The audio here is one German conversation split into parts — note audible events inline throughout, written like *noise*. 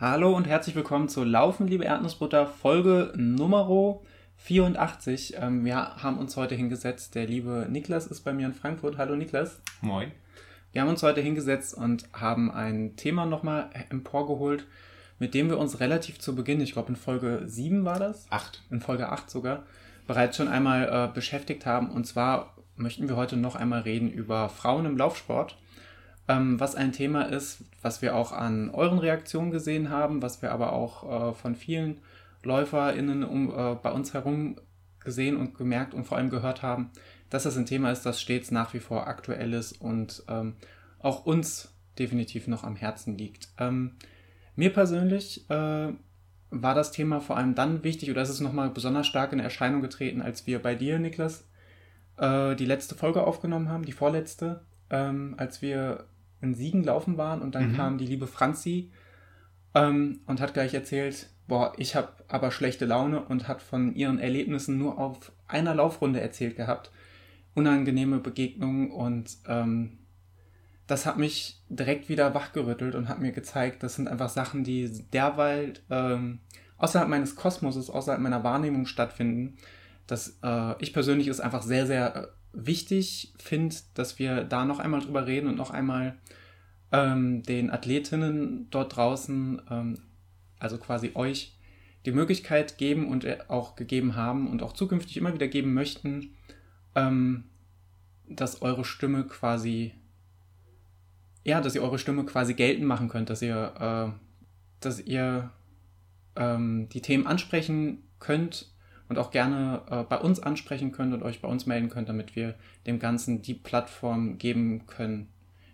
Hallo und herzlich willkommen zu Laufen, liebe Erdnussbutter, Folge Nummer 84. Ähm, wir haben uns heute hingesetzt. Der liebe Niklas ist bei mir in Frankfurt. Hallo Niklas. Moin. Wir haben uns heute hingesetzt und haben ein Thema nochmal emporgeholt, mit dem wir uns relativ zu Beginn, ich glaube in Folge 7 war das? 8. In Folge 8 sogar, bereits schon einmal äh, beschäftigt haben. Und zwar möchten wir heute noch einmal reden über Frauen im Laufsport. Ähm, was ein Thema ist, was wir auch an euren Reaktionen gesehen haben, was wir aber auch äh, von vielen LäuferInnen um, äh, bei uns herum gesehen und gemerkt und vor allem gehört haben, dass das ein Thema ist, das stets nach wie vor aktuell ist und ähm, auch uns definitiv noch am Herzen liegt. Ähm, mir persönlich äh, war das Thema vor allem dann wichtig oder ist es nochmal besonders stark in Erscheinung getreten, als wir bei dir, Niklas, äh, die letzte Folge aufgenommen haben, die vorletzte, ähm, als wir in Siegen laufen waren und dann mhm. kam die liebe Franzi ähm, und hat gleich erzählt, boah, ich habe aber schlechte Laune und hat von ihren Erlebnissen nur auf einer Laufrunde erzählt gehabt. Unangenehme Begegnungen und ähm, das hat mich direkt wieder wachgerüttelt und hat mir gezeigt, das sind einfach Sachen, die derweil ähm, außerhalb meines Kosmoses, außerhalb meiner Wahrnehmung stattfinden. Dass äh, ich persönlich es einfach sehr, sehr äh, wichtig finde, dass wir da noch einmal drüber reden und noch einmal ähm, den Athletinnen dort draußen, ähm, also quasi euch, die Möglichkeit geben und äh, auch gegeben haben und auch zukünftig immer wieder geben möchten, ähm, dass eure Stimme quasi, ja, dass ihr eure Stimme quasi geltend machen könnt, dass ihr, äh, dass ihr ähm, die Themen ansprechen könnt und auch gerne äh, bei uns ansprechen könnt und euch bei uns melden könnt, damit wir dem Ganzen die Plattform geben können,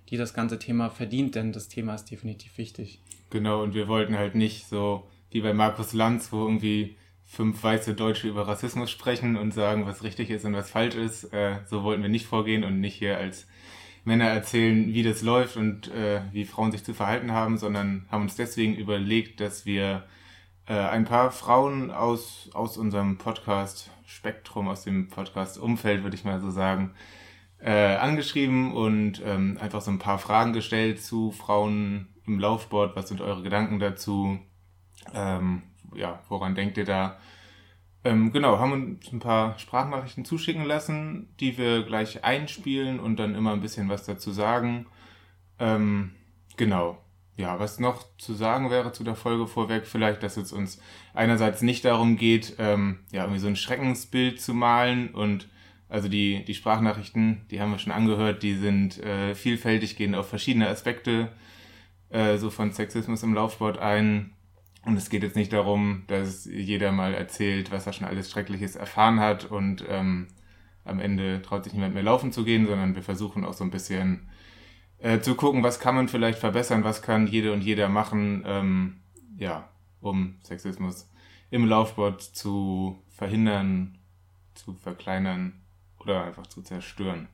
die das ganze Thema verdient, denn das Thema ist definitiv wichtig. Genau, und wir wollten halt nicht so wie bei Markus Lanz, wo irgendwie fünf weiße Deutsche über Rassismus sprechen und sagen, was richtig ist und was falsch ist. Äh, so wollten wir nicht vorgehen und nicht hier als Männer erzählen, wie das läuft und äh, wie Frauen sich zu verhalten haben, sondern haben uns deswegen überlegt, dass wir äh, ein paar Frauen aus, aus unserem Podcast-Spektrum, aus dem Podcast-Umfeld, würde ich mal so sagen, äh, angeschrieben und ähm, einfach so ein paar Fragen gestellt zu Frauen im Laufsport. Was sind eure Gedanken dazu? Ähm, ja, woran denkt ihr da? Ähm, genau, haben uns ein paar Sprachnachrichten zuschicken lassen, die wir gleich einspielen und dann immer ein bisschen was dazu sagen. Ähm, genau. Ja, was noch zu sagen wäre zu der Folge vorweg, vielleicht, dass es uns einerseits nicht darum geht, ähm, ja, irgendwie so ein Schreckensbild zu malen und also die, die Sprachnachrichten, die haben wir schon angehört, die sind äh, vielfältig, gehen auf verschiedene Aspekte äh, so von Sexismus im Laufsport ein. Und es geht jetzt nicht darum, dass jeder mal erzählt, was er schon alles Schreckliches erfahren hat und ähm, am Ende traut sich niemand mehr laufen zu gehen, sondern wir versuchen auch so ein bisschen äh, zu gucken, was kann man vielleicht verbessern, was kann jede und jeder machen, ähm, ja, um Sexismus im Laufsport zu verhindern, zu verkleinern oder einfach zu zerstören.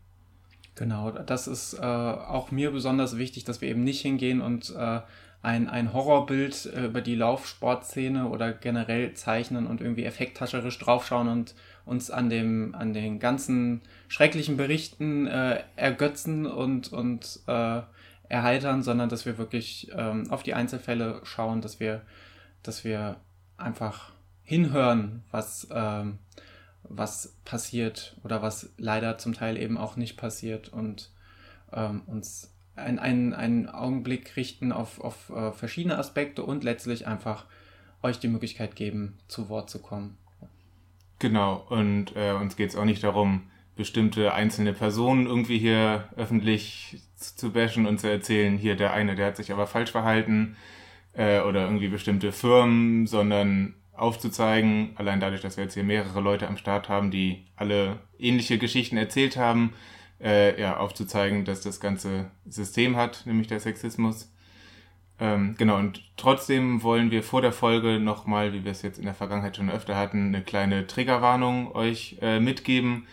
Genau, das ist äh, auch mir besonders wichtig, dass wir eben nicht hingehen und äh, ein, ein Horrorbild äh, über die Laufsportszene oder generell zeichnen und irgendwie effekthascherisch draufschauen und uns an, dem, an den ganzen schrecklichen Berichten äh, ergötzen und, und äh, erheitern, sondern dass wir wirklich ähm, auf die Einzelfälle schauen, dass wir, dass wir einfach hinhören, was, ähm, was passiert oder was leider zum Teil eben auch nicht passiert und ähm, uns einen, einen, einen Augenblick richten auf, auf äh, verschiedene Aspekte und letztlich einfach euch die Möglichkeit geben, zu Wort zu kommen. Genau, und äh, uns geht es auch nicht darum, bestimmte einzelne Personen irgendwie hier öffentlich zu bashen und zu erzählen, hier der eine, der hat sich aber falsch verhalten äh, oder irgendwie bestimmte Firmen, sondern aufzuzeigen, allein dadurch, dass wir jetzt hier mehrere Leute am Start haben, die alle ähnliche Geschichten erzählt haben, äh, ja, aufzuzeigen, dass das ganze System hat, nämlich der Sexismus. Ähm, genau, und trotzdem wollen wir vor der Folge nochmal, wie wir es jetzt in der Vergangenheit schon öfter hatten, eine kleine Triggerwarnung euch äh, mitgeben.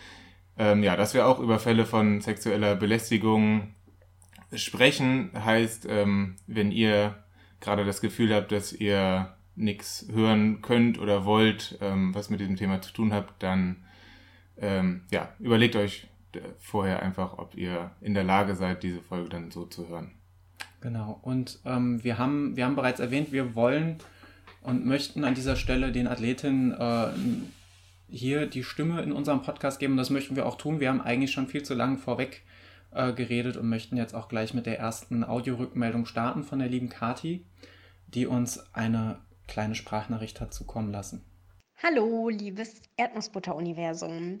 Ähm, ja, dass wir auch über Fälle von sexueller Belästigung sprechen, heißt, ähm, wenn ihr gerade das Gefühl habt, dass ihr nichts hören könnt oder wollt, ähm, was mit diesem Thema zu tun habt, dann ähm, ja, überlegt euch vorher einfach, ob ihr in der Lage seid, diese Folge dann so zu hören. Genau. Und ähm, wir, haben, wir haben bereits erwähnt, wir wollen und möchten an dieser Stelle den Athletinnen äh, hier die Stimme in unserem Podcast geben. Das möchten wir auch tun. Wir haben eigentlich schon viel zu lange vorweg äh, geredet und möchten jetzt auch gleich mit der ersten Audiorückmeldung starten von der lieben Kati, die uns eine kleine Sprachnachricht hat zukommen lassen. Hallo, liebes Erdnussbutter-Universum.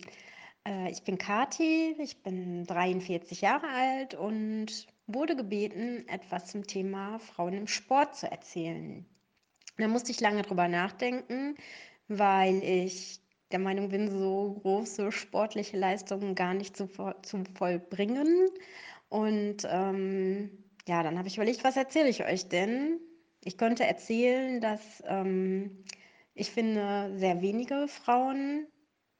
Äh, ich bin Kati, ich bin 43 Jahre alt und wurde gebeten, etwas zum Thema Frauen im Sport zu erzählen. Da musste ich lange drüber nachdenken, weil ich der Meinung bin, so große sportliche Leistungen gar nicht zu, zu vollbringen. Und ähm, ja, dann habe ich überlegt, was erzähle ich euch denn? Ich könnte erzählen, dass ähm, ich finde, sehr wenige Frauen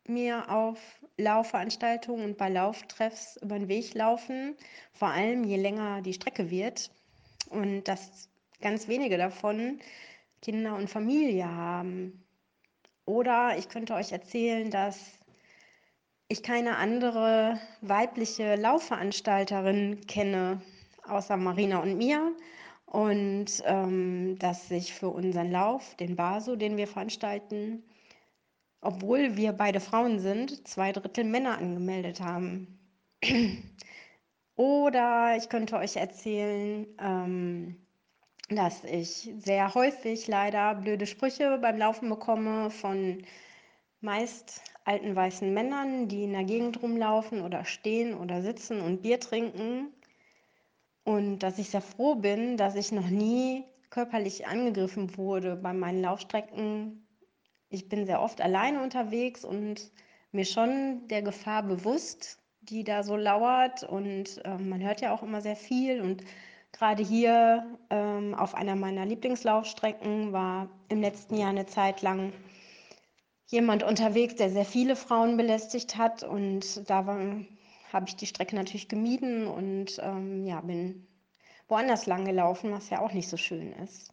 mir auf Laufveranstaltungen und bei Lauftreffs über den Weg laufen, vor allem je länger die Strecke wird und dass ganz wenige davon Kinder und Familie haben. Oder ich könnte euch erzählen, dass ich keine andere weibliche Laufveranstalterin kenne, außer Marina und mir. Und ähm, dass sich für unseren Lauf, den Baso, den wir veranstalten, obwohl wir beide Frauen sind, zwei Drittel Männer angemeldet haben. *clears throat* Oder ich könnte euch erzählen, ähm, dass ich sehr häufig leider blöde Sprüche beim Laufen bekomme von meist alten weißen Männern, die in der Gegend rumlaufen oder stehen oder sitzen und Bier trinken. Und dass ich sehr froh bin, dass ich noch nie körperlich angegriffen wurde bei meinen Laufstrecken. Ich bin sehr oft alleine unterwegs und mir schon der Gefahr bewusst, die da so lauert. Und äh, man hört ja auch immer sehr viel und Gerade hier ähm, auf einer meiner Lieblingslaufstrecken war im letzten Jahr eine Zeit lang jemand unterwegs, der sehr viele Frauen belästigt hat. Und da habe ich die Strecke natürlich gemieden und ähm, ja, bin woanders lang gelaufen, was ja auch nicht so schön ist.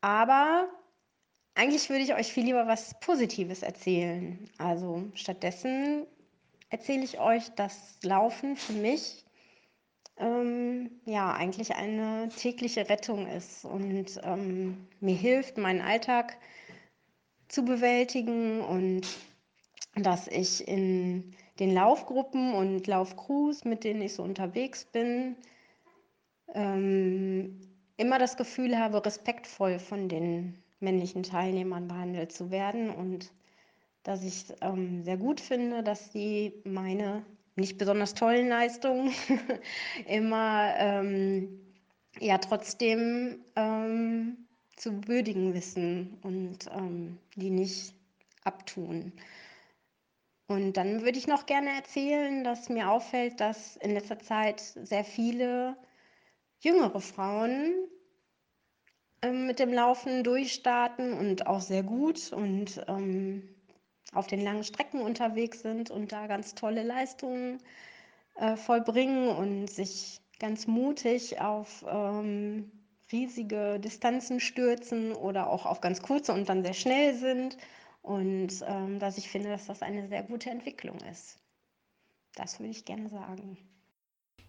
Aber eigentlich würde ich euch viel lieber was Positives erzählen. Also stattdessen erzähle ich euch, dass Laufen für mich ähm, ja eigentlich eine tägliche Rettung ist und ähm, mir hilft, meinen Alltag zu bewältigen und dass ich in den Laufgruppen und Laufcrews, mit denen ich so unterwegs bin, ähm, immer das Gefühl habe, respektvoll von den männlichen Teilnehmern behandelt zu werden und dass ich ähm, sehr gut finde, dass sie meine nicht besonders tollen Leistungen *laughs* immer ähm, ja trotzdem ähm, zu würdigen wissen und ähm, die nicht abtun. Und dann würde ich noch gerne erzählen, dass mir auffällt, dass in letzter Zeit sehr viele jüngere Frauen ähm, mit dem Laufen durchstarten und auch sehr gut und ähm, auf den langen Strecken unterwegs sind und da ganz tolle Leistungen äh, vollbringen und sich ganz mutig auf ähm, riesige Distanzen stürzen oder auch auf ganz kurze und dann sehr schnell sind. Und ähm, dass ich finde, dass das eine sehr gute Entwicklung ist. Das würde ich gerne sagen.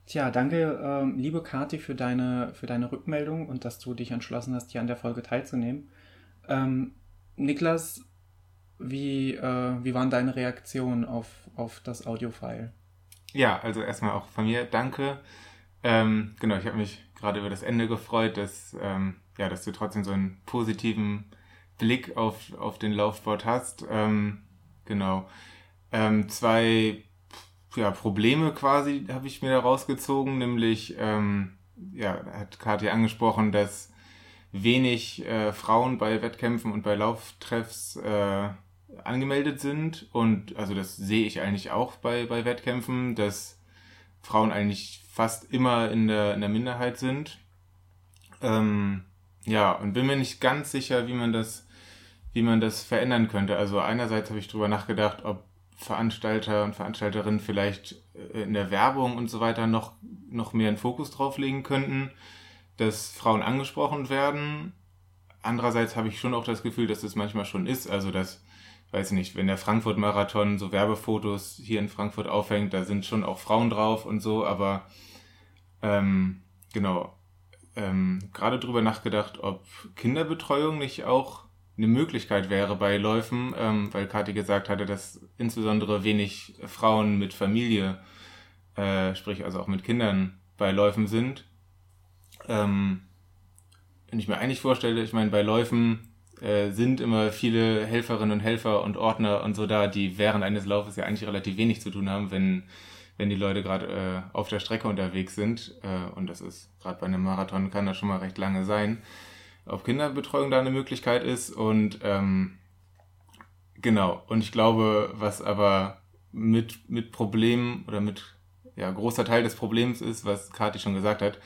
Tja, danke, ähm, liebe Kathi, für deine, für deine Rückmeldung und dass du dich entschlossen hast, hier an der Folge teilzunehmen. Ähm, Niklas, wie, äh, wie waren deine Reaktionen auf, auf das Audiofile? Ja, also erstmal auch von mir danke. Ähm, genau, ich habe mich gerade über das Ende gefreut, dass, ähm, ja, dass du trotzdem so einen positiven Blick auf, auf den Laufsport hast. Ähm, genau. Ähm, zwei ja, Probleme quasi habe ich mir da rausgezogen, nämlich, ähm, ja, hat Katja angesprochen, dass wenig äh, Frauen bei Wettkämpfen und bei Lauftreffs äh, angemeldet sind. Und also das sehe ich eigentlich auch bei, bei Wettkämpfen, dass Frauen eigentlich fast immer in der, in der Minderheit sind. Ähm, ja, und bin mir nicht ganz sicher, wie man das, wie man das verändern könnte. Also einerseits habe ich darüber nachgedacht, ob Veranstalter und Veranstalterinnen vielleicht äh, in der Werbung und so weiter noch, noch mehr einen Fokus drauf legen könnten, dass Frauen angesprochen werden. Andererseits habe ich schon auch das Gefühl, dass das manchmal schon ist. Also, dass weiß nicht, wenn der Frankfurt-Marathon so Werbefotos hier in Frankfurt aufhängt, da sind schon auch Frauen drauf und so, aber ähm, genau, ähm, gerade drüber nachgedacht, ob Kinderbetreuung nicht auch eine Möglichkeit wäre bei Läufen, ähm, weil Kathi gesagt hatte, dass insbesondere wenig Frauen mit Familie, äh, sprich also auch mit Kindern bei Läufen sind. Ähm, wenn ich mir eigentlich vorstelle, ich meine, bei Läufen äh, sind immer viele Helferinnen und Helfer und Ordner und so da, die während eines Laufes ja eigentlich relativ wenig zu tun haben, wenn, wenn die Leute gerade äh, auf der Strecke unterwegs sind. Äh, und das ist gerade bei einem Marathon kann das schon mal recht lange sein ob Kinderbetreuung da eine Möglichkeit ist. Und ähm, genau, und ich glaube, was aber mit, mit Problemen oder mit ja, großer Teil des Problems ist, was Kathi schon gesagt hat,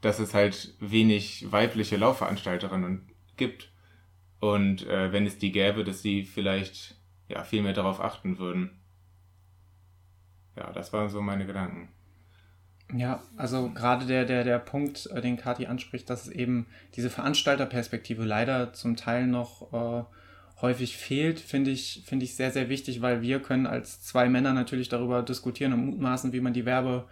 dass es halt wenig weibliche Laufveranstalterinnen gibt. Und äh, wenn es die gäbe, dass sie vielleicht ja, viel mehr darauf achten würden. Ja, das waren so meine Gedanken. Ja, also gerade der, der, der Punkt, äh, den Kati anspricht, dass es eben diese Veranstalterperspektive leider zum Teil noch äh, häufig fehlt, finde ich, finde ich sehr, sehr wichtig, weil wir können als zwei Männer natürlich darüber diskutieren und mutmaßen, wie man die Werbe,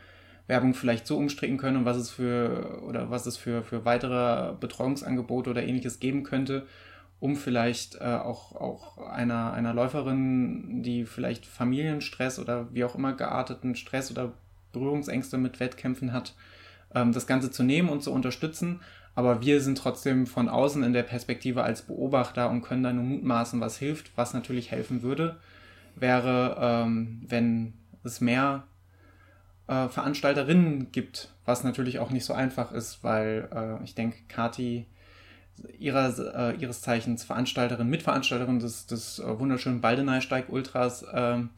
Werbung vielleicht so umstricken könnte und was es für oder was es für, für weitere Betreuungsangebote oder ähnliches geben könnte, um vielleicht äh, auch, auch einer, einer Läuferin, die vielleicht Familienstress oder wie auch immer gearteten Stress oder Berührungsängste mit Wettkämpfen hat, ähm, das Ganze zu nehmen und zu unterstützen. Aber wir sind trotzdem von außen in der Perspektive als Beobachter und können da nur mutmaßen, was hilft. Was natürlich helfen würde, wäre, ähm, wenn es mehr äh, Veranstalterinnen gibt, was natürlich auch nicht so einfach ist, weil äh, ich denke, Kati ihrer, äh, ihres Zeichens Veranstalterin, Mitveranstalterin des, des wunderschönen Baldeneysteig Ultras, ähm,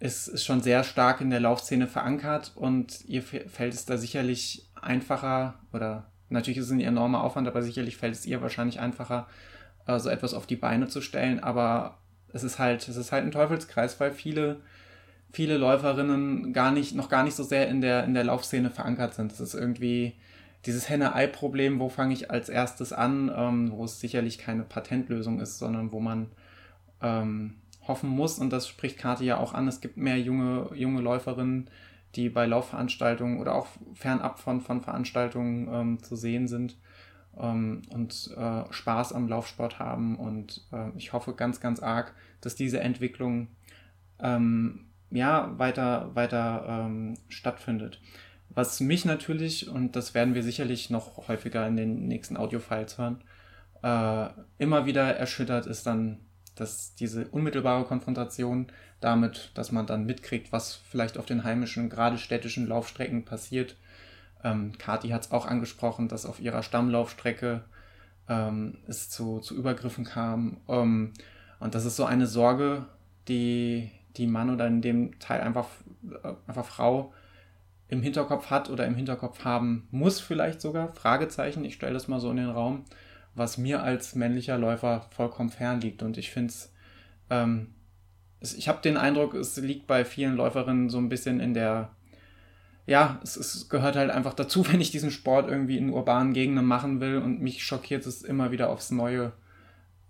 ist, ist schon sehr stark in der Laufszene verankert und ihr fällt es da sicherlich einfacher oder natürlich ist es ein enormer Aufwand, aber sicherlich fällt es ihr wahrscheinlich einfacher, äh, so etwas auf die Beine zu stellen. Aber es ist halt, es ist halt ein Teufelskreis, weil viele, viele Läuferinnen gar nicht, noch gar nicht so sehr in der, in der Laufszene verankert sind. Es ist irgendwie dieses Henne-Ei-Problem, wo fange ich als erstes an, ähm, wo es sicherlich keine Patentlösung ist, sondern wo man ähm, hoffen muss, und das spricht Kati ja auch an, es gibt mehr junge, junge Läuferinnen, die bei Laufveranstaltungen oder auch fernab von, von Veranstaltungen ähm, zu sehen sind ähm, und äh, Spaß am Laufsport haben. Und äh, ich hoffe ganz, ganz arg, dass diese Entwicklung ähm, ja, weiter, weiter ähm, stattfindet. Was mich natürlich, und das werden wir sicherlich noch häufiger in den nächsten Audiofiles hören, äh, immer wieder erschüttert, ist dann dass diese unmittelbare Konfrontation damit, dass man dann mitkriegt, was vielleicht auf den heimischen, gerade städtischen Laufstrecken passiert. Ähm, Kati hat es auch angesprochen, dass auf ihrer Stammlaufstrecke ähm, es zu, zu Übergriffen kam. Ähm, und das ist so eine Sorge, die die Mann oder in dem Teil einfach, äh, einfach Frau im Hinterkopf hat oder im Hinterkopf haben muss, vielleicht sogar. Fragezeichen, ich stelle das mal so in den Raum was mir als männlicher Läufer vollkommen fern liegt. Und ich finde ähm, es, ich habe den Eindruck, es liegt bei vielen Läuferinnen so ein bisschen in der, ja, es, es, gehört halt einfach dazu, *laughs* wenn ich diesen Sport irgendwie in urbanen Gegenden machen will und mich schockiert es immer wieder aufs Neue,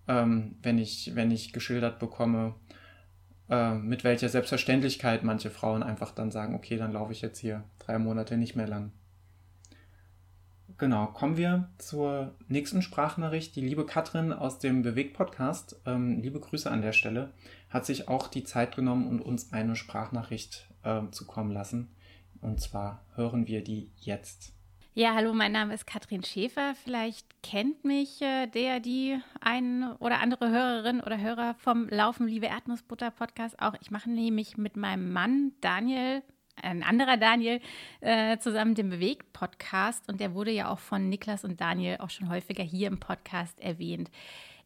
ähm, wenn, ich, wenn ich geschildert bekomme, äh, mit welcher Selbstverständlichkeit manche Frauen einfach dann sagen, okay, dann laufe ich jetzt hier drei Monate nicht mehr lang. Genau, kommen wir zur nächsten Sprachnachricht. Die liebe Katrin aus dem Bewegt-Podcast, ähm, liebe Grüße an der Stelle, hat sich auch die Zeit genommen und uns eine Sprachnachricht äh, zukommen lassen. Und zwar hören wir die jetzt. Ja, hallo, mein Name ist Katrin Schäfer. Vielleicht kennt mich äh, der, die ein oder andere Hörerin oder Hörer vom Laufen Liebe Erdnussbutter Podcast auch. Ich mache nämlich mit meinem Mann Daniel ein anderer Daniel äh, zusammen den Bewegt-Podcast und der wurde ja auch von Niklas und Daniel auch schon häufiger hier im Podcast erwähnt.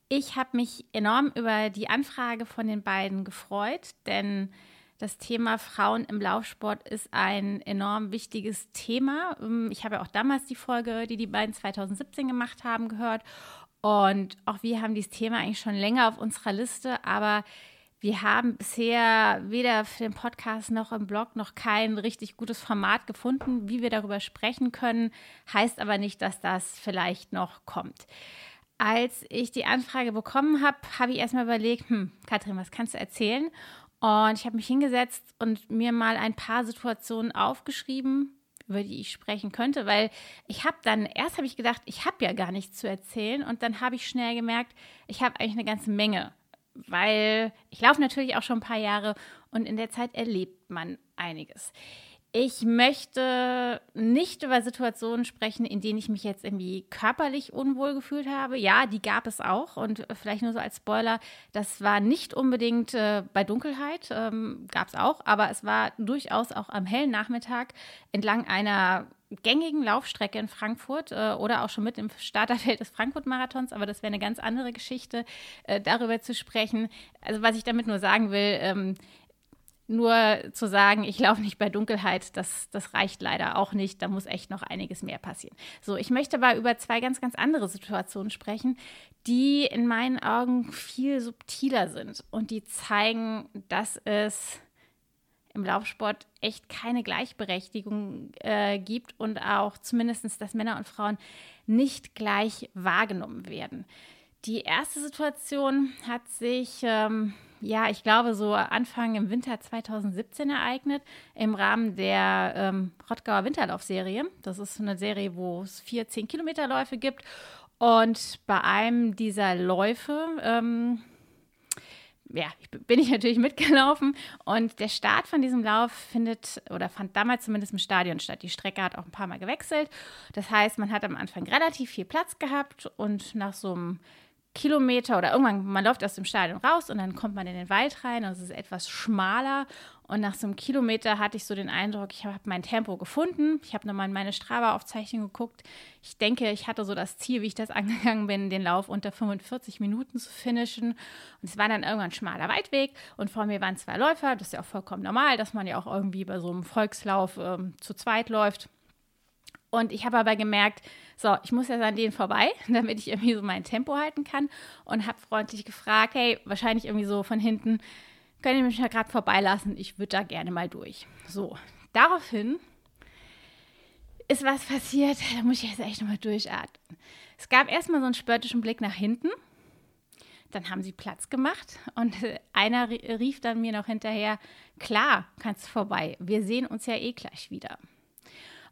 Ich habe mich enorm über die Anfrage von den beiden gefreut, denn das Thema Frauen im Laufsport ist ein enorm wichtiges Thema. Ähm, ich habe ja auch damals die Folge, die die beiden 2017 gemacht haben, gehört. Und auch wir haben dieses Thema eigentlich schon länger auf unserer Liste, aber wir haben bisher weder für den Podcast noch im Blog noch kein richtig gutes Format gefunden, wie wir darüber sprechen können. Heißt aber nicht, dass das vielleicht noch kommt. Als ich die Anfrage bekommen habe, habe ich erstmal überlegt, hm, Katrin, was kannst du erzählen? Und ich habe mich hingesetzt und mir mal ein paar Situationen aufgeschrieben, über die ich sprechen könnte, weil ich habe dann, erst habe ich gedacht, ich habe ja gar nichts zu erzählen und dann habe ich schnell gemerkt, ich habe eigentlich eine ganze Menge, weil ich laufe natürlich auch schon ein paar Jahre und in der Zeit erlebt man einiges. Ich möchte nicht über Situationen sprechen, in denen ich mich jetzt irgendwie körperlich unwohl gefühlt habe. Ja, die gab es auch. Und vielleicht nur so als Spoiler, das war nicht unbedingt äh, bei Dunkelheit, ähm, gab es auch, aber es war durchaus auch am hellen Nachmittag entlang einer gängigen Laufstrecke in Frankfurt äh, oder auch schon mit im Starterfeld des Frankfurt-Marathons, aber das wäre eine ganz andere Geschichte, äh, darüber zu sprechen. Also was ich damit nur sagen will, ähm, nur zu sagen, ich laufe nicht bei Dunkelheit, das, das reicht leider auch nicht. Da muss echt noch einiges mehr passieren. So, ich möchte aber über zwei ganz, ganz andere Situationen sprechen, die in meinen Augen viel subtiler sind und die zeigen, dass es im Laufsport echt keine Gleichberechtigung äh, gibt und auch zumindest, dass Männer und Frauen nicht gleich wahrgenommen werden. Die erste Situation hat sich ähm, ja, ich glaube, so Anfang im Winter 2017 ereignet, im Rahmen der ähm, Rottgauer Winterlaufserie. Das ist eine Serie, wo es vier 10-Kilometer-Läufe gibt. Und bei einem dieser Läufe, ähm, ja, bin ich natürlich *laughs* mitgelaufen. Und der Start von diesem Lauf findet oder fand damals zumindest im Stadion statt. Die Strecke hat auch ein paar Mal gewechselt. Das heißt, man hat am Anfang relativ viel Platz gehabt und nach so einem Kilometer oder irgendwann, man läuft aus dem Stadion raus und dann kommt man in den Wald rein und es ist etwas schmaler. Und nach so einem Kilometer hatte ich so den Eindruck, ich habe mein Tempo gefunden. Ich habe nochmal in meine Strava-Aufzeichnung geguckt. Ich denke, ich hatte so das Ziel, wie ich das *laughs* angegangen bin, den Lauf unter 45 Minuten zu finishen. Und es war dann irgendwann ein schmaler Waldweg und vor mir waren zwei Läufer. Das ist ja auch vollkommen normal, dass man ja auch irgendwie bei so einem Volkslauf ähm, zu zweit läuft. Und ich habe aber gemerkt, so, ich muss jetzt an denen vorbei, *laughs* damit ich irgendwie so mein Tempo halten kann. Und habe freundlich gefragt, hey, wahrscheinlich irgendwie so von hinten, könnt ihr mich ja gerade vorbeilassen? Ich würde da gerne mal durch. So, daraufhin ist was passiert, da muss ich jetzt echt nochmal durchatmen. Es gab erstmal so einen spöttischen Blick nach hinten. Dann haben sie Platz gemacht und *laughs* einer rief dann mir noch hinterher, klar, kannst du vorbei. Wir sehen uns ja eh gleich wieder.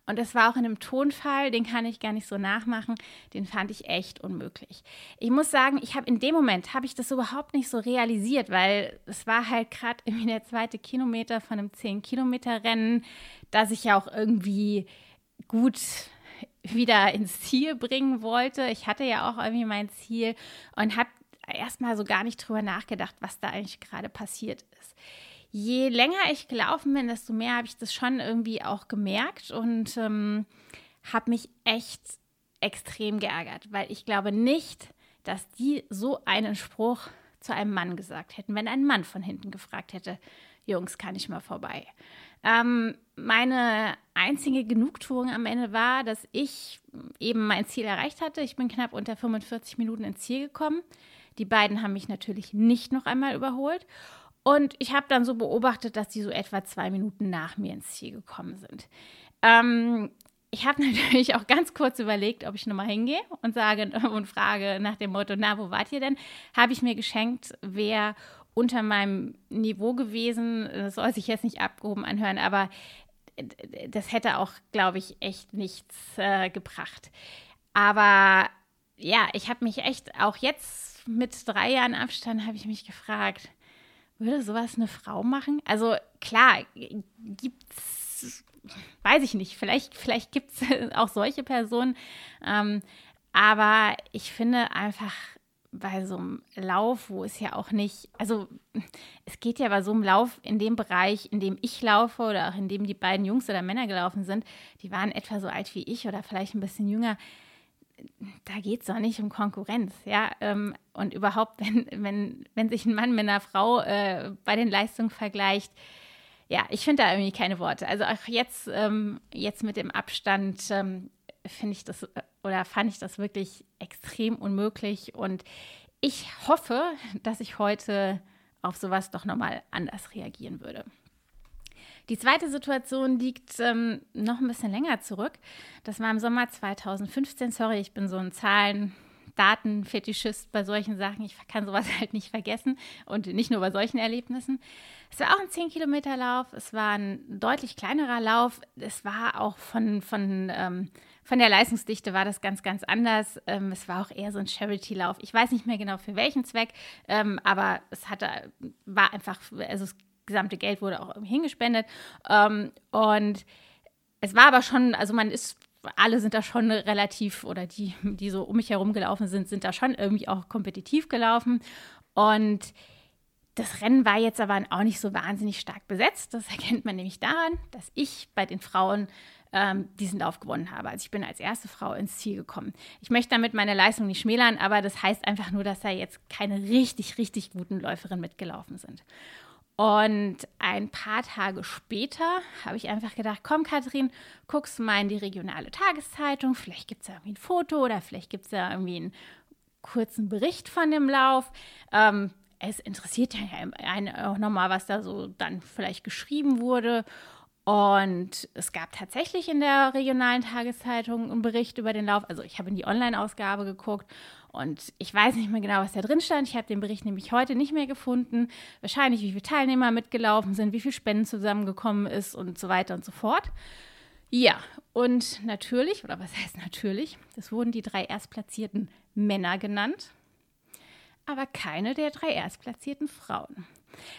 Und das war auch in einem Tonfall, den kann ich gar nicht so nachmachen, den fand ich echt unmöglich. Ich muss sagen, ich habe in dem Moment, habe ich das überhaupt nicht so realisiert, weil es war halt gerade irgendwie der zweite Kilometer von einem 10-Kilometer-Rennen, das ich ja auch irgendwie gut wieder ins Ziel bringen wollte. Ich hatte ja auch irgendwie mein Ziel und habe erstmal so gar nicht drüber nachgedacht, was da eigentlich gerade passiert ist je länger ich gelaufen bin, desto mehr habe ich das schon irgendwie auch gemerkt und ähm, habe mich echt extrem geärgert, weil ich glaube nicht, dass die so einen Spruch zu einem Mann gesagt hätten, wenn ein Mann von hinten gefragt hätte, Jungs, kann ich mal vorbei. Ähm, meine einzige Genugtuung am Ende war, dass ich eben mein Ziel erreicht hatte. Ich bin knapp unter 45 Minuten ins Ziel gekommen. Die beiden haben mich natürlich nicht noch einmal überholt. Und ich habe dann so beobachtet, dass die so etwa zwei Minuten nach mir ins Ziel gekommen sind. Ähm, ich habe *laughs* natürlich auch ganz kurz überlegt, ob ich nochmal hingehe und sage *laughs* und frage nach dem Motto, na, wo wart ihr denn? Habe ich mir geschenkt, wer unter meinem Niveau gewesen, das soll sich jetzt nicht abgehoben anhören, aber das hätte auch, glaube ich, echt nichts äh, gebracht. Aber ja, ich habe mich echt auch jetzt mit drei Jahren Abstand habe ich mich gefragt, würde sowas eine Frau machen? Also klar, gibt's, weiß ich nicht, vielleicht, vielleicht gibt es *laughs* auch solche Personen. Ähm, aber ich finde einfach bei so einem Lauf, wo es ja auch nicht, also es geht ja bei so einem Lauf in dem Bereich, in dem ich laufe oder auch in dem die beiden Jungs oder Männer gelaufen sind, die waren etwa so alt wie ich oder vielleicht ein bisschen jünger da geht es doch nicht um Konkurrenz, ja. Ähm, und überhaupt, *laughs* wenn, wenn, wenn sich ein Mann mit einer Frau äh, bei den Leistungen vergleicht, ja, ich finde da irgendwie keine Worte. Also auch jetzt, ähm, jetzt mit dem Abstand ähm, finde ich das oder fand ich das wirklich extrem unmöglich. Und ich hoffe, dass ich heute auf sowas doch nochmal anders reagieren würde. Die zweite Situation liegt ähm, noch ein bisschen länger zurück. Das war im Sommer 2015. Sorry, ich bin so ein Zahlen. Datenfetischist bei solchen Sachen. Ich kann sowas *laughs* halt nicht vergessen und nicht nur bei solchen Erlebnissen. Es war auch ein 10-Kilometer-Lauf. Es war ein deutlich kleinerer Lauf. Es war auch von, von, ähm, von der Leistungsdichte war das ganz, ganz anders. Ähm, es war auch eher so ein Charity-Lauf. Ich weiß nicht mehr genau für welchen Zweck, ähm, aber es hatte, war einfach, also das gesamte Geld wurde auch hingespendet. Ähm, und es war aber schon, also man ist alle sind da schon relativ, oder die, die so um mich herum gelaufen sind, sind da schon irgendwie auch kompetitiv gelaufen. Und das Rennen war jetzt aber auch nicht so wahnsinnig stark besetzt. Das *laughs* erkennt man nämlich daran, dass ich bei den Frauen ähm, diesen Lauf gewonnen habe. Also ich bin als erste Frau ins Ziel gekommen. Ich möchte damit meine Leistung nicht schmälern, aber das heißt einfach nur, dass da jetzt keine richtig, richtig guten Läuferinnen mitgelaufen sind. Und ein paar Tage später habe ich einfach gedacht, komm Kathrin, guckst mal in die regionale Tageszeitung, vielleicht gibt es da irgendwie ein Foto oder vielleicht gibt es da irgendwie einen kurzen Bericht von dem Lauf. Ähm, es interessiert ja einen auch nochmal, was da so dann vielleicht geschrieben wurde. Und es gab tatsächlich in der regionalen Tageszeitung einen Bericht über den Lauf. Also ich habe in die Online-Ausgabe geguckt und ich weiß nicht mehr genau, was da drin stand. Ich habe den Bericht nämlich heute nicht mehr gefunden. Wahrscheinlich, wie viele Teilnehmer mitgelaufen sind, wie viel Spenden zusammengekommen ist und so weiter und so fort. Ja, und natürlich, oder was heißt natürlich, es wurden die drei erstplatzierten Männer genannt, aber keine der drei erstplatzierten Frauen.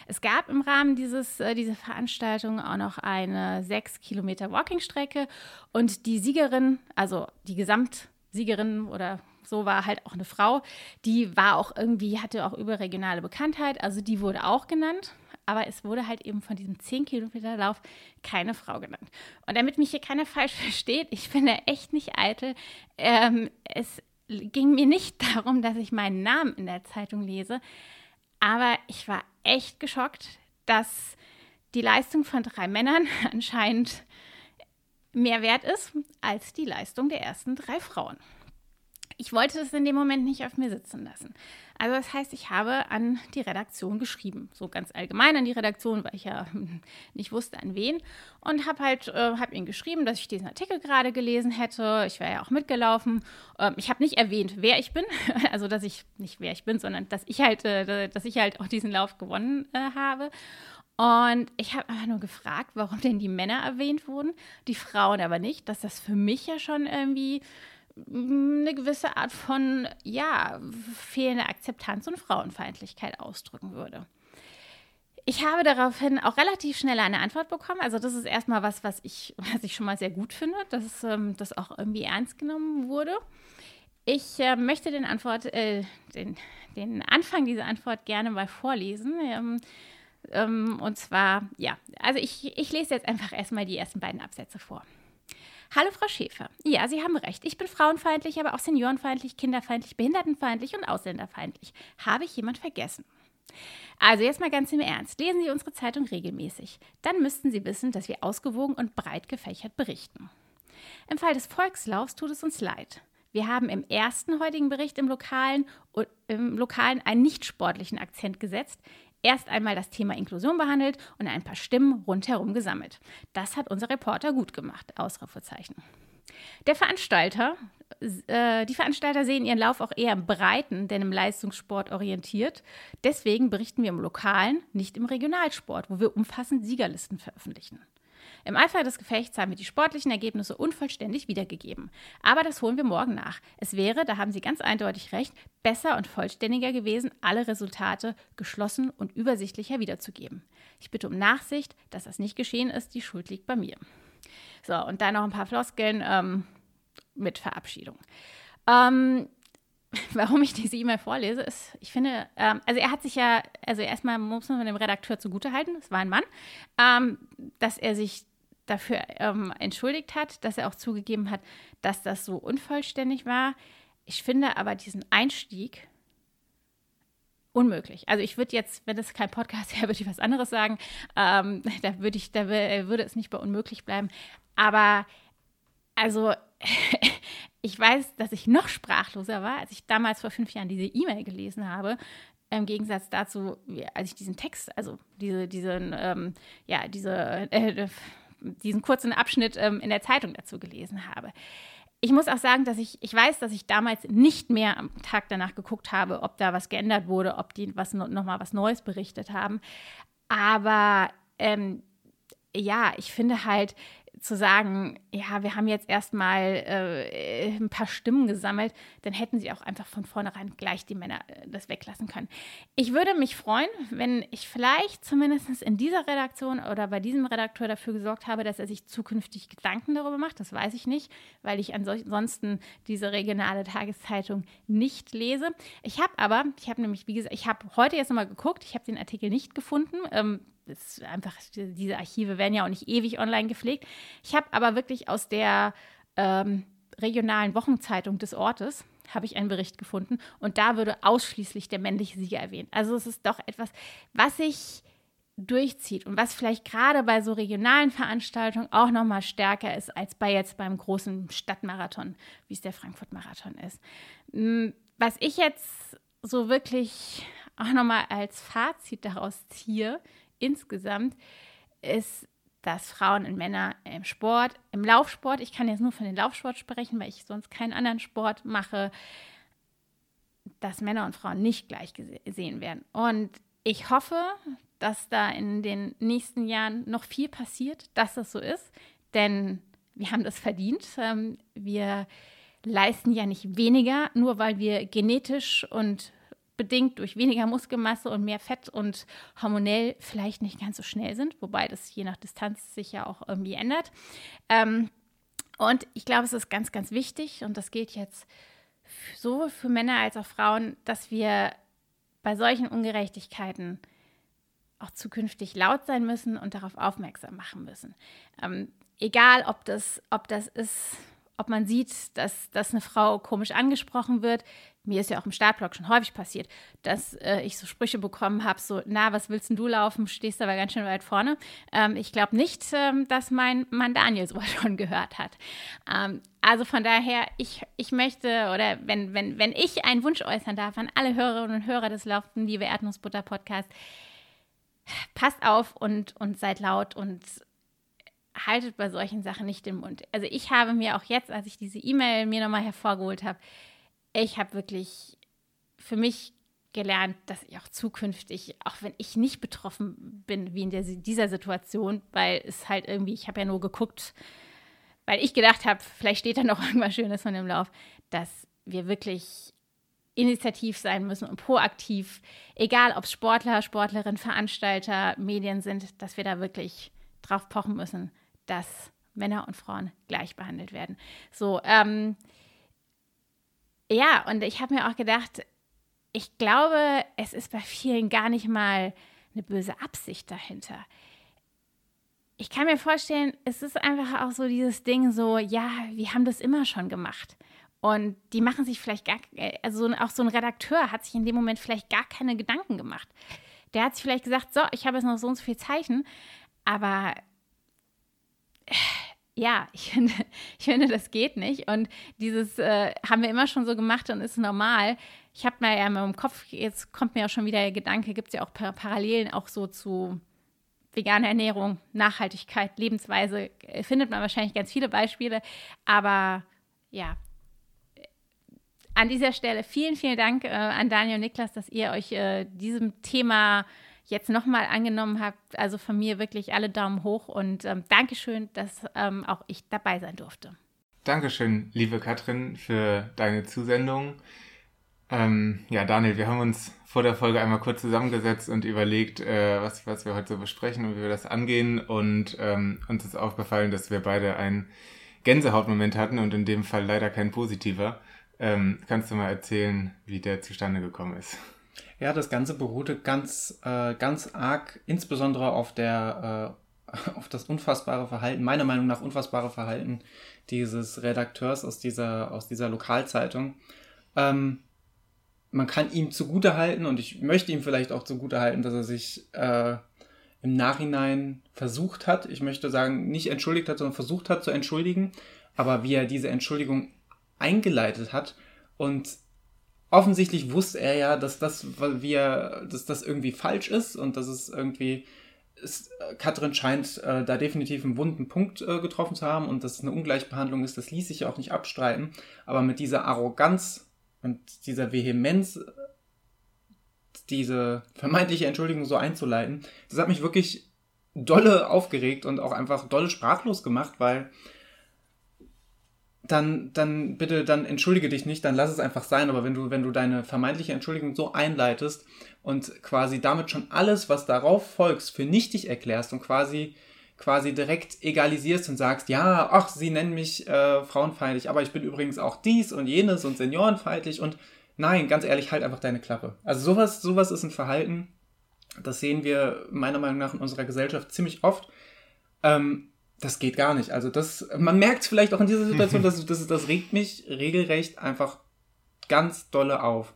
Es gab im Rahmen dieses, äh, dieser Veranstaltung auch noch eine sechs Kilometer Walking-Strecke und die Siegerin, also die Gesamtsiegerin oder so war halt auch eine Frau, die war auch irgendwie, hatte auch überregionale Bekanntheit, also die wurde auch genannt. Aber es wurde halt eben von diesem 10 Kilometer Lauf keine Frau genannt. Und damit mich hier keiner *laughs* falsch versteht, ich bin da echt nicht eitel. Ähm, es ging mir nicht *laughs* darum, dass ich meinen Namen in der Zeitung lese, aber ich war echt geschockt, dass die Leistung von drei Männern *laughs* anscheinend mehr wert ist als die Leistung der ersten drei Frauen. Ich wollte es in dem Moment nicht auf mir sitzen lassen. Also das heißt, ich habe an die Redaktion geschrieben, so ganz allgemein an die Redaktion, weil ich ja *laughs* nicht wusste an wen und habe halt äh, habe ihnen geschrieben, dass ich diesen Artikel gerade gelesen hätte. Ich wäre ja auch mitgelaufen. Ähm, ich habe nicht erwähnt, wer ich bin, *laughs* also dass ich nicht wer ich bin, sondern dass ich halt, äh, dass ich halt auch diesen Lauf gewonnen äh, habe. Und ich habe einfach nur gefragt, warum denn die Männer erwähnt wurden, die Frauen aber nicht, dass das für mich ja schon irgendwie eine gewisse Art von, ja, fehlende Akzeptanz und Frauenfeindlichkeit ausdrücken würde. Ich habe daraufhin auch relativ schnell eine Antwort bekommen. Also das ist erstmal was, was ich, was ich schon mal sehr gut finde, dass ähm, das auch irgendwie ernst genommen wurde. Ich äh, möchte den, Antwort, äh, den, den Anfang dieser Antwort gerne mal vorlesen. Ähm, ähm, und zwar, ja, also ich, ich lese jetzt einfach erstmal die ersten beiden Absätze vor. Hallo Frau Schäfer. Ja, Sie haben recht. Ich bin frauenfeindlich, aber auch seniorenfeindlich, kinderfeindlich, behindertenfeindlich und ausländerfeindlich. Habe ich jemand vergessen? Also jetzt mal ganz im Ernst. Lesen Sie unsere Zeitung regelmäßig. Dann müssten Sie wissen, dass wir ausgewogen und breit gefächert berichten. Im Fall des Volkslaufs tut es uns leid. Wir haben im ersten heutigen Bericht im Lokalen, im Lokalen einen nicht sportlichen Akzent gesetzt erst einmal das Thema Inklusion behandelt und ein paar Stimmen rundherum gesammelt. Das hat unser Reporter gut gemacht. Ausrufezeichen. Der Veranstalter, äh, die Veranstalter sehen ihren Lauf auch eher im Breiten, denn im Leistungssport orientiert. Deswegen berichten wir im Lokalen, nicht im Regionalsport, wo wir umfassend Siegerlisten veröffentlichen. Im Eifer des Gefechts haben wir die sportlichen Ergebnisse unvollständig wiedergegeben. Aber das holen wir morgen nach. Es wäre, da haben Sie ganz eindeutig recht, besser und vollständiger gewesen, alle Resultate geschlossen und übersichtlicher wiederzugeben. Ich bitte um Nachsicht, dass das nicht geschehen ist. Die Schuld liegt bei mir. So, und dann noch ein paar Floskeln ähm, mit Verabschiedung. Ähm, *laughs* warum ich diese E-Mail vorlese, ist, ich finde, ähm, also er hat sich ja, also erstmal muss man dem Redakteur zugutehalten, es war ein Mann, ähm, dass er sich dafür ähm, entschuldigt hat, dass er auch zugegeben hat, dass das so unvollständig war. Ich finde aber diesen Einstieg unmöglich. Also ich würde jetzt, wenn es kein Podcast wäre, *laughs* würde ich was anderes sagen. Ähm, da würde ich, da würde es nicht bei unmöglich bleiben. Aber also *laughs* ich weiß, dass ich noch sprachloser war, als ich damals vor fünf Jahren diese E-Mail gelesen habe. Im Gegensatz dazu, als ich diesen Text, also diese, diesen, ähm, ja, diese, äh, diesen kurzen Abschnitt ähm, in der Zeitung dazu gelesen habe. ich muss auch sagen, dass ich, ich weiß, dass ich damals nicht mehr am Tag danach geguckt habe, ob da was geändert wurde, ob die was nochmal was Neues berichtet haben. Aber ähm, ja, ich finde halt, zu sagen, ja, wir haben jetzt erstmal äh, ein paar Stimmen gesammelt, dann hätten sie auch einfach von vornherein gleich die Männer äh, das weglassen können. Ich würde mich freuen, wenn ich vielleicht zumindest in dieser Redaktion oder bei diesem Redakteur dafür gesorgt habe, dass er sich zukünftig Gedanken darüber macht. Das weiß ich nicht, weil ich ansonsten diese regionale Tageszeitung nicht lese. Ich habe aber, ich habe nämlich, wie gesagt, ich habe heute jetzt nochmal geguckt, ich habe den Artikel nicht gefunden. Ähm, ist einfach, diese Archive werden ja auch nicht ewig online gepflegt. Ich habe aber wirklich aus der ähm, regionalen Wochenzeitung des Ortes habe ich einen Bericht gefunden und da würde ausschließlich der männliche Sieger erwähnt. Also es ist doch etwas, was sich durchzieht und was vielleicht gerade bei so regionalen Veranstaltungen auch noch mal stärker ist als bei jetzt beim großen Stadtmarathon, wie es der Frankfurt-Marathon ist. Hm, was ich jetzt so wirklich auch noch mal als Fazit daraus ziehe, insgesamt ist, dass Frauen und Männer im Sport, im Laufsport, ich kann jetzt nur von den Laufsport sprechen, weil ich sonst keinen anderen Sport mache, dass Männer und Frauen nicht gleich gesehen werden. Und ich hoffe, dass da in den nächsten Jahren noch viel passiert, dass das so ist, denn wir haben das verdient. Ähm, wir leisten ja nicht weniger, nur weil wir genetisch und bedingt durch weniger Muskelmasse und mehr Fett und hormonell vielleicht nicht ganz so schnell sind, wobei das je nach Distanz sich ja auch irgendwie ändert. Ähm, und ich glaube, es ist ganz, ganz wichtig, und das gilt jetzt sowohl für Männer als auch Frauen, dass wir bei solchen Ungerechtigkeiten auch zukünftig laut sein müssen und darauf aufmerksam machen müssen. Ähm, egal, ob das, ob das ist, ob man sieht, dass, dass eine Frau komisch angesprochen wird. Mir ist ja auch im Startblock schon häufig passiert, dass äh, ich so Sprüche bekommen habe, so, na, was willst denn du laufen? Stehst aber ganz schön weit vorne. Ähm, ich glaube nicht, ähm, dass mein Mann Daniel sowas *laughs* schon gehört hat. Ähm, also von daher, ich, ich möchte, oder wenn, wenn, wenn ich einen Wunsch äußern darf an alle Hörerinnen und Hörer des Laufen, liebe Erdnussbutter Podcast, passt auf und, und seid laut und haltet bei solchen Sachen nicht den Mund. Also ich habe mir auch jetzt, als ich diese E-Mail mir nochmal hervorgeholt habe, ich habe wirklich für mich gelernt, dass ich auch zukünftig, auch wenn ich nicht betroffen bin wie in der, dieser Situation, weil es halt irgendwie, ich habe ja nur geguckt, weil ich gedacht habe, vielleicht steht da noch *laughs* irgendwas Schönes von dem Lauf, dass wir wirklich initiativ sein müssen und proaktiv, egal ob es Sportler, Sportlerinnen, Veranstalter, Medien sind, dass wir da wirklich drauf pochen müssen, dass Männer und Frauen gleich behandelt werden. So, ähm, ja, und ich habe mir auch gedacht, ich glaube, es ist bei vielen gar nicht mal eine böse Absicht dahinter. Ich kann mir vorstellen, es ist einfach auch so dieses Ding so, ja, wir haben das immer schon gemacht. Und die machen sich vielleicht gar, also auch so ein Redakteur hat sich in dem Moment vielleicht gar keine Gedanken gemacht. Der hat sich vielleicht gesagt, so, ich habe jetzt noch so und so viel Zeichen, aber ja, ich finde, ich finde, das geht nicht. Und dieses äh, haben wir immer schon so gemacht und ist normal. Ich habe mir ja immer im Kopf, jetzt kommt mir auch schon wieder der Gedanke, gibt es ja auch Parallelen auch so zu veganer Ernährung, Nachhaltigkeit, Lebensweise, äh, findet man wahrscheinlich ganz viele Beispiele. Aber ja, an dieser Stelle vielen, vielen Dank äh, an Daniel und Niklas, dass ihr euch äh, diesem Thema jetzt nochmal angenommen habt. Also von mir wirklich alle Daumen hoch und ähm, Dankeschön, dass ähm, auch ich dabei sein durfte. Dankeschön, liebe Katrin, für deine Zusendung. Ähm, ja, Daniel, wir haben uns vor der Folge einmal kurz zusammengesetzt und überlegt, äh, was, was wir heute so besprechen und wie wir das angehen. Und ähm, uns ist aufgefallen, dass wir beide einen Gänsehautmoment hatten und in dem Fall leider kein positiver. Ähm, kannst du mal erzählen, wie der zustande gekommen ist? Ja, das Ganze beruhte ganz, äh, ganz arg, insbesondere auf der, äh, *laughs* auf das unfassbare Verhalten, meiner Meinung nach unfassbare Verhalten dieses Redakteurs aus dieser, aus dieser Lokalzeitung. Ähm, man kann ihm zugute halten und ich möchte ihm vielleicht auch zugute halten, dass er sich äh, im Nachhinein versucht hat, ich möchte sagen, nicht entschuldigt hat, sondern versucht hat zu entschuldigen, aber wie er diese Entschuldigung eingeleitet hat und offensichtlich wusste er ja, dass das, wir, dass das irgendwie falsch ist und dass es irgendwie ist, äh, Katrin scheint äh, da definitiv einen wunden Punkt äh, getroffen zu haben und dass es eine Ungleichbehandlung ist, das ließ sich ja auch nicht abstreiten. Aber mit dieser Arroganz und dieser Vehemenz, diese vermeintliche Entschuldigung so einzuleiten, das hat mich wirklich dolle aufgeregt und auch einfach dolle sprachlos gemacht, weil dann, dann bitte, dann entschuldige dich nicht, dann lass es einfach sein. Aber wenn du, wenn du deine vermeintliche Entschuldigung so einleitest und quasi damit schon alles, was darauf folgst, für nichtig erklärst und quasi, quasi direkt egalisierst und sagst, ja, ach, sie nennen mich äh, frauenfeindlich, aber ich bin übrigens auch dies und jenes und seniorenfeindlich und nein, ganz ehrlich, halt einfach deine Klappe. Also sowas, sowas ist ein Verhalten, das sehen wir meiner Meinung nach in unserer Gesellschaft ziemlich oft. Ähm, das geht gar nicht. Also das, man merkt es vielleicht auch in dieser Situation, *laughs* dass das, das regt mich regelrecht einfach ganz dolle auf.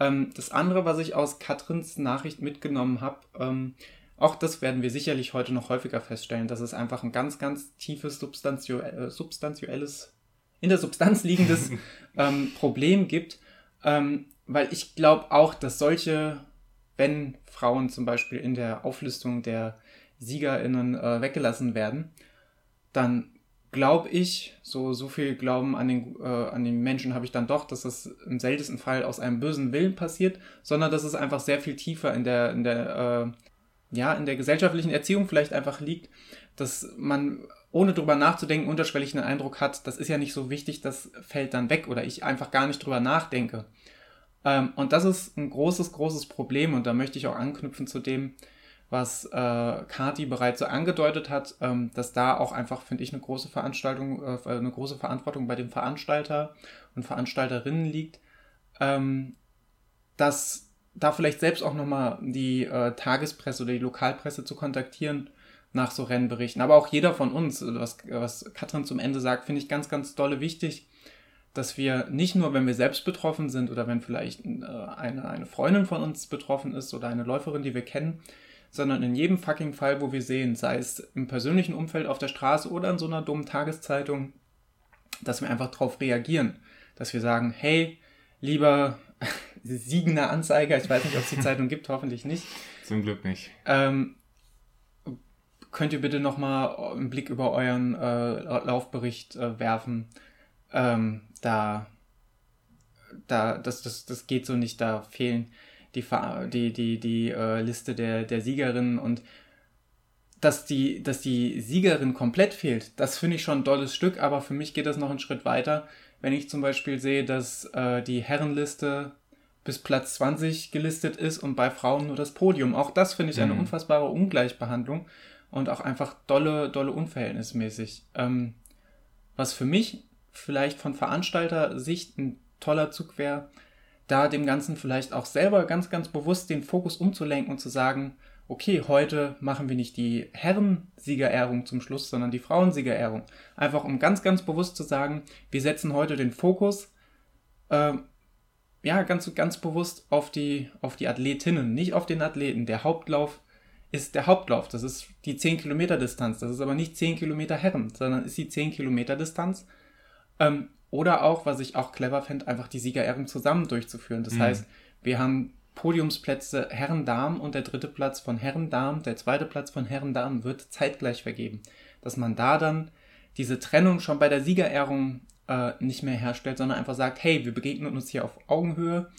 Ähm, das andere, was ich aus Katrins Nachricht mitgenommen habe, ähm, auch das werden wir sicherlich heute noch häufiger feststellen, dass es einfach ein ganz, ganz tiefes substanzio äh, substanzielles, in der Substanz liegendes *laughs* ähm, Problem gibt. Ähm, weil ich glaube auch, dass solche, wenn Frauen zum Beispiel in der Auflistung der SiegerInnen äh, weggelassen werden, dann glaube ich, so, so viel Glauben an den, äh, an den Menschen habe ich dann doch, dass das im seltensten Fall aus einem bösen Willen passiert, sondern dass es einfach sehr viel tiefer in der, in der, äh, ja, in der gesellschaftlichen Erziehung vielleicht einfach liegt, dass man ohne drüber nachzudenken unterschwellig einen Eindruck hat, das ist ja nicht so wichtig, das fällt dann weg oder ich einfach gar nicht drüber nachdenke. Ähm, und das ist ein großes, großes Problem und da möchte ich auch anknüpfen zu dem, was äh, Kati bereits so angedeutet hat, ähm, dass da auch einfach, finde ich, eine große Veranstaltung, äh, eine große Verantwortung bei den Veranstalter und Veranstalterinnen liegt, ähm, dass da vielleicht selbst auch nochmal die äh, Tagespresse oder die Lokalpresse zu kontaktieren nach so Rennberichten. Aber auch jeder von uns, was, was Katrin zum Ende sagt, finde ich ganz, ganz dolle wichtig, dass wir nicht nur, wenn wir selbst betroffen sind oder wenn vielleicht äh, eine, eine Freundin von uns betroffen ist oder eine Läuferin, die wir kennen, sondern in jedem fucking Fall, wo wir sehen, sei es im persönlichen Umfeld auf der Straße oder in so einer dummen Tageszeitung, dass wir einfach darauf reagieren. Dass wir sagen, hey, lieber *laughs* siegender Anzeiger, ich weiß nicht, ob es die *laughs* Zeitung gibt, hoffentlich nicht. Zum Glück nicht. Ähm, könnt ihr bitte nochmal einen Blick über euren äh, Laufbericht äh, werfen? Ähm, da, da, das, das, das geht so nicht, da fehlen die, die, die, die äh, Liste der, der Siegerinnen und dass die, dass die Siegerin komplett fehlt, das finde ich schon ein tolles Stück, aber für mich geht das noch einen Schritt weiter. Wenn ich zum Beispiel sehe, dass äh, die Herrenliste bis Platz 20 gelistet ist und bei Frauen nur das Podium. Auch das finde ich eine mhm. unfassbare Ungleichbehandlung und auch einfach dolle, dolle unverhältnismäßig. Ähm, was für mich vielleicht von Veranstalter-Sicht ein toller Zug wäre, da dem Ganzen vielleicht auch selber ganz, ganz bewusst den Fokus umzulenken und zu sagen, okay, heute machen wir nicht die Herrensiegerehrung zum Schluss, sondern die Frauensiegerehrung. Einfach um ganz, ganz bewusst zu sagen, wir setzen heute den Fokus, äh, ja, ganz, ganz bewusst auf die, auf die Athletinnen, nicht auf den Athleten. Der Hauptlauf ist der Hauptlauf. Das ist die 10 Kilometer Distanz. Das ist aber nicht 10 Kilometer Herren, sondern ist die 10 Kilometer Distanz. Ähm, oder auch, was ich auch clever fände, einfach die Siegerehrung zusammen durchzuführen. Das mhm. heißt, wir haben Podiumsplätze Herren-Damen und der dritte Platz von Herren-Damen, der zweite Platz von Herren-Damen wird zeitgleich vergeben. Dass man da dann diese Trennung schon bei der Siegerehrung äh, nicht mehr herstellt, sondern einfach sagt, hey, wir begegnen uns hier auf Augenhöhe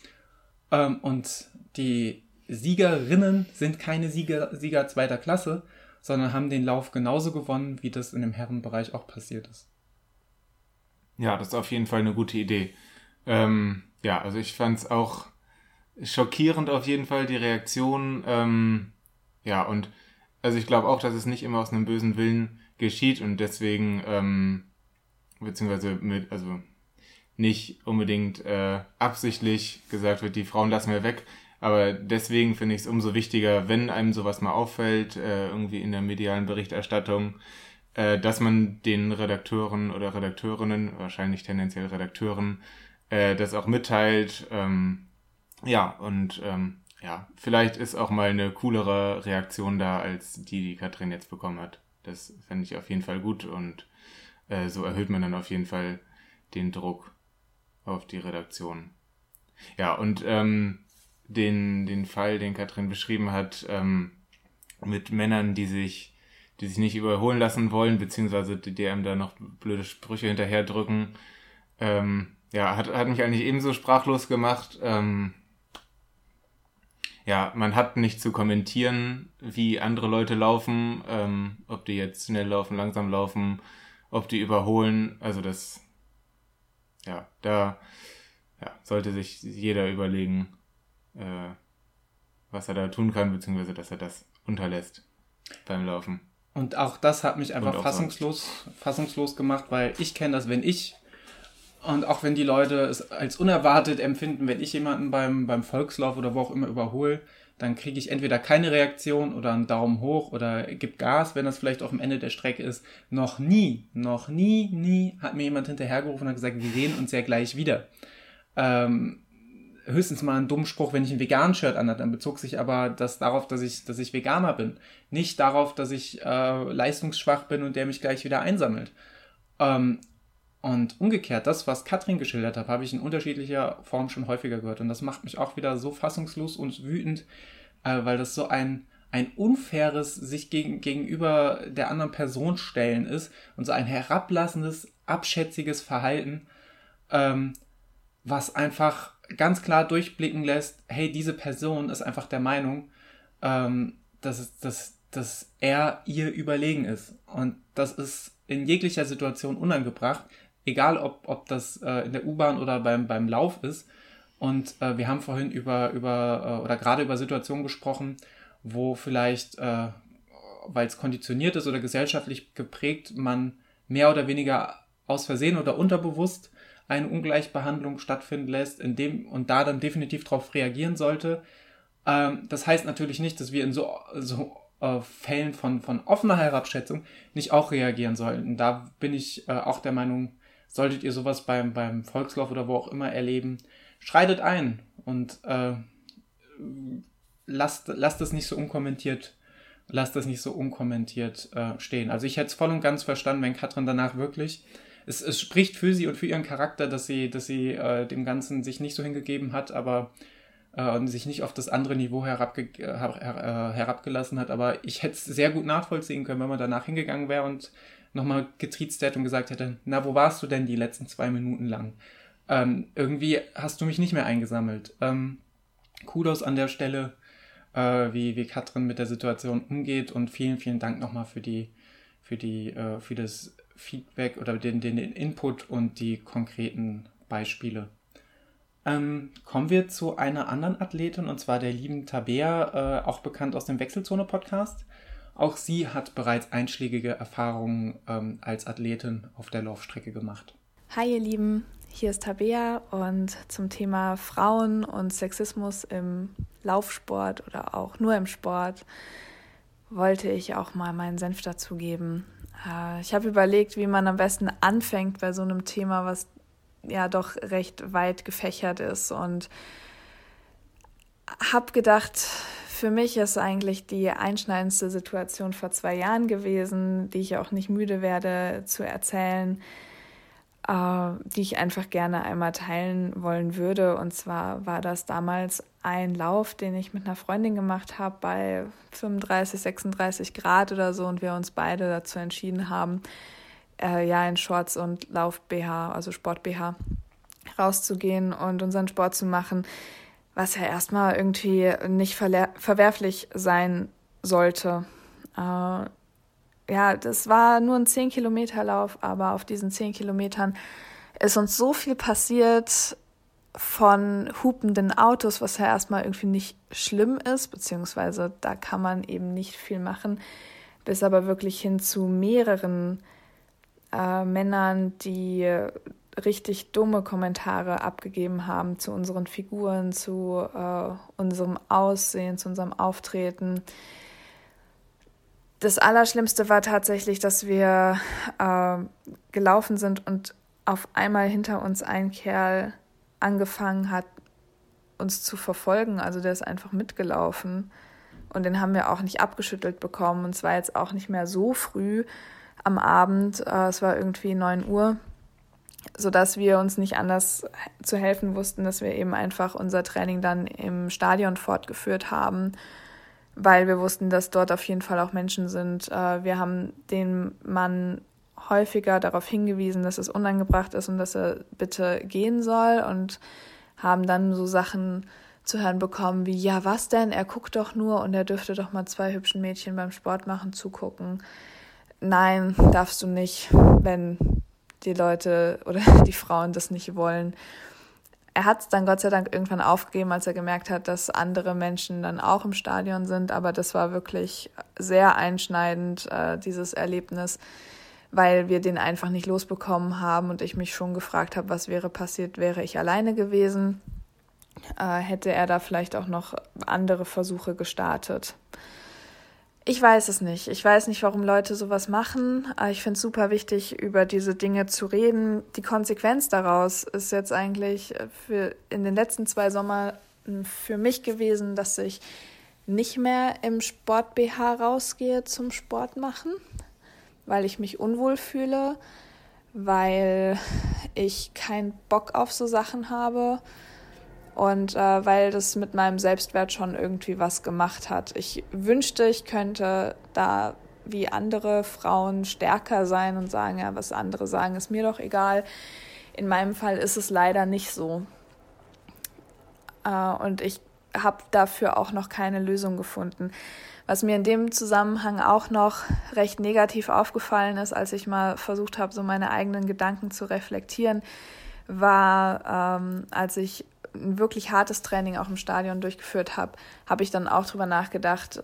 ähm, und die Siegerinnen sind keine Sieger, Sieger zweiter Klasse, sondern haben den Lauf genauso gewonnen, wie das in dem Herrenbereich auch passiert ist. Ja, das ist auf jeden Fall eine gute Idee. Ähm, ja, also ich fand es auch schockierend auf jeden Fall, die Reaktion. Ähm, ja, und also ich glaube auch, dass es nicht immer aus einem bösen Willen geschieht und deswegen, ähm, beziehungsweise mit, also nicht unbedingt äh, absichtlich gesagt wird, die Frauen lassen wir weg. Aber deswegen finde ich es umso wichtiger, wenn einem sowas mal auffällt, äh, irgendwie in der medialen Berichterstattung, äh, dass man den Redakteuren oder Redakteurinnen, wahrscheinlich tendenziell Redakteuren, äh, das auch mitteilt. Ähm, ja, und ähm, ja, vielleicht ist auch mal eine coolere Reaktion da, als die, die Katrin jetzt bekommen hat. Das fände ich auf jeden Fall gut und äh, so erhöht man dann auf jeden Fall den Druck auf die Redaktion. Ja, und ähm, den, den Fall, den Katrin beschrieben hat, ähm, mit Männern, die sich, die sich nicht überholen lassen wollen, beziehungsweise die, die einem da noch blöde Sprüche hinterherdrücken. Ähm, ja, hat, hat mich eigentlich ebenso sprachlos gemacht. Ähm, ja, man hat nicht zu kommentieren, wie andere Leute laufen, ähm, ob die jetzt schnell laufen, langsam laufen, ob die überholen. Also das, ja, da ja, sollte sich jeder überlegen, äh, was er da tun kann, beziehungsweise dass er das unterlässt beim Laufen. Und auch das hat mich einfach fassungslos, fassungslos gemacht, weil ich kenne das, wenn ich und auch wenn die Leute es als unerwartet empfinden, wenn ich jemanden beim, beim Volkslauf oder wo auch immer überhole, dann kriege ich entweder keine Reaktion oder einen Daumen hoch oder gib Gas, wenn das vielleicht auch am Ende der Strecke ist. Noch nie, noch nie, nie hat mir jemand hinterhergerufen und hat gesagt, wir sehen uns ja gleich wieder. Ähm, höchstens mal einen dummen Spruch, wenn ich ein Vegan-Shirt anhatte, dann bezog sich aber das darauf, dass ich, dass ich Veganer bin. Nicht darauf, dass ich äh, leistungsschwach bin und der mich gleich wieder einsammelt. Ähm, und umgekehrt, das, was Katrin geschildert hat, habe ich in unterschiedlicher Form schon häufiger gehört. Und das macht mich auch wieder so fassungslos und wütend, äh, weil das so ein, ein unfaires sich gegen, gegenüber der anderen Person stellen ist und so ein herablassendes, abschätziges Verhalten, ähm, was einfach ganz klar durchblicken lässt, hey, diese Person ist einfach der Meinung, ähm, dass, dass, dass er ihr überlegen ist. Und das ist in jeglicher Situation unangebracht, egal ob, ob das äh, in der U-Bahn oder beim, beim Lauf ist. Und äh, wir haben vorhin über, über äh, oder gerade über Situationen gesprochen, wo vielleicht, äh, weil es konditioniert ist oder gesellschaftlich geprägt, man mehr oder weniger aus Versehen oder unterbewusst eine Ungleichbehandlung stattfinden lässt, in dem und da dann definitiv darauf reagieren sollte. Ähm, das heißt natürlich nicht, dass wir in so, so äh, Fällen von, von offener Herabschätzung nicht auch reagieren sollten. Da bin ich äh, auch der Meinung, solltet ihr sowas beim, beim Volkslauf oder wo auch immer erleben, schreitet ein und äh, lasst, lasst es nicht so unkommentiert, lasst es nicht so unkommentiert äh, stehen. Also ich hätte es voll und ganz verstanden, wenn Katrin danach wirklich, es, es spricht für sie und für ihren Charakter, dass sie, dass sie äh, dem Ganzen sich nicht so hingegeben hat, aber äh, und sich nicht auf das andere Niveau herabge her her herabgelassen hat. Aber ich hätte es sehr gut nachvollziehen können, wenn man danach hingegangen wäre und nochmal getriezt hätte und gesagt hätte, na, wo warst du denn die letzten zwei Minuten lang? Ähm, irgendwie hast du mich nicht mehr eingesammelt. Ähm, Kudos an der Stelle, äh, wie, wie Katrin mit der Situation umgeht und vielen, vielen Dank nochmal für die, für die, äh, für das Feedback oder den, den, Input und die konkreten Beispiele. Ähm, kommen wir zu einer anderen Athletin und zwar der lieben Tabea, äh, auch bekannt aus dem Wechselzone-Podcast. Auch sie hat bereits einschlägige Erfahrungen ähm, als Athletin auf der Laufstrecke gemacht. Hi ihr Lieben, hier ist Tabea und zum Thema Frauen und Sexismus im Laufsport oder auch nur im Sport wollte ich auch mal meinen Senf dazugeben. Äh, ich habe überlegt, wie man am besten anfängt bei so einem Thema, was ja doch recht weit gefächert ist. Und habe gedacht, für mich ist eigentlich die einschneidendste Situation vor zwei Jahren gewesen, die ich auch nicht müde werde zu erzählen, äh, die ich einfach gerne einmal teilen wollen würde. Und zwar war das damals ein Lauf, den ich mit einer Freundin gemacht habe bei 35, 36 Grad oder so und wir uns beide dazu entschieden haben, äh, ja in Shorts und Lauf BH, also Sport BH, rauszugehen und unseren Sport zu machen was ja erstmal irgendwie nicht verwerflich sein sollte. Äh, ja, das war nur ein 10-Kilometer-Lauf, aber auf diesen 10 Kilometern ist uns so viel passiert von hupenden Autos, was ja erstmal irgendwie nicht schlimm ist, beziehungsweise da kann man eben nicht viel machen, bis aber wirklich hin zu mehreren äh, Männern, die richtig dumme Kommentare abgegeben haben zu unseren Figuren, zu äh, unserem Aussehen, zu unserem Auftreten. Das Allerschlimmste war tatsächlich, dass wir äh, gelaufen sind und auf einmal hinter uns ein Kerl angefangen hat, uns zu verfolgen. Also der ist einfach mitgelaufen. Und den haben wir auch nicht abgeschüttelt bekommen. Und zwar jetzt auch nicht mehr so früh am Abend. Äh, es war irgendwie 9 Uhr sodass wir uns nicht anders zu helfen wussten, dass wir eben einfach unser Training dann im Stadion fortgeführt haben, weil wir wussten, dass dort auf jeden Fall auch Menschen sind. Äh, wir haben den Mann häufiger darauf hingewiesen, dass es unangebracht ist und dass er bitte gehen soll und haben dann so Sachen zu hören bekommen wie, ja, was denn? Er guckt doch nur und er dürfte doch mal zwei hübschen Mädchen beim Sport machen zugucken. Nein, darfst du nicht, wenn die Leute oder *laughs* die Frauen das nicht wollen. Er hat es dann Gott sei Dank irgendwann aufgegeben, als er gemerkt hat, dass andere Menschen dann auch im Stadion sind. Aber das war wirklich sehr einschneidend, äh, dieses Erlebnis weil wir den einfach nicht losbekommen haben und ich mich schon gefragt habe, was wäre passiert, wäre ich alleine gewesen. Äh, hätte er da vielleicht auch noch andere Versuche gestartet. Ich weiß es nicht. Ich weiß nicht, warum Leute sowas machen. Ich finde es super wichtig, über diese Dinge zu reden. Die Konsequenz daraus ist jetzt eigentlich für in den letzten zwei Sommern für mich gewesen, dass ich nicht mehr im Sport BH rausgehe zum Sport machen weil ich mich unwohl fühle, weil ich keinen Bock auf so Sachen habe und äh, weil das mit meinem Selbstwert schon irgendwie was gemacht hat. Ich wünschte, ich könnte da wie andere Frauen stärker sein und sagen, ja, was andere sagen, ist mir doch egal. In meinem Fall ist es leider nicht so. Äh, und ich habe dafür auch noch keine Lösung gefunden. Was mir in dem Zusammenhang auch noch recht negativ aufgefallen ist, als ich mal versucht habe, so meine eigenen Gedanken zu reflektieren, war, ähm, als ich ein wirklich hartes Training auch im Stadion durchgeführt habe, habe ich dann auch drüber nachgedacht,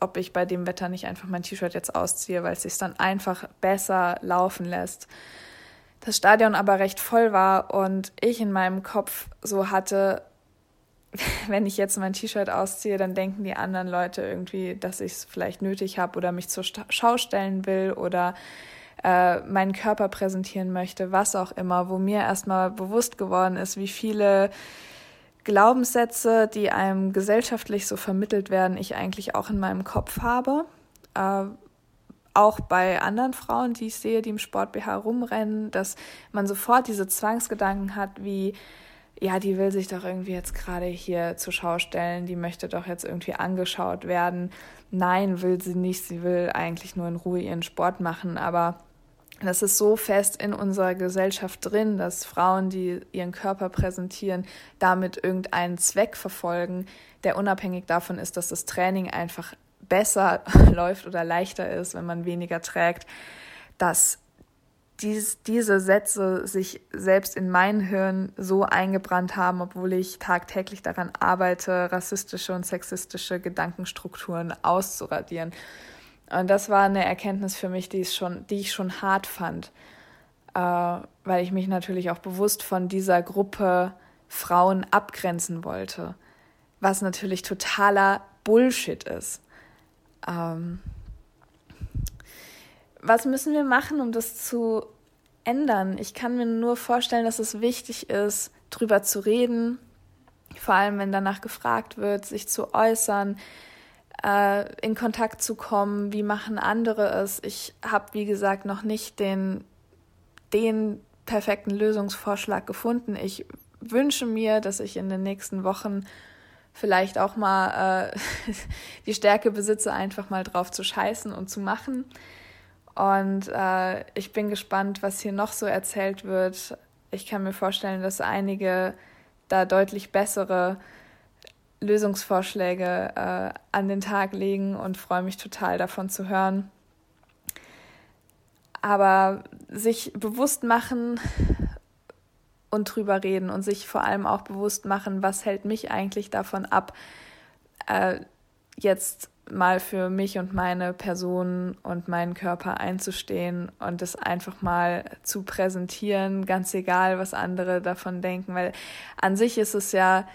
ob ich bei dem Wetter nicht einfach mein T-Shirt jetzt ausziehe, weil es sich dann einfach besser laufen lässt. Das Stadion aber recht voll war und ich in meinem Kopf so hatte, *laughs* wenn ich jetzt mein T-Shirt ausziehe, dann denken die anderen Leute irgendwie, dass ich es vielleicht nötig habe oder mich zur Schau stellen will oder äh, meinen Körper präsentieren möchte, was auch immer, wo mir erstmal bewusst geworden ist, wie viele Glaubenssätze, die einem gesellschaftlich so vermittelt werden, ich eigentlich auch in meinem Kopf habe. Äh, auch bei anderen Frauen, die ich sehe, die im Sport BH rumrennen, dass man sofort diese Zwangsgedanken hat, wie ja, die will sich doch irgendwie jetzt gerade hier zur Schau stellen, die möchte doch jetzt irgendwie angeschaut werden. Nein, will sie nicht, sie will eigentlich nur in Ruhe ihren Sport machen, aber das ist so fest in unserer Gesellschaft drin, dass Frauen, die ihren Körper präsentieren, damit irgendeinen Zweck verfolgen, der unabhängig davon ist, dass das Training einfach besser *laughs* läuft oder leichter ist, wenn man weniger trägt, dass dies, diese Sätze sich selbst in mein Hirn so eingebrannt haben, obwohl ich tagtäglich daran arbeite, rassistische und sexistische Gedankenstrukturen auszuradieren. Und das war eine Erkenntnis für mich, die, schon, die ich schon hart fand, äh, weil ich mich natürlich auch bewusst von dieser Gruppe Frauen abgrenzen wollte, was natürlich totaler Bullshit ist. Ähm, was müssen wir machen, um das zu ändern? Ich kann mir nur vorstellen, dass es wichtig ist, drüber zu reden, vor allem wenn danach gefragt wird, sich zu äußern, äh, in Kontakt zu kommen, wie machen andere es. Ich habe, wie gesagt, noch nicht den, den perfekten Lösungsvorschlag gefunden. Ich wünsche mir, dass ich in den nächsten Wochen vielleicht auch mal äh, *laughs* die Stärke besitze, einfach mal drauf zu scheißen und zu machen. Und äh, ich bin gespannt, was hier noch so erzählt wird. Ich kann mir vorstellen, dass einige da deutlich bessere Lösungsvorschläge äh, an den Tag legen und freue mich total davon zu hören. Aber sich bewusst machen und drüber reden und sich vor allem auch bewusst machen, was hält mich eigentlich davon ab, äh, jetzt mal für mich und meine Person und meinen Körper einzustehen und es einfach mal zu präsentieren, ganz egal, was andere davon denken, weil an sich ist es ja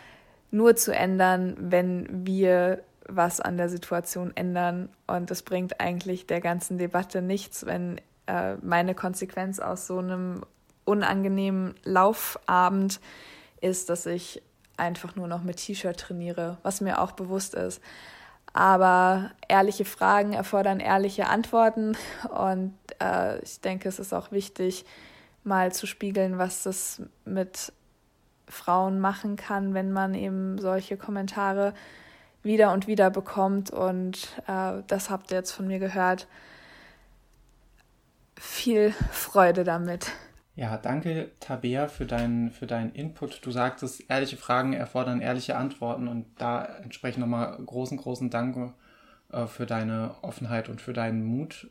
nur zu ändern, wenn wir was an der Situation ändern und es bringt eigentlich der ganzen Debatte nichts, wenn äh, meine Konsequenz aus so einem unangenehmen Laufabend ist, dass ich einfach nur noch mit T-Shirt trainiere, was mir auch bewusst ist. Aber ehrliche Fragen erfordern ehrliche Antworten. Und äh, ich denke, es ist auch wichtig, mal zu spiegeln, was das mit Frauen machen kann, wenn man eben solche Kommentare wieder und wieder bekommt. Und äh, das habt ihr jetzt von mir gehört. Viel Freude damit. Ja, danke Tabea für deinen für deinen Input. Du sagtest, ehrliche Fragen erfordern ehrliche Antworten und da entsprechend nochmal großen, großen Dank äh, für deine Offenheit und für deinen Mut,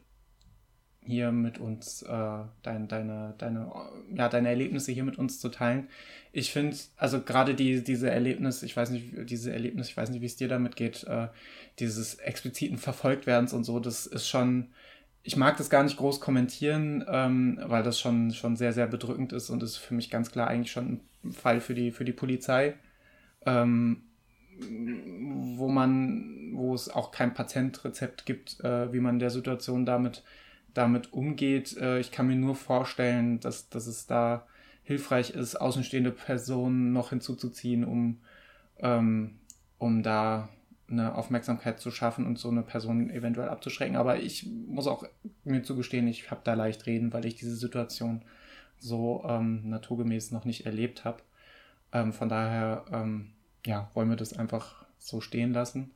hier mit uns äh, dein, deine, deine, ja, deine Erlebnisse hier mit uns zu teilen. Ich finde, also gerade die, diese Erlebnis, ich weiß nicht, diese Erlebnis, ich weiß nicht, wie es dir damit geht, äh, dieses expliziten Verfolgtwerdens und so, das ist schon, ich mag das gar nicht groß kommentieren, ähm, weil das schon, schon sehr, sehr bedrückend ist und ist für mich ganz klar eigentlich schon ein Fall für die, für die Polizei. Ähm, wo man, wo es auch kein Patentrezept gibt, äh, wie man der Situation damit damit umgeht. Äh, ich kann mir nur vorstellen, dass, dass es da hilfreich ist, außenstehende Personen noch hinzuzuziehen, um, ähm, um da eine Aufmerksamkeit zu schaffen und so eine Person eventuell abzuschrecken. Aber ich muss auch mir zugestehen, ich habe da leicht reden, weil ich diese Situation so ähm, naturgemäß noch nicht erlebt habe. Ähm, von daher, ähm, ja, wollen wir das einfach so stehen lassen.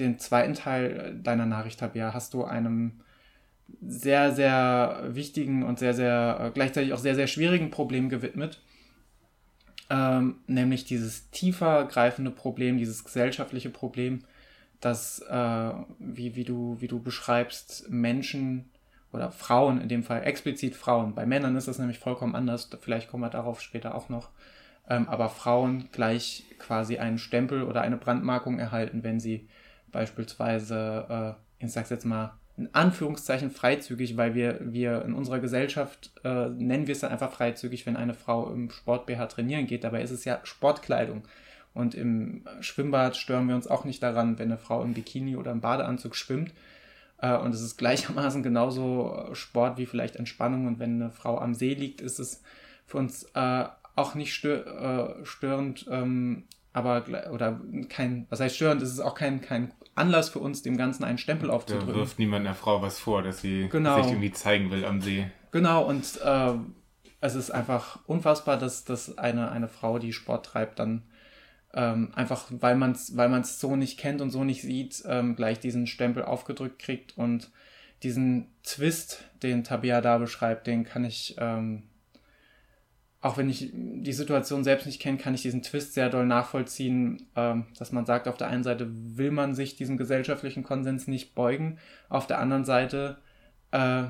Den zweiten Teil deiner Nachricht habe, ja, hast du einem sehr, sehr wichtigen und sehr, sehr, äh, gleichzeitig auch sehr, sehr schwierigen Problem gewidmet. Ähm, nämlich dieses tiefer greifende Problem, dieses gesellschaftliche Problem, dass, äh, wie, wie, du, wie du beschreibst, Menschen oder Frauen, in dem Fall explizit Frauen, bei Männern ist das nämlich vollkommen anders, vielleicht kommen wir darauf später auch noch, ähm, aber Frauen gleich quasi einen Stempel oder eine Brandmarkung erhalten, wenn sie beispielsweise, äh, ich sag's jetzt mal, in Anführungszeichen freizügig, weil wir, wir in unserer Gesellschaft äh, nennen wir es dann einfach freizügig, wenn eine Frau im Sport BH trainieren geht. Dabei ist es ja Sportkleidung. Und im Schwimmbad stören wir uns auch nicht daran, wenn eine Frau im Bikini oder im Badeanzug schwimmt. Äh, und es ist gleichermaßen genauso Sport wie vielleicht Entspannung. Und wenn eine Frau am See liegt, ist es für uns äh, auch nicht stör, äh, störend, ähm, aber oder kein, was heißt störend, ist es auch kein, kein Anlass für uns, dem Ganzen einen Stempel aufzudrücken. Da wirft niemand einer Frau was vor, dass sie genau. sich irgendwie zeigen will am See. Genau, und äh, es ist einfach unfassbar, dass, dass eine, eine Frau, die Sport treibt, dann ähm, einfach, weil man es weil man's so nicht kennt und so nicht sieht, ähm, gleich diesen Stempel aufgedrückt kriegt und diesen Twist, den Tabia da beschreibt, den kann ich ähm, auch wenn ich die Situation selbst nicht kenne, kann ich diesen Twist sehr doll nachvollziehen, ähm, dass man sagt, auf der einen Seite will man sich diesem gesellschaftlichen Konsens nicht beugen, auf der anderen Seite äh,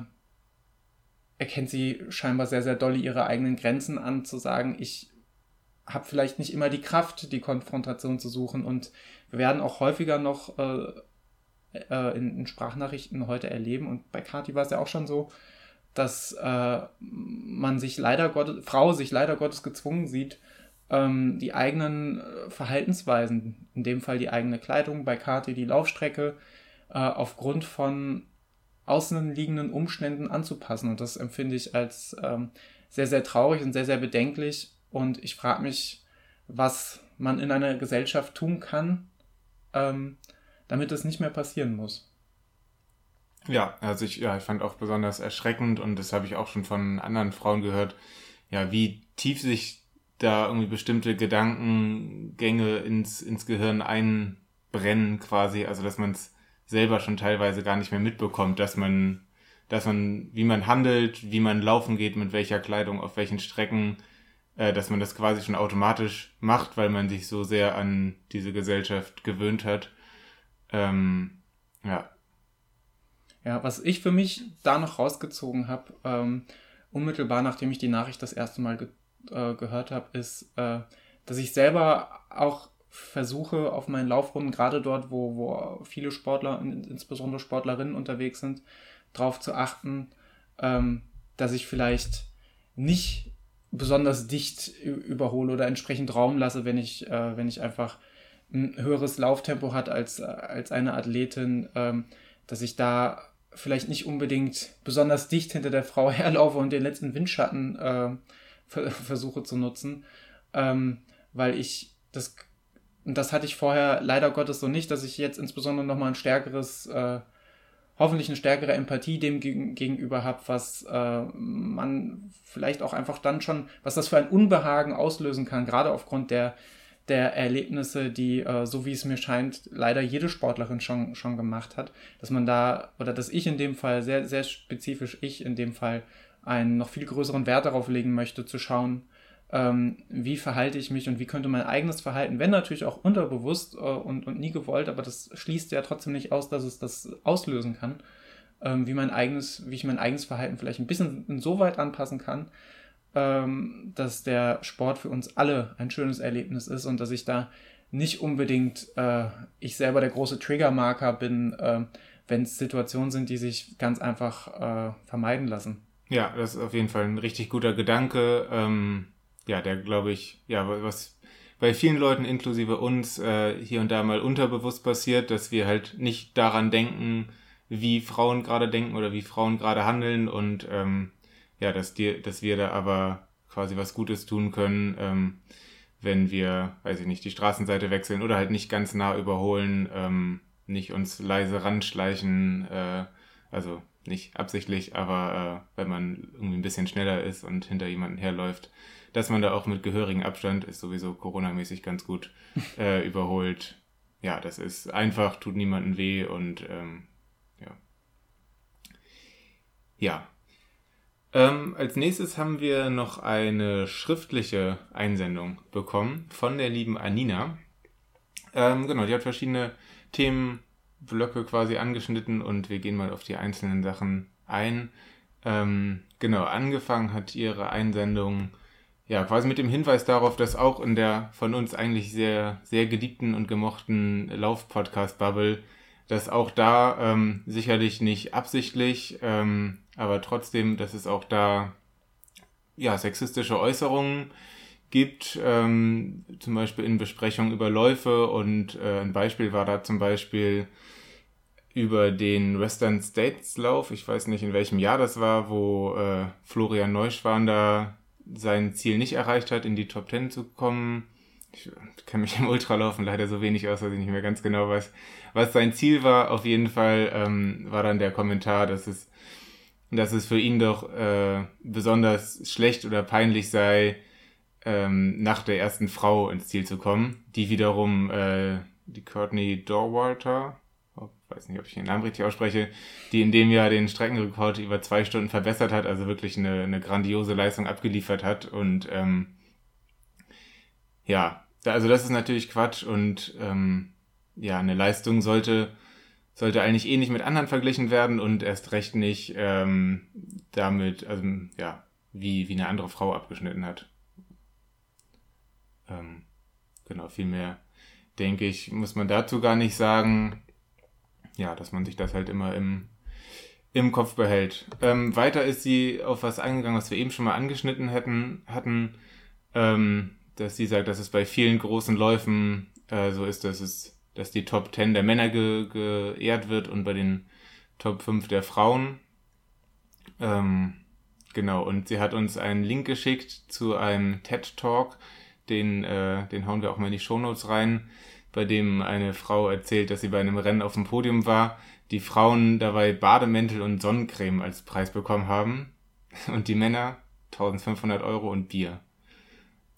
erkennt sie scheinbar sehr, sehr doll ihre eigenen Grenzen an, zu sagen, ich habe vielleicht nicht immer die Kraft, die Konfrontation zu suchen. Und wir werden auch häufiger noch äh, äh, in, in Sprachnachrichten heute erleben. Und bei Kati war es ja auch schon so, dass äh, man sich leider Gottes, Frau sich leider Gottes gezwungen sieht, ähm, die eigenen äh, Verhaltensweisen, in dem Fall die eigene Kleidung, bei Kati die Laufstrecke, äh, aufgrund von außen liegenden Umständen anzupassen. Und das empfinde ich als ähm, sehr, sehr traurig und sehr, sehr bedenklich. Und ich frage mich, was man in einer Gesellschaft tun kann, ähm, damit es nicht mehr passieren muss. Ja, also ich, ja, ich fand auch besonders erschreckend und das habe ich auch schon von anderen Frauen gehört, ja, wie tief sich da irgendwie bestimmte Gedankengänge ins, ins Gehirn einbrennen quasi, also dass man es selber schon teilweise gar nicht mehr mitbekommt, dass man, dass man, wie man handelt, wie man laufen geht, mit welcher Kleidung, auf welchen Strecken, äh, dass man das quasi schon automatisch macht, weil man sich so sehr an diese Gesellschaft gewöhnt hat. Ähm, ja, ja, was ich für mich da noch rausgezogen habe, ähm, unmittelbar nachdem ich die Nachricht das erste Mal ge äh, gehört habe, ist, äh, dass ich selber auch versuche, auf meinen Laufrunden, gerade dort, wo, wo viele Sportler, insbesondere Sportlerinnen unterwegs sind, darauf zu achten, ähm, dass ich vielleicht nicht besonders dicht überhole oder entsprechend Raum lasse, wenn ich, äh, wenn ich einfach ein höheres Lauftempo hat als, als eine Athletin, ähm, dass ich da vielleicht nicht unbedingt besonders dicht hinter der Frau *laughs* herlaufe und den letzten Windschatten äh, *laughs* versuche zu nutzen, ähm, weil ich das, und das hatte ich vorher leider Gottes so nicht, dass ich jetzt insbesondere nochmal ein stärkeres, äh, hoffentlich eine stärkere Empathie dem gegenüber habe, was äh, man vielleicht auch einfach dann schon, was das für ein Unbehagen auslösen kann, gerade aufgrund der der Erlebnisse, die, äh, so wie es mir scheint, leider jede Sportlerin schon, schon gemacht hat, dass man da, oder dass ich in dem Fall, sehr, sehr spezifisch ich in dem Fall, einen noch viel größeren Wert darauf legen möchte, zu schauen, ähm, wie verhalte ich mich und wie könnte mein eigenes Verhalten, wenn natürlich auch unterbewusst äh, und, und nie gewollt, aber das schließt ja trotzdem nicht aus, dass es das auslösen kann, ähm, wie mein eigenes, wie ich mein eigenes Verhalten vielleicht ein bisschen insoweit anpassen kann, ähm, dass der Sport für uns alle ein schönes Erlebnis ist und dass ich da nicht unbedingt äh, ich selber der große Triggermarker bin, äh, wenn es Situationen sind, die sich ganz einfach äh, vermeiden lassen. Ja, das ist auf jeden Fall ein richtig guter Gedanke. Ähm, ja, der glaube ich, ja, was bei vielen Leuten inklusive uns äh, hier und da mal unterbewusst passiert, dass wir halt nicht daran denken, wie Frauen gerade denken oder wie Frauen gerade handeln und ähm, ja, dass, die, dass wir da aber quasi was Gutes tun können, ähm, wenn wir, weiß ich nicht, die Straßenseite wechseln oder halt nicht ganz nah überholen, ähm, nicht uns leise ranschleichen, äh, also nicht absichtlich, aber äh, wenn man irgendwie ein bisschen schneller ist und hinter jemanden herläuft, dass man da auch mit gehörigem Abstand ist sowieso Corona-mäßig ganz gut *laughs* äh, überholt. Ja, das ist einfach, tut niemandem weh und ähm, ja. Ja, ähm, als nächstes haben wir noch eine schriftliche Einsendung bekommen von der lieben Anina. Ähm, genau, die hat verschiedene Themenblöcke quasi angeschnitten und wir gehen mal auf die einzelnen Sachen ein. Ähm, genau, angefangen hat ihre Einsendung ja quasi mit dem Hinweis darauf, dass auch in der von uns eigentlich sehr, sehr geliebten und gemochten Lauf-Podcast-Bubble, dass auch da ähm, sicherlich nicht absichtlich ähm, aber trotzdem, dass es auch da ja, sexistische Äußerungen gibt, ähm, zum Beispiel in Besprechungen über Läufe und äh, ein Beispiel war da zum Beispiel über den Western States Lauf, ich weiß nicht in welchem Jahr das war, wo äh, Florian Neuschwander sein Ziel nicht erreicht hat, in die Top Ten zu kommen. Ich kenne mich im Ultralaufen leider so wenig aus, dass ich nicht mehr ganz genau weiß, was sein Ziel war. Auf jeden Fall ähm, war dann der Kommentar, dass es dass es für ihn doch äh, besonders schlecht oder peinlich sei, ähm, nach der ersten Frau ins Ziel zu kommen, die wiederum äh, die Courtney Dorwalter, oh, weiß nicht, ob ich den Namen richtig ausspreche, die in dem Jahr den Streckenrekord über zwei Stunden verbessert hat, also wirklich eine, eine grandiose Leistung abgeliefert hat und ähm, ja, also das ist natürlich Quatsch und ähm, ja, eine Leistung sollte sollte eigentlich eh nicht mit anderen verglichen werden und erst recht nicht ähm, damit, also ja, wie, wie eine andere Frau abgeschnitten hat. Ähm, genau, viel mehr, denke ich, muss man dazu gar nicht sagen. Ja, dass man sich das halt immer im, im Kopf behält. Ähm, weiter ist sie auf was eingegangen, was wir eben schon mal angeschnitten hätten, hatten, ähm, dass sie sagt, dass es bei vielen großen Läufen äh, so ist, dass es dass die Top 10 der Männer ge geehrt wird und bei den Top 5 der Frauen. Ähm, genau, und sie hat uns einen Link geschickt zu einem TED Talk, den, äh, den hauen wir auch mal in die Shownotes rein, bei dem eine Frau erzählt, dass sie bei einem Rennen auf dem Podium war, die Frauen dabei Bademäntel und Sonnencreme als Preis bekommen haben *laughs* und die Männer 1500 Euro und Bier.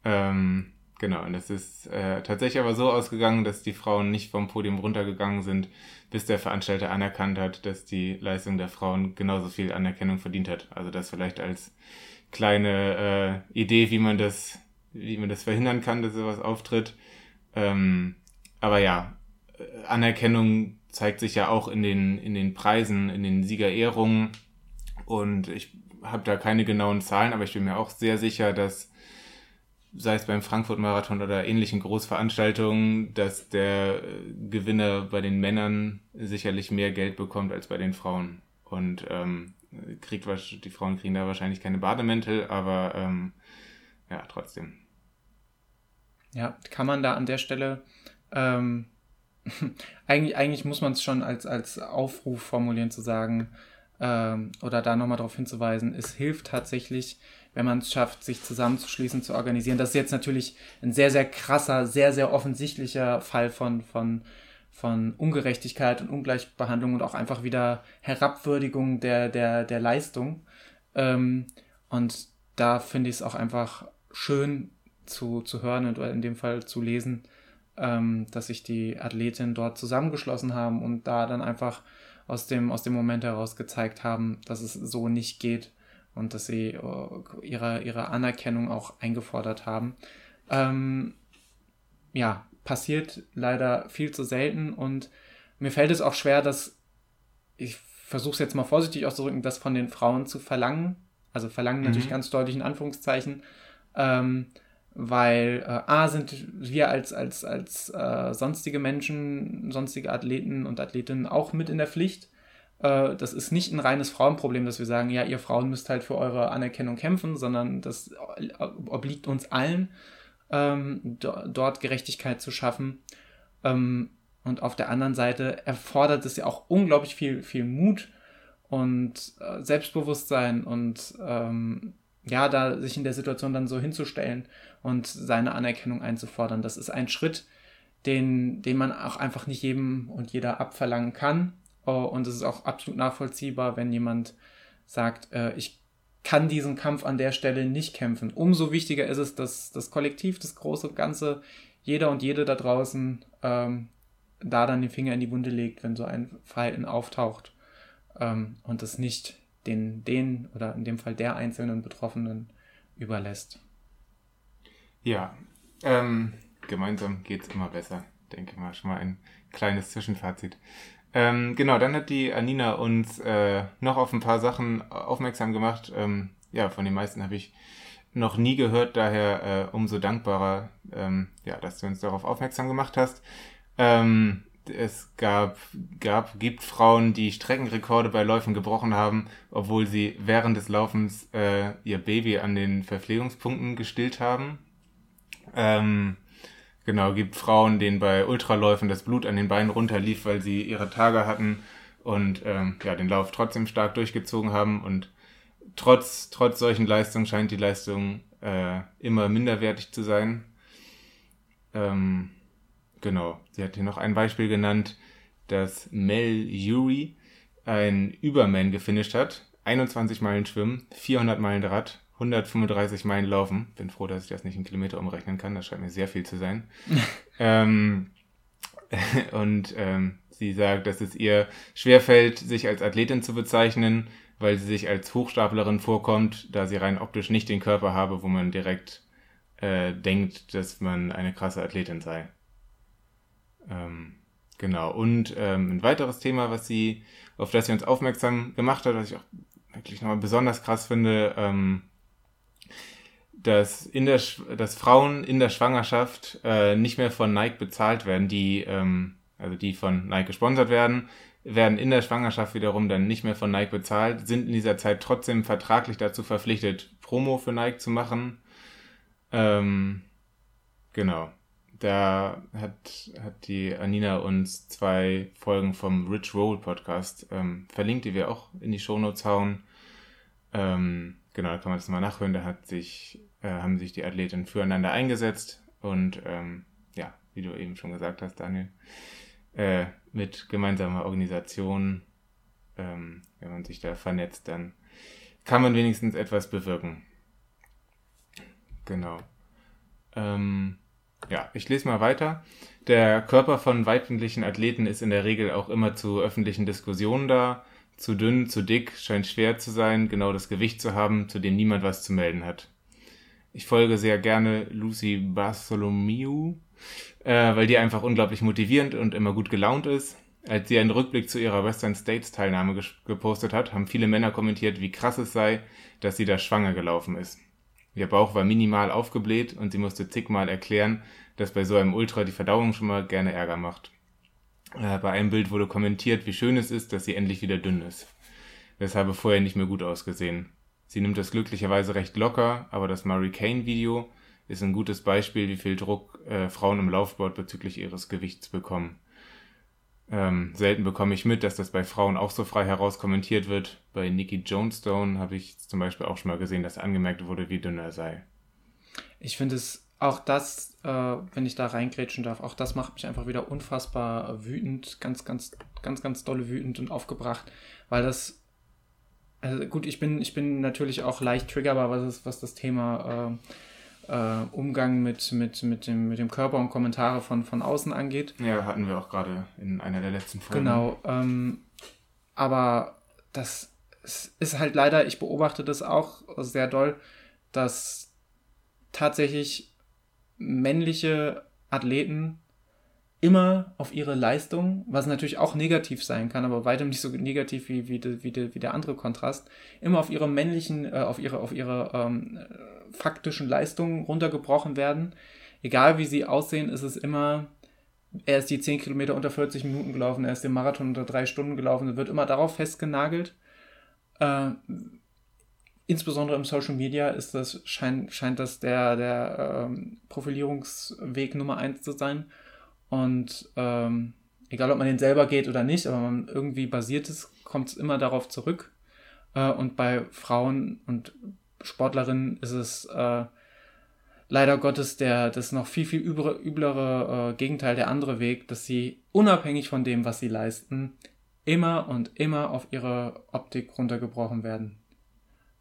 Ähm, Genau, und es ist äh, tatsächlich aber so ausgegangen, dass die Frauen nicht vom Podium runtergegangen sind, bis der Veranstalter anerkannt hat, dass die Leistung der Frauen genauso viel Anerkennung verdient hat. Also das vielleicht als kleine äh, Idee, wie man das, wie man das verhindern kann, dass sowas auftritt. Ähm, aber ja, Anerkennung zeigt sich ja auch in den, in den Preisen, in den Siegerehrungen. Und ich habe da keine genauen Zahlen, aber ich bin mir auch sehr sicher, dass sei es beim Frankfurt-Marathon oder ähnlichen Großveranstaltungen, dass der Gewinner bei den Männern sicherlich mehr Geld bekommt als bei den Frauen. Und ähm, kriegt die Frauen kriegen da wahrscheinlich keine Bademäntel, aber ähm, ja, trotzdem. Ja, kann man da an der Stelle ähm, *laughs* eigentlich, eigentlich muss man es schon als, als Aufruf formulieren, zu sagen, ähm, oder da nochmal darauf hinzuweisen, es hilft tatsächlich, wenn man es schafft, sich zusammenzuschließen, zu organisieren. Das ist jetzt natürlich ein sehr, sehr krasser, sehr, sehr offensichtlicher Fall von, von, von Ungerechtigkeit und Ungleichbehandlung und auch einfach wieder Herabwürdigung der, der, der Leistung. Ähm, und da finde ich es auch einfach schön, zu, zu hören oder in dem Fall zu lesen, ähm, dass sich die Athletinnen dort zusammengeschlossen haben und da dann einfach aus dem, aus dem Moment heraus gezeigt haben, dass es so nicht geht und dass sie uh, ihre, ihre Anerkennung auch eingefordert haben. Ähm, ja, passiert leider viel zu selten und mir fällt es auch schwer, dass ich versuche es jetzt mal vorsichtig auszudrücken, das von den Frauen zu verlangen. Also verlangen mhm. natürlich ganz deutlich in Anführungszeichen, ähm, weil äh, A sind wir als, als, als äh, sonstige Menschen, sonstige Athleten und Athletinnen auch mit in der Pflicht. Äh, das ist nicht ein reines Frauenproblem, dass wir sagen, ja, ihr Frauen müsst halt für eure Anerkennung kämpfen, sondern das obliegt uns allen, ähm, dort Gerechtigkeit zu schaffen. Ähm, und auf der anderen Seite erfordert es ja auch unglaublich viel, viel Mut und äh, Selbstbewusstsein und ähm, ja, da sich in der Situation dann so hinzustellen und seine Anerkennung einzufordern. Das ist ein Schritt, den, den man auch einfach nicht jedem und jeder abverlangen kann. Oh, und es ist auch absolut nachvollziehbar, wenn jemand sagt, äh, ich kann diesen Kampf an der Stelle nicht kämpfen. Umso wichtiger ist es, dass das Kollektiv, das große Ganze, jeder und jede da draußen ähm, da dann den Finger in die Wunde legt, wenn so ein Verhalten auftaucht ähm, und es nicht den, den oder in dem Fall der einzelnen Betroffenen überlässt. Ja, ähm, gemeinsam geht es immer besser, denke mal. Schon mal ein kleines Zwischenfazit. Ähm, genau, dann hat die Anina uns äh, noch auf ein paar Sachen aufmerksam gemacht. Ähm, ja, von den meisten habe ich noch nie gehört, daher äh, umso dankbarer, ähm, ja, dass du uns darauf aufmerksam gemacht hast. Ähm, es gab, gab, gibt Frauen, die Streckenrekorde bei Läufen gebrochen haben, obwohl sie während des Laufens äh, ihr Baby an den Verpflegungspunkten gestillt haben. Ähm, genau, gibt Frauen, denen bei Ultraläufen das Blut an den Beinen runterlief, weil sie ihre Tage hatten und ähm, ja, den Lauf trotzdem stark durchgezogen haben. Und trotz, trotz solchen Leistungen scheint die Leistung äh, immer minderwertig zu sein. Ähm, Genau. Sie hat hier noch ein Beispiel genannt, dass Mel Yuri ein Überman gefinisht hat. 21 Meilen schwimmen, 400 Meilen Rad, 135 Meilen laufen. Bin froh, dass ich das nicht in Kilometer umrechnen kann. Das scheint mir sehr viel zu sein. *laughs* ähm, *laughs* und ähm, sie sagt, dass es ihr schwerfällt, sich als Athletin zu bezeichnen, weil sie sich als Hochstaplerin vorkommt, da sie rein optisch nicht den Körper habe, wo man direkt äh, denkt, dass man eine krasse Athletin sei. Ähm, genau. Und ähm, ein weiteres Thema, was sie, auf das sie uns aufmerksam gemacht hat, was ich auch wirklich nochmal besonders krass finde, ähm, dass, in der, dass Frauen in der Schwangerschaft äh, nicht mehr von Nike bezahlt werden, die, ähm, also die von Nike gesponsert werden, werden in der Schwangerschaft wiederum dann nicht mehr von Nike bezahlt, sind in dieser Zeit trotzdem vertraglich dazu verpflichtet, Promo für Nike zu machen. Ähm, genau da hat, hat die Anina uns zwei Folgen vom Rich Roll Podcast ähm, verlinkt, die wir auch in die Shownotes hauen. Ähm, genau, da kann man das mal nachhören. Da hat sich, äh, haben sich die Athleten füreinander eingesetzt und ähm, ja, wie du eben schon gesagt hast, Daniel, äh, mit gemeinsamer Organisation, ähm, wenn man sich da vernetzt, dann kann man wenigstens etwas bewirken. Genau. Ähm, ja, ich lese mal weiter. Der Körper von weiblichen Athleten ist in der Regel auch immer zu öffentlichen Diskussionen da. Zu dünn, zu dick, scheint schwer zu sein, genau das Gewicht zu haben, zu dem niemand was zu melden hat. Ich folge sehr gerne Lucy Bartholomew, äh, weil die einfach unglaublich motivierend und immer gut gelaunt ist. Als sie einen Rückblick zu ihrer Western States Teilnahme gepostet hat, haben viele Männer kommentiert, wie krass es sei, dass sie da schwanger gelaufen ist. Ihr Bauch war minimal aufgebläht und sie musste zigmal erklären, dass bei so einem Ultra die Verdauung schon mal gerne Ärger macht. Äh, bei einem Bild wurde kommentiert, wie schön es ist, dass sie endlich wieder dünn ist. Das habe vorher nicht mehr gut ausgesehen. Sie nimmt das glücklicherweise recht locker, aber das Murray Kane Video ist ein gutes Beispiel, wie viel Druck äh, Frauen im Laufsport bezüglich ihres Gewichts bekommen. Ähm, selten bekomme ich mit, dass das bei Frauen auch so frei heraus kommentiert wird. Bei Nikki Jonestone habe ich zum Beispiel auch schon mal gesehen, dass angemerkt wurde, wie dünn er sei. Ich finde es auch das, äh, wenn ich da reingrätschen darf, auch das macht mich einfach wieder unfassbar wütend, ganz, ganz, ganz, ganz dolle wütend und aufgebracht, weil das, also gut, ich bin, ich bin natürlich auch leicht triggerbar, was, ist, was das Thema äh, Umgang mit, mit, mit, dem, mit dem Körper und Kommentare von, von außen angeht. Ja, hatten wir auch gerade in einer der letzten Folgen. Genau. Ähm, aber das ist halt leider, ich beobachte das auch sehr doll, dass tatsächlich männliche Athleten immer auf ihre Leistung, was natürlich auch negativ sein kann, aber weitem nicht so negativ wie, wie, wie, wie der andere Kontrast, immer auf ihre männlichen, äh, auf ihre, auf ihre ähm, faktischen Leistungen runtergebrochen werden. Egal wie sie aussehen, ist es immer, er ist die 10 Kilometer unter 40 Minuten gelaufen, er ist den Marathon unter 3 Stunden gelaufen, wird immer darauf festgenagelt. Äh, insbesondere im Social Media ist das, scheint, scheint das der, der ähm, Profilierungsweg Nummer 1 zu sein. Und ähm, egal, ob man den selber geht oder nicht, aber man irgendwie basiert ist, kommt es immer darauf zurück. Äh, und bei Frauen und Sportlerinnen ist es äh, leider Gottes der, das noch viel, viel üblere, üblere äh, Gegenteil, der andere Weg, dass sie unabhängig von dem, was sie leisten, immer und immer auf ihre Optik runtergebrochen werden.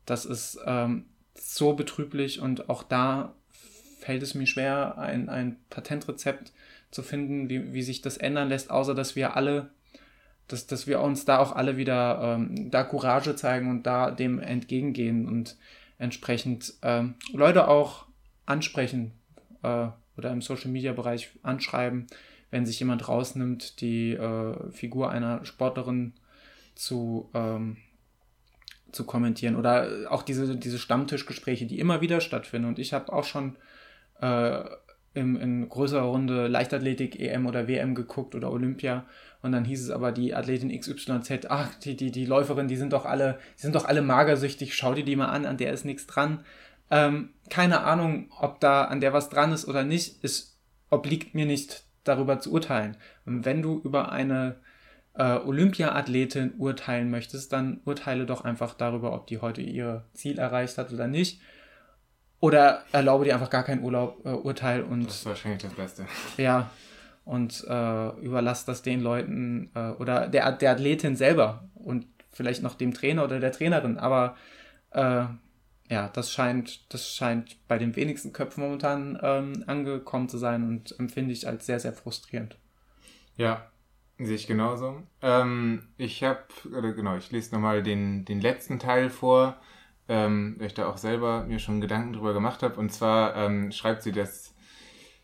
Das ist ähm, so betrüblich und auch da fällt es mir schwer, ein, ein Patentrezept zu finden, wie, wie sich das ändern lässt, außer dass wir alle, dass, dass wir uns da auch alle wieder ähm, da Courage zeigen und da dem entgegengehen und entsprechend ähm, Leute auch ansprechen äh, oder im Social Media Bereich anschreiben, wenn sich jemand rausnimmt, die äh, Figur einer Sportlerin zu, ähm, zu kommentieren. Oder auch diese, diese Stammtischgespräche, die immer wieder stattfinden. Und ich habe auch schon äh, im, in größerer Runde Leichtathletik, EM oder WM geguckt oder Olympia. Und dann hieß es aber, die Athletin XYZ, ach, die, die, die Läuferin, die sind doch alle, die sind doch alle magersüchtig, schau dir die mal an, an der ist nichts dran. Ähm, keine Ahnung, ob da an der was dran ist oder nicht, es obliegt mir nicht darüber zu urteilen. Und wenn du über eine äh, Olympia-Athletin urteilen möchtest, dann urteile doch einfach darüber, ob die heute ihr Ziel erreicht hat oder nicht. Oder erlaube dir einfach gar kein Urlaub, äh, Urteil und. Das ist wahrscheinlich das Beste. Ja. Und äh, überlass das den Leuten äh, oder der, der Athletin selber und vielleicht noch dem Trainer oder der Trainerin. Aber äh, ja, das scheint, das scheint bei den wenigsten Köpfen momentan ähm, angekommen zu sein und empfinde ich als sehr, sehr frustrierend. Ja, sehe ich genauso. Ähm, ich habe, genau, ich lese nochmal den, den letzten Teil vor ähm, weil ich da auch selber mir schon Gedanken drüber gemacht habe. Und zwar ähm, schreibt sie, dass,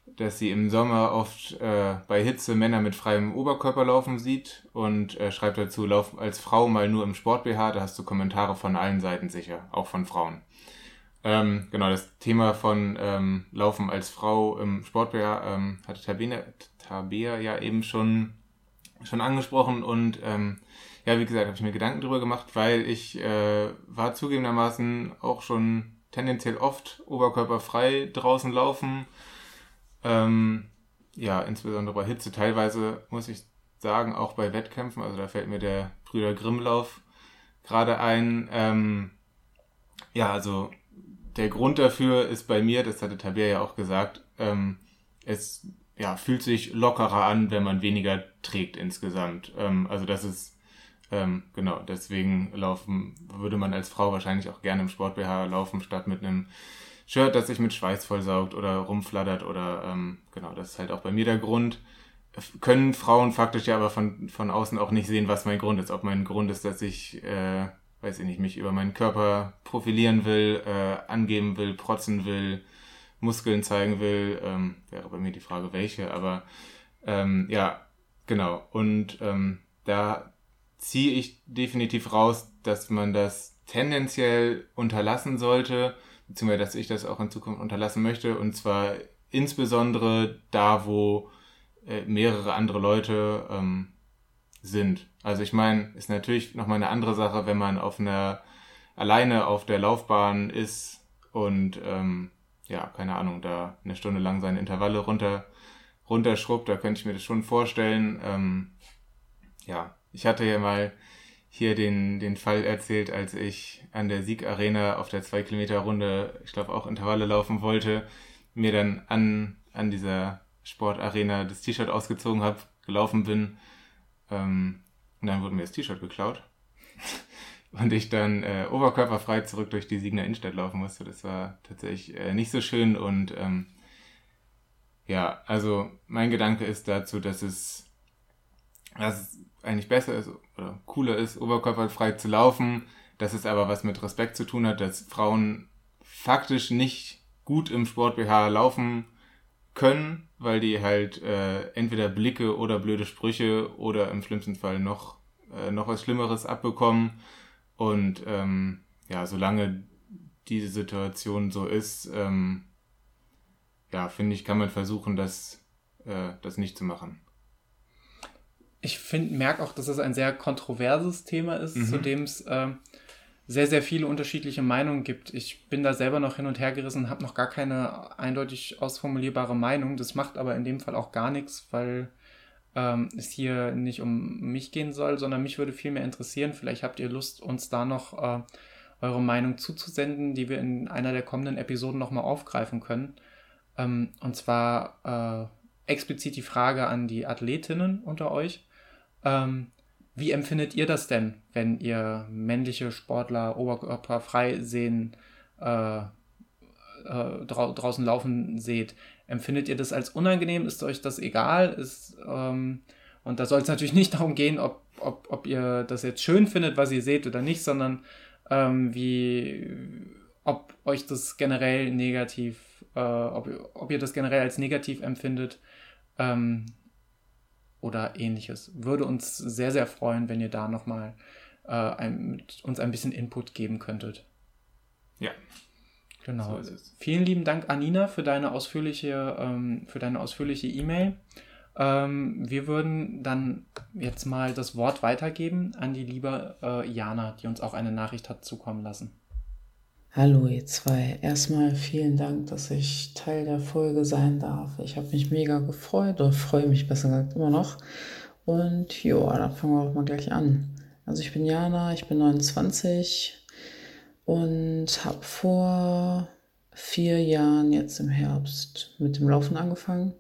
dass sie im Sommer oft äh, bei Hitze Männer mit freiem Oberkörper laufen sieht und äh, schreibt dazu, lauf als Frau mal nur im Sport-BH, da hast du Kommentare von allen Seiten sicher, auch von Frauen. Ähm, genau, das Thema von ähm, Laufen als Frau im Sport-BH ähm, hatte Tabea, ja eben schon, schon angesprochen und ähm, ja, wie gesagt, habe ich mir Gedanken drüber gemacht, weil ich äh, war zugegebenermaßen auch schon tendenziell oft oberkörperfrei draußen laufen. Ähm, ja, insbesondere bei Hitze. Teilweise muss ich sagen, auch bei Wettkämpfen. Also da fällt mir der Brüder Grimmlauf gerade ein. Ähm, ja, also der Grund dafür ist bei mir, das hatte Tabea ja auch gesagt, ähm, es ja, fühlt sich lockerer an, wenn man weniger trägt insgesamt. Ähm, also das ist ähm, genau, deswegen laufen, würde man als Frau wahrscheinlich auch gerne im Sport-BH laufen, statt mit einem Shirt, das sich mit Schweiß vollsaugt oder rumflattert oder ähm, genau, das ist halt auch bei mir der Grund. Können Frauen faktisch ja aber von, von außen auch nicht sehen, was mein Grund ist. Ob mein Grund ist, dass ich, äh, weiß ich nicht, mich über meinen Körper profilieren will, äh, angeben will, protzen will, Muskeln zeigen will, ähm, wäre bei mir die Frage, welche, aber ähm, ja, genau. Und ähm, da ziehe ich definitiv raus, dass man das tendenziell unterlassen sollte, beziehungsweise dass ich das auch in Zukunft unterlassen möchte, und zwar insbesondere da, wo äh, mehrere andere Leute ähm, sind. Also ich meine, ist natürlich nochmal eine andere Sache, wenn man auf einer alleine auf der Laufbahn ist und ähm, ja, keine Ahnung, da eine Stunde lang seine Intervalle runter runterschrubbt, da könnte ich mir das schon vorstellen. Ähm, ja, ich hatte ja mal hier den, den Fall erzählt, als ich an der Siegarena auf der 2-Kilometer-Runde, ich glaube auch Intervalle laufen wollte, mir dann an, an dieser Sportarena das T-Shirt ausgezogen habe, gelaufen bin. Ähm, und dann wurde mir das T-Shirt geklaut. *laughs* und ich dann äh, oberkörperfrei zurück durch die Siegner Innenstadt laufen musste. Das war tatsächlich äh, nicht so schön und ähm, ja, also mein Gedanke ist dazu, dass es, dass es eigentlich besser ist oder cooler ist, oberkörperfrei zu laufen, dass es aber was mit Respekt zu tun hat, dass Frauen faktisch nicht gut im Sport BH laufen können, weil die halt äh, entweder Blicke oder blöde Sprüche oder im schlimmsten Fall noch, äh, noch was Schlimmeres abbekommen. Und ähm, ja, solange diese Situation so ist, ähm, ja, finde ich, kann man versuchen, das, äh, das nicht zu machen. Ich finde, merke auch, dass es ein sehr kontroverses Thema ist, mhm. zu dem es äh, sehr, sehr viele unterschiedliche Meinungen gibt. Ich bin da selber noch hin und her gerissen, habe noch gar keine eindeutig ausformulierbare Meinung. Das macht aber in dem Fall auch gar nichts, weil ähm, es hier nicht um mich gehen soll, sondern mich würde viel mehr interessieren. Vielleicht habt ihr Lust, uns da noch äh, eure Meinung zuzusenden, die wir in einer der kommenden Episoden nochmal aufgreifen können. Ähm, und zwar äh, explizit die Frage an die Athletinnen unter euch. Ähm, wie empfindet ihr das denn, wenn ihr männliche Sportler oberkörperfrei sehen, äh, äh, drau draußen laufen seht? Empfindet ihr das als unangenehm? Ist euch das egal? Ist, ähm, und da soll es natürlich *laughs* nicht darum gehen, ob, ob, ob ihr das jetzt schön findet, was ihr seht oder nicht, sondern ähm, wie, ob euch das generell negativ, äh, ob, ob ihr das generell als negativ empfindet. Ähm, oder ähnliches. Würde uns sehr, sehr freuen, wenn ihr da nochmal äh, ein, uns ein bisschen Input geben könntet. Ja. Genau. So Vielen lieben Dank, Anina, für deine ausführliche, ähm, für deine ausführliche E-Mail. Ähm, wir würden dann jetzt mal das Wort weitergeben an die liebe äh, Jana, die uns auch eine Nachricht hat zukommen lassen. Hallo ihr zwei. Erstmal vielen Dank, dass ich Teil der Folge sein darf. Ich habe mich mega gefreut oder freue mich besser gesagt immer noch. Und ja, dann fangen wir auch mal gleich an. Also ich bin Jana, ich bin 29 und habe vor vier Jahren jetzt im Herbst mit dem Laufen angefangen.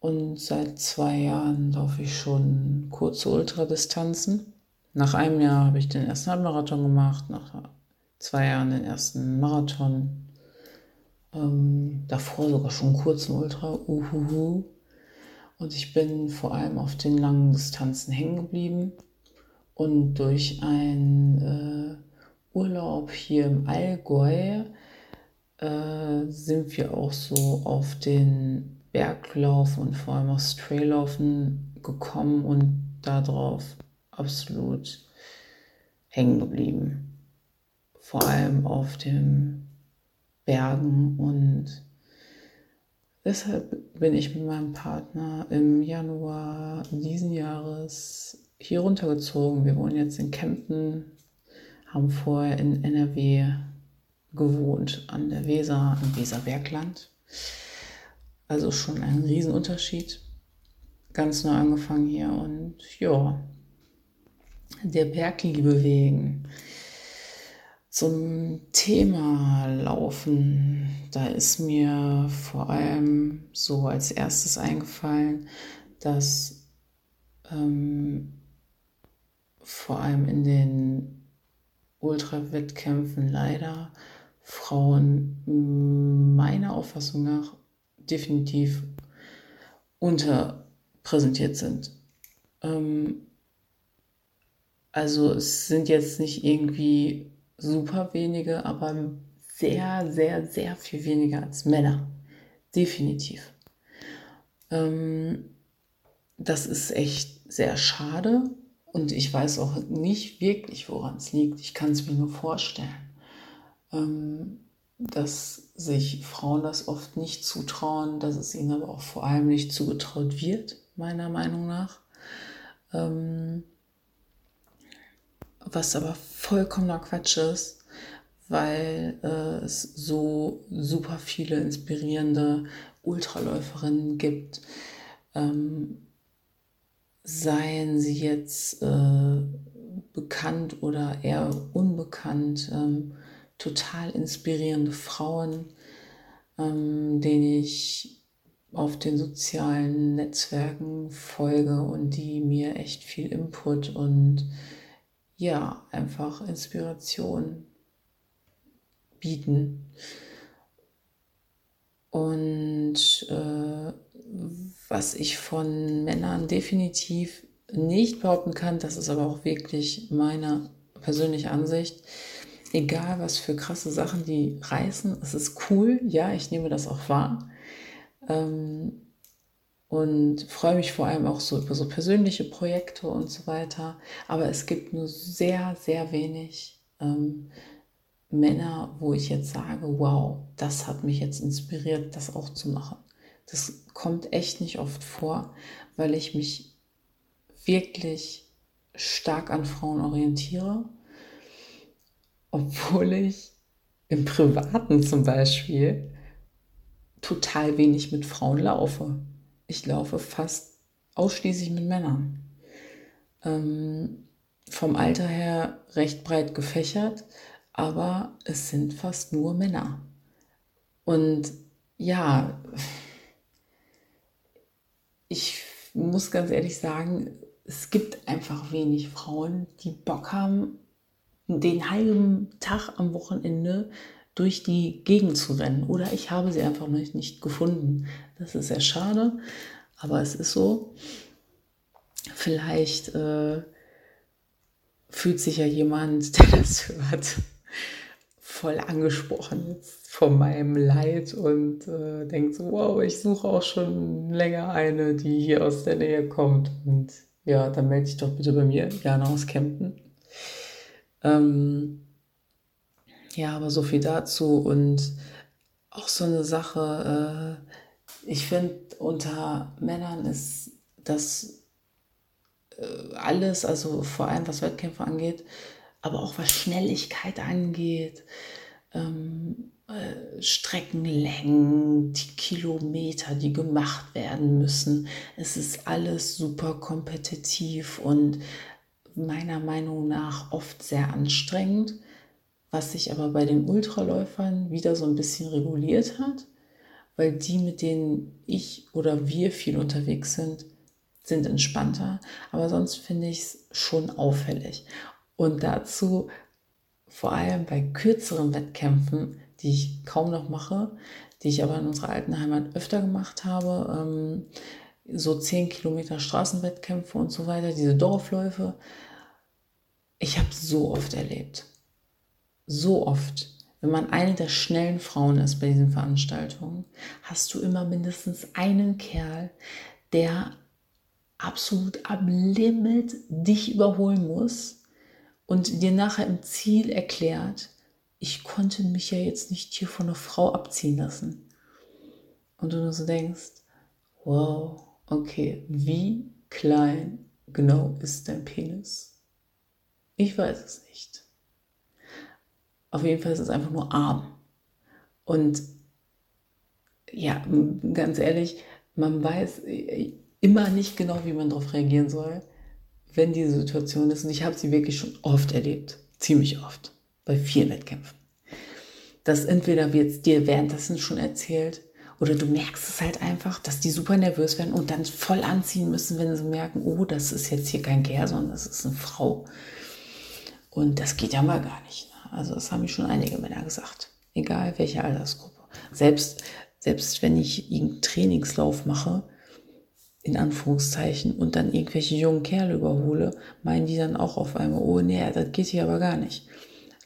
Und seit zwei Jahren laufe ich schon kurze Ultradistanzen. Nach einem Jahr habe ich den ersten Halbmarathon gemacht, nach zwei Jahren den ersten Marathon. Ähm, davor sogar schon kurzen Ultra. Uhuhu. Und ich bin vor allem auf den langen Distanzen hängen geblieben. Und durch einen äh, Urlaub hier im Allgäu äh, sind wir auch so auf den Berglauf und vor allem aufs Traillaufen gekommen und darauf absolut hängen geblieben vor allem auf den Bergen und deshalb bin ich mit meinem Partner im Januar diesen Jahres hier runtergezogen. Wir wohnen jetzt in Kempten, haben vorher in NRW gewohnt, an der Weser, im Weserbergland. Also schon ein Riesenunterschied. Ganz neu angefangen hier und ja, der Bergliebe wegen. Zum Thema Laufen, da ist mir vor allem so als erstes eingefallen, dass ähm, vor allem in den Ultrawettkämpfen leider Frauen meiner Auffassung nach definitiv unterpräsentiert sind. Ähm, also es sind jetzt nicht irgendwie super wenige, aber sehr, sehr, sehr viel weniger als Männer. Definitiv. Ähm, das ist echt sehr schade und ich weiß auch nicht wirklich, woran es liegt. Ich kann es mir nur vorstellen, ähm, dass sich Frauen das oft nicht zutrauen, dass es ihnen aber auch vor allem nicht zugetraut wird, meiner Meinung nach. Ähm, was aber vollkommener Quatsch ist, weil äh, es so super viele inspirierende Ultraläuferinnen gibt. Ähm, seien sie jetzt äh, bekannt oder eher unbekannt, ähm, total inspirierende Frauen, ähm, denen ich auf den sozialen Netzwerken folge und die mir echt viel Input und ja, einfach Inspiration bieten. Und äh, was ich von Männern definitiv nicht behaupten kann, das ist aber auch wirklich meine persönliche Ansicht, egal was für krasse Sachen die reißen, es ist cool, ja, ich nehme das auch wahr. Ähm, und freue mich vor allem auch so über so persönliche Projekte und so weiter. Aber es gibt nur sehr, sehr wenig ähm, Männer, wo ich jetzt sage, wow, das hat mich jetzt inspiriert, das auch zu machen. Das kommt echt nicht oft vor, weil ich mich wirklich stark an Frauen orientiere, obwohl ich im Privaten zum Beispiel total wenig mit Frauen laufe. Ich laufe fast ausschließlich mit Männern. Ähm, vom Alter her recht breit gefächert, aber es sind fast nur Männer. Und ja, ich muss ganz ehrlich sagen, es gibt einfach wenig Frauen, die Bock haben, den halben Tag am Wochenende durch die Gegend zu rennen. Oder ich habe sie einfach noch nicht gefunden. Das ist sehr schade, aber es ist so. Vielleicht äh, fühlt sich ja jemand, *laughs* der das hört, voll angesprochen von meinem Leid und äh, denkt so, wow, ich suche auch schon länger eine, die hier aus der Nähe kommt. Und ja, dann melde dich doch bitte bei mir, Jana aus Kempten. Ähm, ja, aber so viel dazu und auch so eine Sache, äh, ich finde, unter Männern ist das äh, alles, also vor allem was Wettkämpfe angeht, aber auch was Schnelligkeit angeht, ähm, äh, Streckenlängen, die Kilometer, die gemacht werden müssen. Es ist alles super kompetitiv und meiner Meinung nach oft sehr anstrengend, was sich aber bei den Ultraläufern wieder so ein bisschen reguliert hat, weil die, mit denen ich oder wir viel unterwegs sind, sind entspannter. Aber sonst finde ich es schon auffällig. Und dazu vor allem bei kürzeren Wettkämpfen, die ich kaum noch mache, die ich aber in unserer alten Heimat öfter gemacht habe, ähm, so 10 Kilometer Straßenwettkämpfe und so weiter, diese Dorfläufe. Ich habe so oft erlebt, so oft, wenn man eine der schnellen Frauen ist bei diesen Veranstaltungen, hast du immer mindestens einen Kerl, der absolut am Limit dich überholen muss und dir nachher im Ziel erklärt, ich konnte mich ja jetzt nicht hier von einer Frau abziehen lassen. Und du nur so denkst, wow, okay, wie klein genau ist dein Penis? Ich weiß es nicht. Auf jeden Fall ist es einfach nur arm. Und ja, ganz ehrlich, man weiß äh, immer nicht genau, wie man darauf reagieren soll wenn diese Situation ist, und ich habe sie wirklich schon oft erlebt, ziemlich oft, bei vielen Wettkämpfen, dass entweder wird es dir währenddessen schon erzählt oder du merkst es halt einfach, dass die super nervös werden und dann voll anziehen müssen, wenn sie merken, oh, das ist jetzt hier kein Kerl, sondern das ist eine Frau. Und das geht ja mal gar nicht. Also das haben mir schon einige Männer gesagt, egal welche Altersgruppe. Selbst, selbst wenn ich einen Trainingslauf mache, in Anführungszeichen, und dann irgendwelche jungen Kerle überhole, meinen die dann auch auf einmal, oh nee, das geht hier aber gar nicht.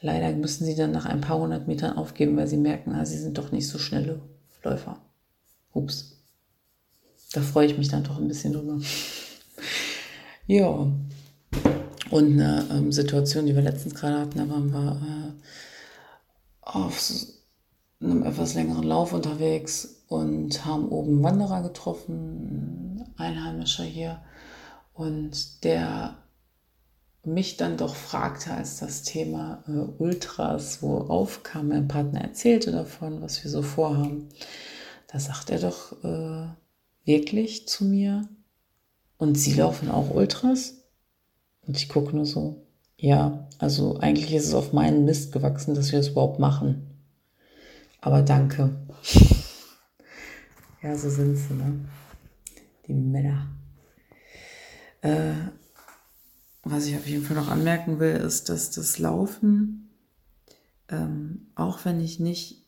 Leider müssen sie dann nach ein paar hundert Metern aufgeben, weil sie merken, ah, sie sind doch nicht so schnelle Läufer. Ups. Da freue ich mich dann doch ein bisschen drüber. *laughs* ja. Und eine ähm, Situation, die wir letztens gerade hatten, da waren wir äh, auf einem etwas längeren Lauf unterwegs und haben oben Wanderer getroffen, Einheimischer hier, und der mich dann doch fragte, als das Thema äh, Ultras wo aufkam, mein Partner erzählte davon, was wir so vorhaben. Da sagt er doch äh, wirklich zu mir, und Sie laufen auch Ultras? Und ich gucke nur so, ja, also eigentlich ist es auf meinen Mist gewachsen, dass wir es überhaupt machen. Aber danke. *laughs* ja, so sind sie, ne? Die Männer. Äh, was ich auf jeden Fall noch anmerken will, ist, dass das Laufen, ähm, auch wenn ich nicht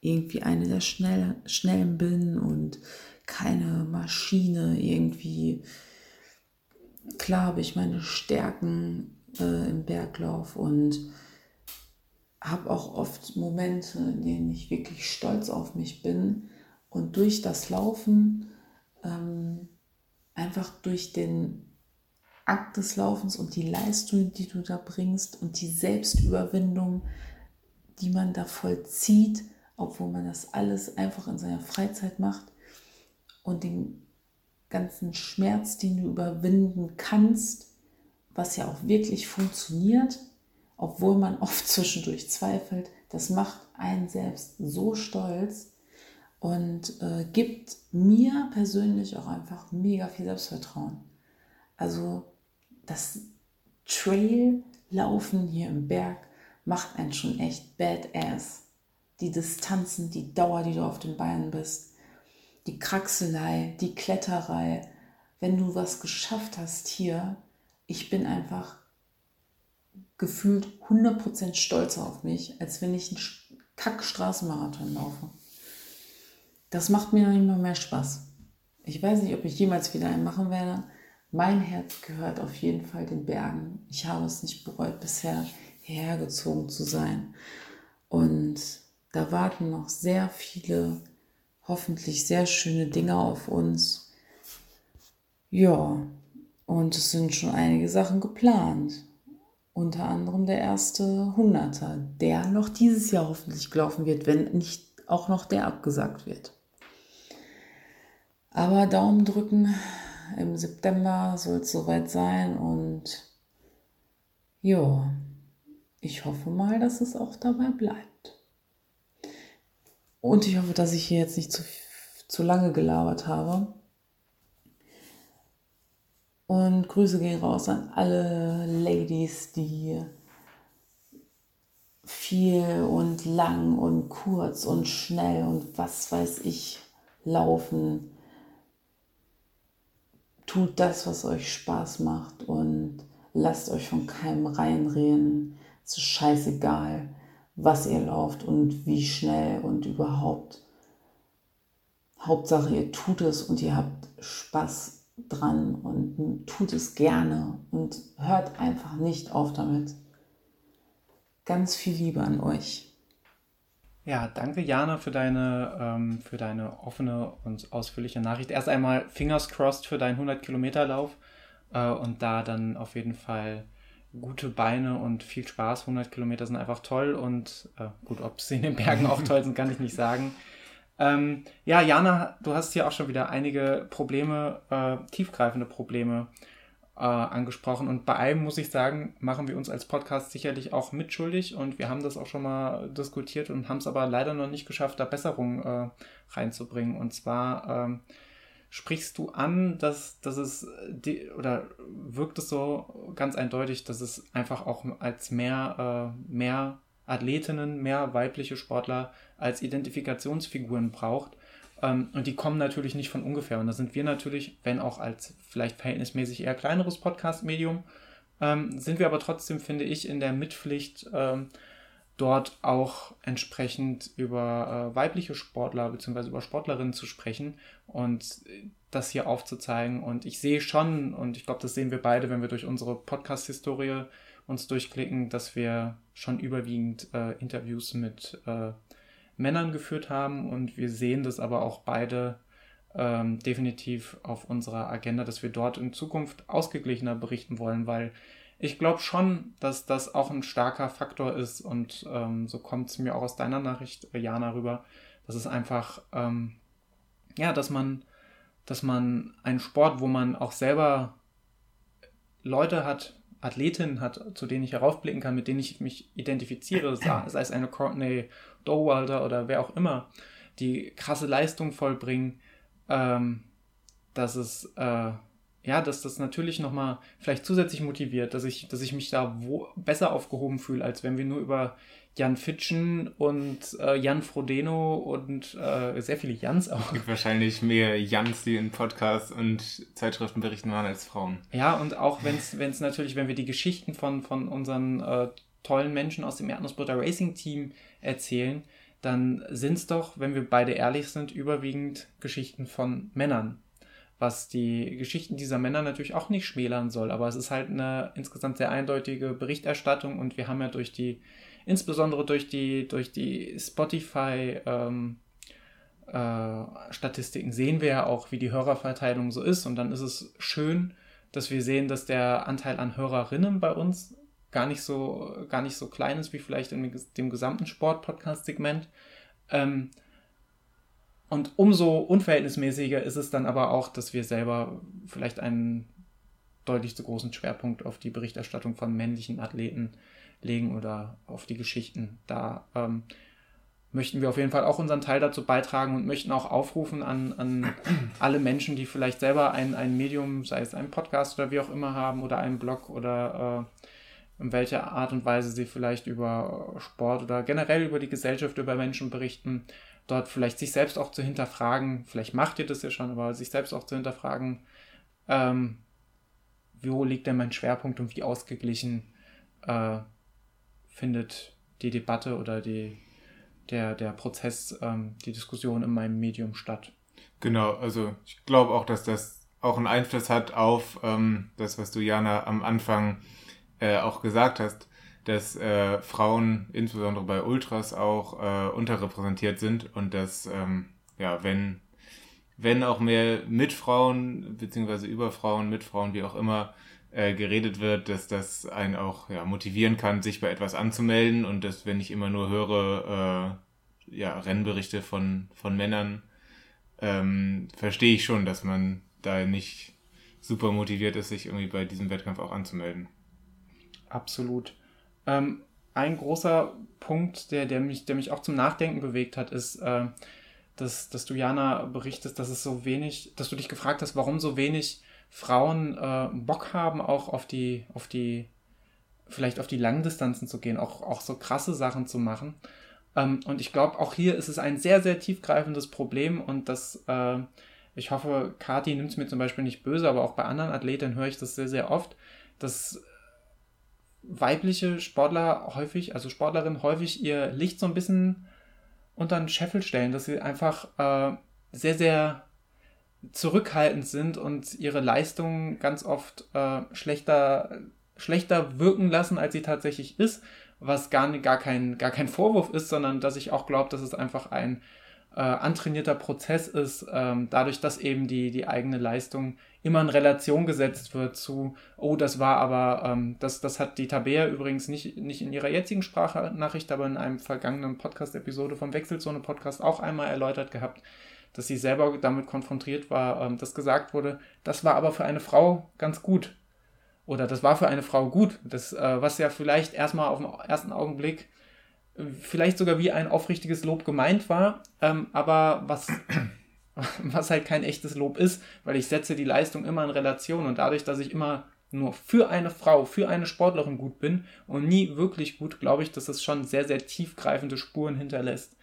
irgendwie eine der schnell, Schnellen bin und keine Maschine irgendwie, klar habe ich meine Stärken äh, im Berglauf und habe auch oft Momente, in denen ich wirklich stolz auf mich bin und durch das Laufen, ähm, einfach durch den Akt des Laufens und die Leistung, die du da bringst und die Selbstüberwindung, die man da vollzieht, obwohl man das alles einfach in seiner Freizeit macht und den ganzen Schmerz, den du überwinden kannst, was ja auch wirklich funktioniert, obwohl man *laughs* oft zwischendurch zweifelt, das macht einen selbst so stolz und äh, gibt mir persönlich auch einfach mega viel Selbstvertrauen. Also das Trail-Laufen hier im Berg macht einen schon echt badass. Die Distanzen, die Dauer, die du auf den Beinen bist, die Kraxelei, die Kletterei. Wenn du was geschafft hast hier, ich bin einfach gefühlt 100% stolzer auf mich, als wenn ich einen Kack-Straßenmarathon laufe. Das macht mir noch mal mehr Spaß. Ich weiß nicht, ob ich jemals wieder einen machen werde, mein Herz gehört auf jeden Fall den Bergen. Ich habe es nicht bereut, bisher hergezogen zu sein. Und da warten noch sehr viele, hoffentlich sehr schöne Dinge auf uns. Ja, und es sind schon einige Sachen geplant. Unter anderem der erste Hunderter, der noch dieses Jahr hoffentlich gelaufen wird, wenn nicht auch noch der abgesagt wird. Aber Daumen drücken, im September soll es soweit sein und ja, ich hoffe mal, dass es auch dabei bleibt. Und ich hoffe, dass ich hier jetzt nicht zu, zu lange gelabert habe. Und Grüße gehen raus an alle Ladies, die viel und lang und kurz und schnell und was weiß ich laufen tut das, was euch Spaß macht und lasst euch von keinem reinreden. Es ist scheißegal, was ihr lauft und wie schnell und überhaupt. Hauptsache, ihr tut es und ihr habt Spaß dran und tut es gerne und hört einfach nicht auf damit. Ganz viel Liebe an euch. Ja, danke Jana für deine, ähm, für deine offene und ausführliche Nachricht. Erst einmal Fingers crossed für deinen 100 Kilometer Lauf äh, und da dann auf jeden Fall gute Beine und viel Spaß. 100 Kilometer sind einfach toll und äh, gut, ob sie in den Bergen auch toll sind, kann ich nicht sagen. Ähm, ja, Jana, du hast hier auch schon wieder einige Probleme, äh, tiefgreifende Probleme äh, angesprochen. Und bei einem muss ich sagen, machen wir uns als Podcast sicherlich auch mitschuldig und wir haben das auch schon mal diskutiert und haben es aber leider noch nicht geschafft, da Besserungen äh, reinzubringen. Und zwar ähm, sprichst du an, dass, dass es die, oder wirkt es so ganz eindeutig, dass es einfach auch als mehr, äh, mehr Athletinnen, mehr weibliche Sportler als Identifikationsfiguren braucht ähm, und die kommen natürlich nicht von ungefähr. Und da sind wir natürlich, wenn auch als vielleicht verhältnismäßig eher kleineres Podcast-Medium, ähm, sind wir aber trotzdem, finde ich, in der Mitpflicht, ähm, dort auch entsprechend über äh, weibliche Sportler bzw. über Sportlerinnen zu sprechen und das hier aufzuzeigen. Und ich sehe schon, und ich glaube, das sehen wir beide, wenn wir durch unsere Podcast-Historie uns durchklicken, dass wir schon überwiegend äh, Interviews mit äh, Männern geführt haben und wir sehen das aber auch beide ähm, definitiv auf unserer Agenda, dass wir dort in Zukunft ausgeglichener berichten wollen, weil ich glaube schon, dass das auch ein starker Faktor ist und ähm, so kommt es mir auch aus deiner Nachricht, äh, Jana, rüber, dass es einfach, ähm, ja, dass man, dass man einen Sport, wo man auch selber Leute hat, Athletinnen hat, zu denen ich heraufblicken kann, mit denen ich mich identifiziere, sei *clears throat* es eine Courtney Dowalder oder wer auch immer, die krasse Leistung vollbringen, ähm, dass es äh, ja, dass das natürlich nochmal vielleicht zusätzlich motiviert, dass ich, dass ich mich da wo besser aufgehoben fühle, als wenn wir nur über Jan Fitschen und äh, Jan Frodeno und äh, sehr viele Jans auch. Es gibt wahrscheinlich mehr Jans, die in Podcasts und Zeitschriften berichten waren als Frauen. Ja, und auch wenn es natürlich, wenn wir die Geschichten von, von unseren äh, tollen Menschen aus dem Erdnussbutter Racing Team erzählen, dann sind es doch, wenn wir beide ehrlich sind, überwiegend Geschichten von Männern. Was die Geschichten dieser Männer natürlich auch nicht schmälern soll, aber es ist halt eine insgesamt sehr eindeutige Berichterstattung und wir haben ja durch die insbesondere durch die, durch die Spotify ähm, äh, Statistiken sehen wir ja auch, wie die Hörerverteilung so ist. Und dann ist es schön, dass wir sehen, dass der Anteil an Hörerinnen bei uns gar nicht so, gar nicht so klein ist wie vielleicht in dem gesamten Sport-Podcast-Segment. Ähm, und umso unverhältnismäßiger ist es dann aber auch, dass wir selber vielleicht einen deutlich zu großen Schwerpunkt auf die Berichterstattung von männlichen Athleten legen oder auf die Geschichten. Da ähm, möchten wir auf jeden Fall auch unseren Teil dazu beitragen und möchten auch aufrufen an, an *clears throat* alle Menschen, die vielleicht selber ein, ein Medium, sei es ein Podcast oder wie auch immer haben oder einen Blog oder äh, in welcher Art und Weise sie vielleicht über Sport oder generell über die Gesellschaft, über Menschen berichten, dort vielleicht sich selbst auch zu hinterfragen, vielleicht macht ihr das ja schon, aber sich selbst auch zu hinterfragen, ähm, wo liegt denn mein Schwerpunkt und wie ausgeglichen äh, findet die Debatte oder die, der, der Prozess, ähm, die Diskussion in meinem Medium statt. Genau, also ich glaube auch, dass das auch einen Einfluss hat auf ähm, das, was du, Jana, am Anfang äh, auch gesagt hast, dass äh, Frauen insbesondere bei Ultras auch äh, unterrepräsentiert sind und dass, ähm, ja, wenn, wenn auch mehr mit Frauen, beziehungsweise über Frauen, mit Frauen, wie auch immer, äh, geredet wird, dass das einen auch ja, motivieren kann, sich bei etwas anzumelden und dass, wenn ich immer nur höre, äh, ja, Rennberichte von, von Männern, ähm, verstehe ich schon, dass man da nicht super motiviert ist, sich irgendwie bei diesem Wettkampf auch anzumelden. Absolut. Ähm, ein großer Punkt, der, der, mich, der mich auch zum Nachdenken bewegt hat, ist, äh, dass, dass du, Jana, berichtest, dass es so wenig, dass du dich gefragt hast, warum so wenig Frauen äh, Bock haben, auch auf die, auf die, vielleicht auf die Langdistanzen zu gehen, auch, auch so krasse Sachen zu machen. Ähm, und ich glaube, auch hier ist es ein sehr, sehr tiefgreifendes Problem und das, äh, ich hoffe, Kati nimmt es mir zum Beispiel nicht böse, aber auch bei anderen Athleten höre ich das sehr, sehr oft, dass weibliche Sportler häufig, also Sportlerinnen häufig ihr Licht so ein bisschen unter den Scheffel stellen, dass sie einfach äh, sehr, sehr zurückhaltend sind und ihre Leistungen ganz oft äh, schlechter, schlechter wirken lassen, als sie tatsächlich ist, was gar, gar, kein, gar kein Vorwurf ist, sondern dass ich auch glaube, dass es einfach ein äh, antrainierter Prozess ist, ähm, dadurch, dass eben die, die eigene Leistung immer in Relation gesetzt wird zu, oh, das war aber, ähm, das, das hat die Tabea übrigens nicht, nicht in ihrer jetzigen Sprachnachricht, aber in einem vergangenen Podcast-Episode vom Wechselzone-Podcast auch einmal erläutert gehabt, dass sie selber damit konfrontiert war, ähm, dass gesagt wurde, das war aber für eine Frau ganz gut. Oder das war für eine Frau gut. Das, äh, was ja vielleicht erstmal auf den ersten Augenblick vielleicht sogar wie ein aufrichtiges Lob gemeint war, ähm, aber was, *clears throat* was halt kein echtes Lob ist, weil ich setze die Leistung immer in Relation und dadurch, dass ich immer nur für eine Frau, für eine Sportlerin gut bin und nie wirklich gut, glaube ich, dass es schon sehr, sehr tiefgreifende Spuren hinterlässt.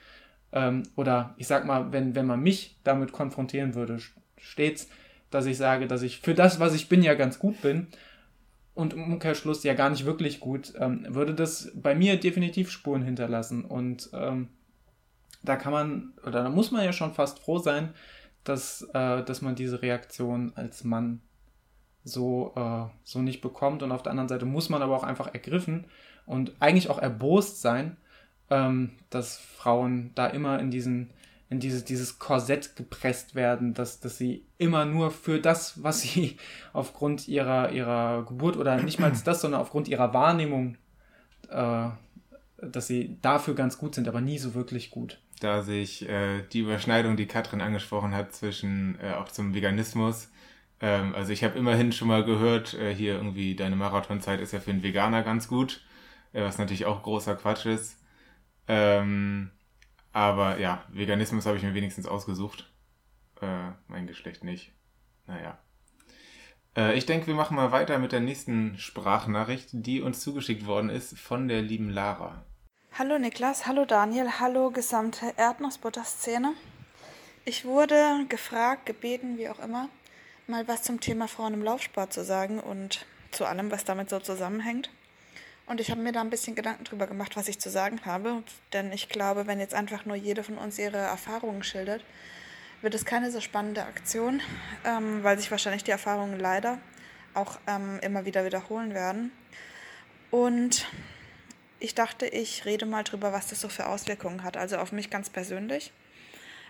Ähm, oder ich sag mal, wenn, wenn man mich damit konfrontieren würde, stets, dass ich sage, dass ich für das, was ich bin, ja ganz gut bin und im Umkehrschluss ja gar nicht wirklich gut, ähm, würde das bei mir definitiv Spuren hinterlassen. Und ähm, da kann man, oder da muss man ja schon fast froh sein, dass, äh, dass man diese Reaktion als Mann so, äh, so nicht bekommt. Und auf der anderen Seite muss man aber auch einfach ergriffen und eigentlich auch erbost sein, ähm, dass Frauen da immer in diesen in diese, dieses Korsett gepresst werden, dass, dass sie immer nur für das, was sie *laughs* aufgrund ihrer, ihrer Geburt oder nicht mal das, sondern aufgrund ihrer Wahrnehmung, äh, dass sie dafür ganz gut sind, aber nie so wirklich gut. Da sehe ich äh, die Überschneidung, die Katrin angesprochen hat, zwischen äh, auch zum Veganismus. Ähm, also ich habe immerhin schon mal gehört, äh, hier irgendwie deine Marathonzeit ist ja für einen Veganer ganz gut, äh, was natürlich auch großer Quatsch ist. Ähm, aber ja, Veganismus habe ich mir wenigstens ausgesucht. Äh, mein Geschlecht nicht. Naja. Äh, ich denke, wir machen mal weiter mit der nächsten Sprachnachricht, die uns zugeschickt worden ist von der lieben Lara. Hallo Niklas, hallo Daniel, hallo gesamte Erdnussbutter-Szene. Ich wurde gefragt, gebeten, wie auch immer, mal was zum Thema Frauen im Laufsport zu sagen und zu allem, was damit so zusammenhängt. Und ich habe mir da ein bisschen Gedanken drüber gemacht, was ich zu sagen habe. Denn ich glaube, wenn jetzt einfach nur jede von uns ihre Erfahrungen schildert, wird es keine so spannende Aktion, ähm, weil sich wahrscheinlich die Erfahrungen leider auch ähm, immer wieder wiederholen werden. Und ich dachte, ich rede mal drüber, was das so für Auswirkungen hat. Also auf mich ganz persönlich,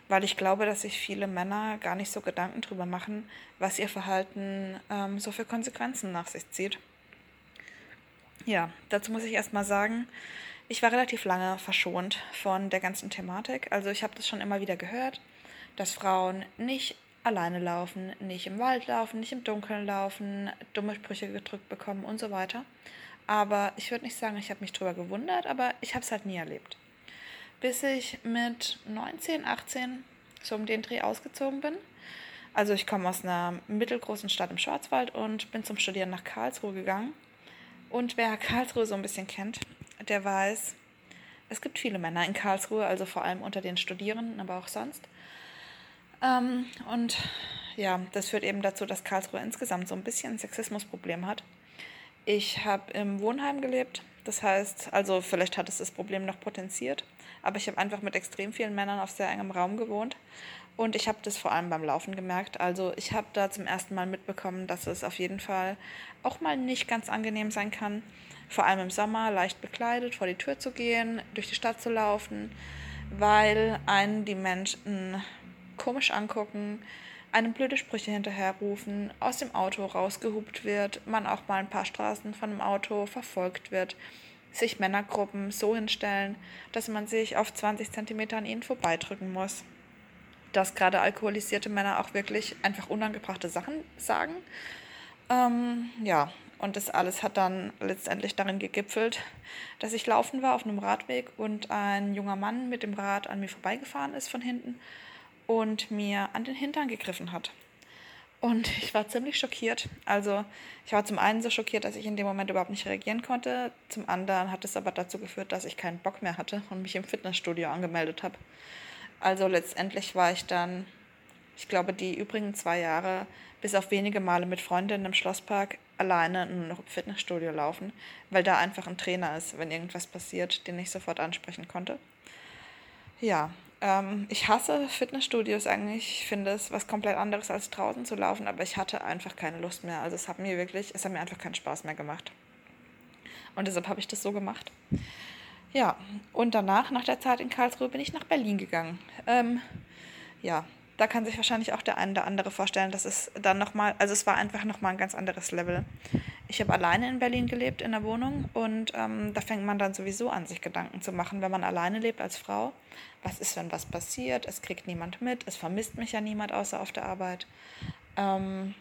weil ich glaube, dass sich viele Männer gar nicht so Gedanken drüber machen, was ihr Verhalten ähm, so für Konsequenzen nach sich zieht. Ja, dazu muss ich erstmal sagen, ich war relativ lange verschont von der ganzen Thematik. Also ich habe das schon immer wieder gehört, dass Frauen nicht alleine laufen, nicht im Wald laufen, nicht im Dunkeln laufen, dumme Sprüche gedrückt bekommen und so weiter. Aber ich würde nicht sagen, ich habe mich drüber gewundert, aber ich habe es halt nie erlebt. Bis ich mit 19, 18 so um den Dreh ausgezogen bin. Also ich komme aus einer mittelgroßen Stadt im Schwarzwald und bin zum Studieren nach Karlsruhe gegangen. Und wer Karlsruhe so ein bisschen kennt, der weiß, es gibt viele Männer in Karlsruhe, also vor allem unter den Studierenden, aber auch sonst. Ähm, und ja, das führt eben dazu, dass Karlsruhe insgesamt so ein bisschen ein Sexismusproblem hat. Ich habe im Wohnheim gelebt. Das heißt, also vielleicht hat es das Problem noch potenziert, aber ich habe einfach mit extrem vielen Männern auf sehr engem Raum gewohnt und ich habe das vor allem beim Laufen gemerkt. Also ich habe da zum ersten Mal mitbekommen, dass es auf jeden Fall auch mal nicht ganz angenehm sein kann, vor allem im Sommer leicht bekleidet vor die Tür zu gehen, durch die Stadt zu laufen, weil einen die Menschen komisch angucken, einem blöde Sprüche hinterherrufen, aus dem Auto rausgehupt wird, man auch mal ein paar Straßen von dem Auto verfolgt wird, sich Männergruppen so hinstellen, dass man sich auf 20 Zentimeter an ihnen vorbeidrücken muss. Dass gerade alkoholisierte Männer auch wirklich einfach unangebrachte Sachen sagen. Ähm, ja, und das alles hat dann letztendlich darin gegipfelt, dass ich laufen war auf einem Radweg und ein junger Mann mit dem Rad an mir vorbeigefahren ist von hinten und mir an den Hintern gegriffen hat. Und ich war ziemlich schockiert. Also ich war zum einen so schockiert, dass ich in dem Moment überhaupt nicht reagieren konnte. Zum anderen hat es aber dazu geführt, dass ich keinen Bock mehr hatte und mich im Fitnessstudio angemeldet habe. Also letztendlich war ich dann, ich glaube, die übrigen zwei Jahre bis auf wenige Male mit Freundinnen im Schlosspark alleine nur noch im Fitnessstudio laufen, weil da einfach ein Trainer ist, wenn irgendwas passiert, den ich sofort ansprechen konnte. Ja, ähm, ich hasse Fitnessstudios eigentlich. Ich finde es was komplett anderes als draußen zu laufen, aber ich hatte einfach keine Lust mehr. Also es hat mir wirklich, es hat mir einfach keinen Spaß mehr gemacht. Und deshalb habe ich das so gemacht. Ja, und danach, nach der Zeit in Karlsruhe, bin ich nach Berlin gegangen. Ähm, ja, da kann sich wahrscheinlich auch der eine oder andere vorstellen, dass es dann nochmal, also es war einfach nochmal ein ganz anderes Level. Ich habe alleine in Berlin gelebt, in der Wohnung, und ähm, da fängt man dann sowieso an, sich Gedanken zu machen, wenn man alleine lebt als Frau. Was ist, wenn was passiert? Es kriegt niemand mit, es vermisst mich ja niemand außer auf der Arbeit. Ähm,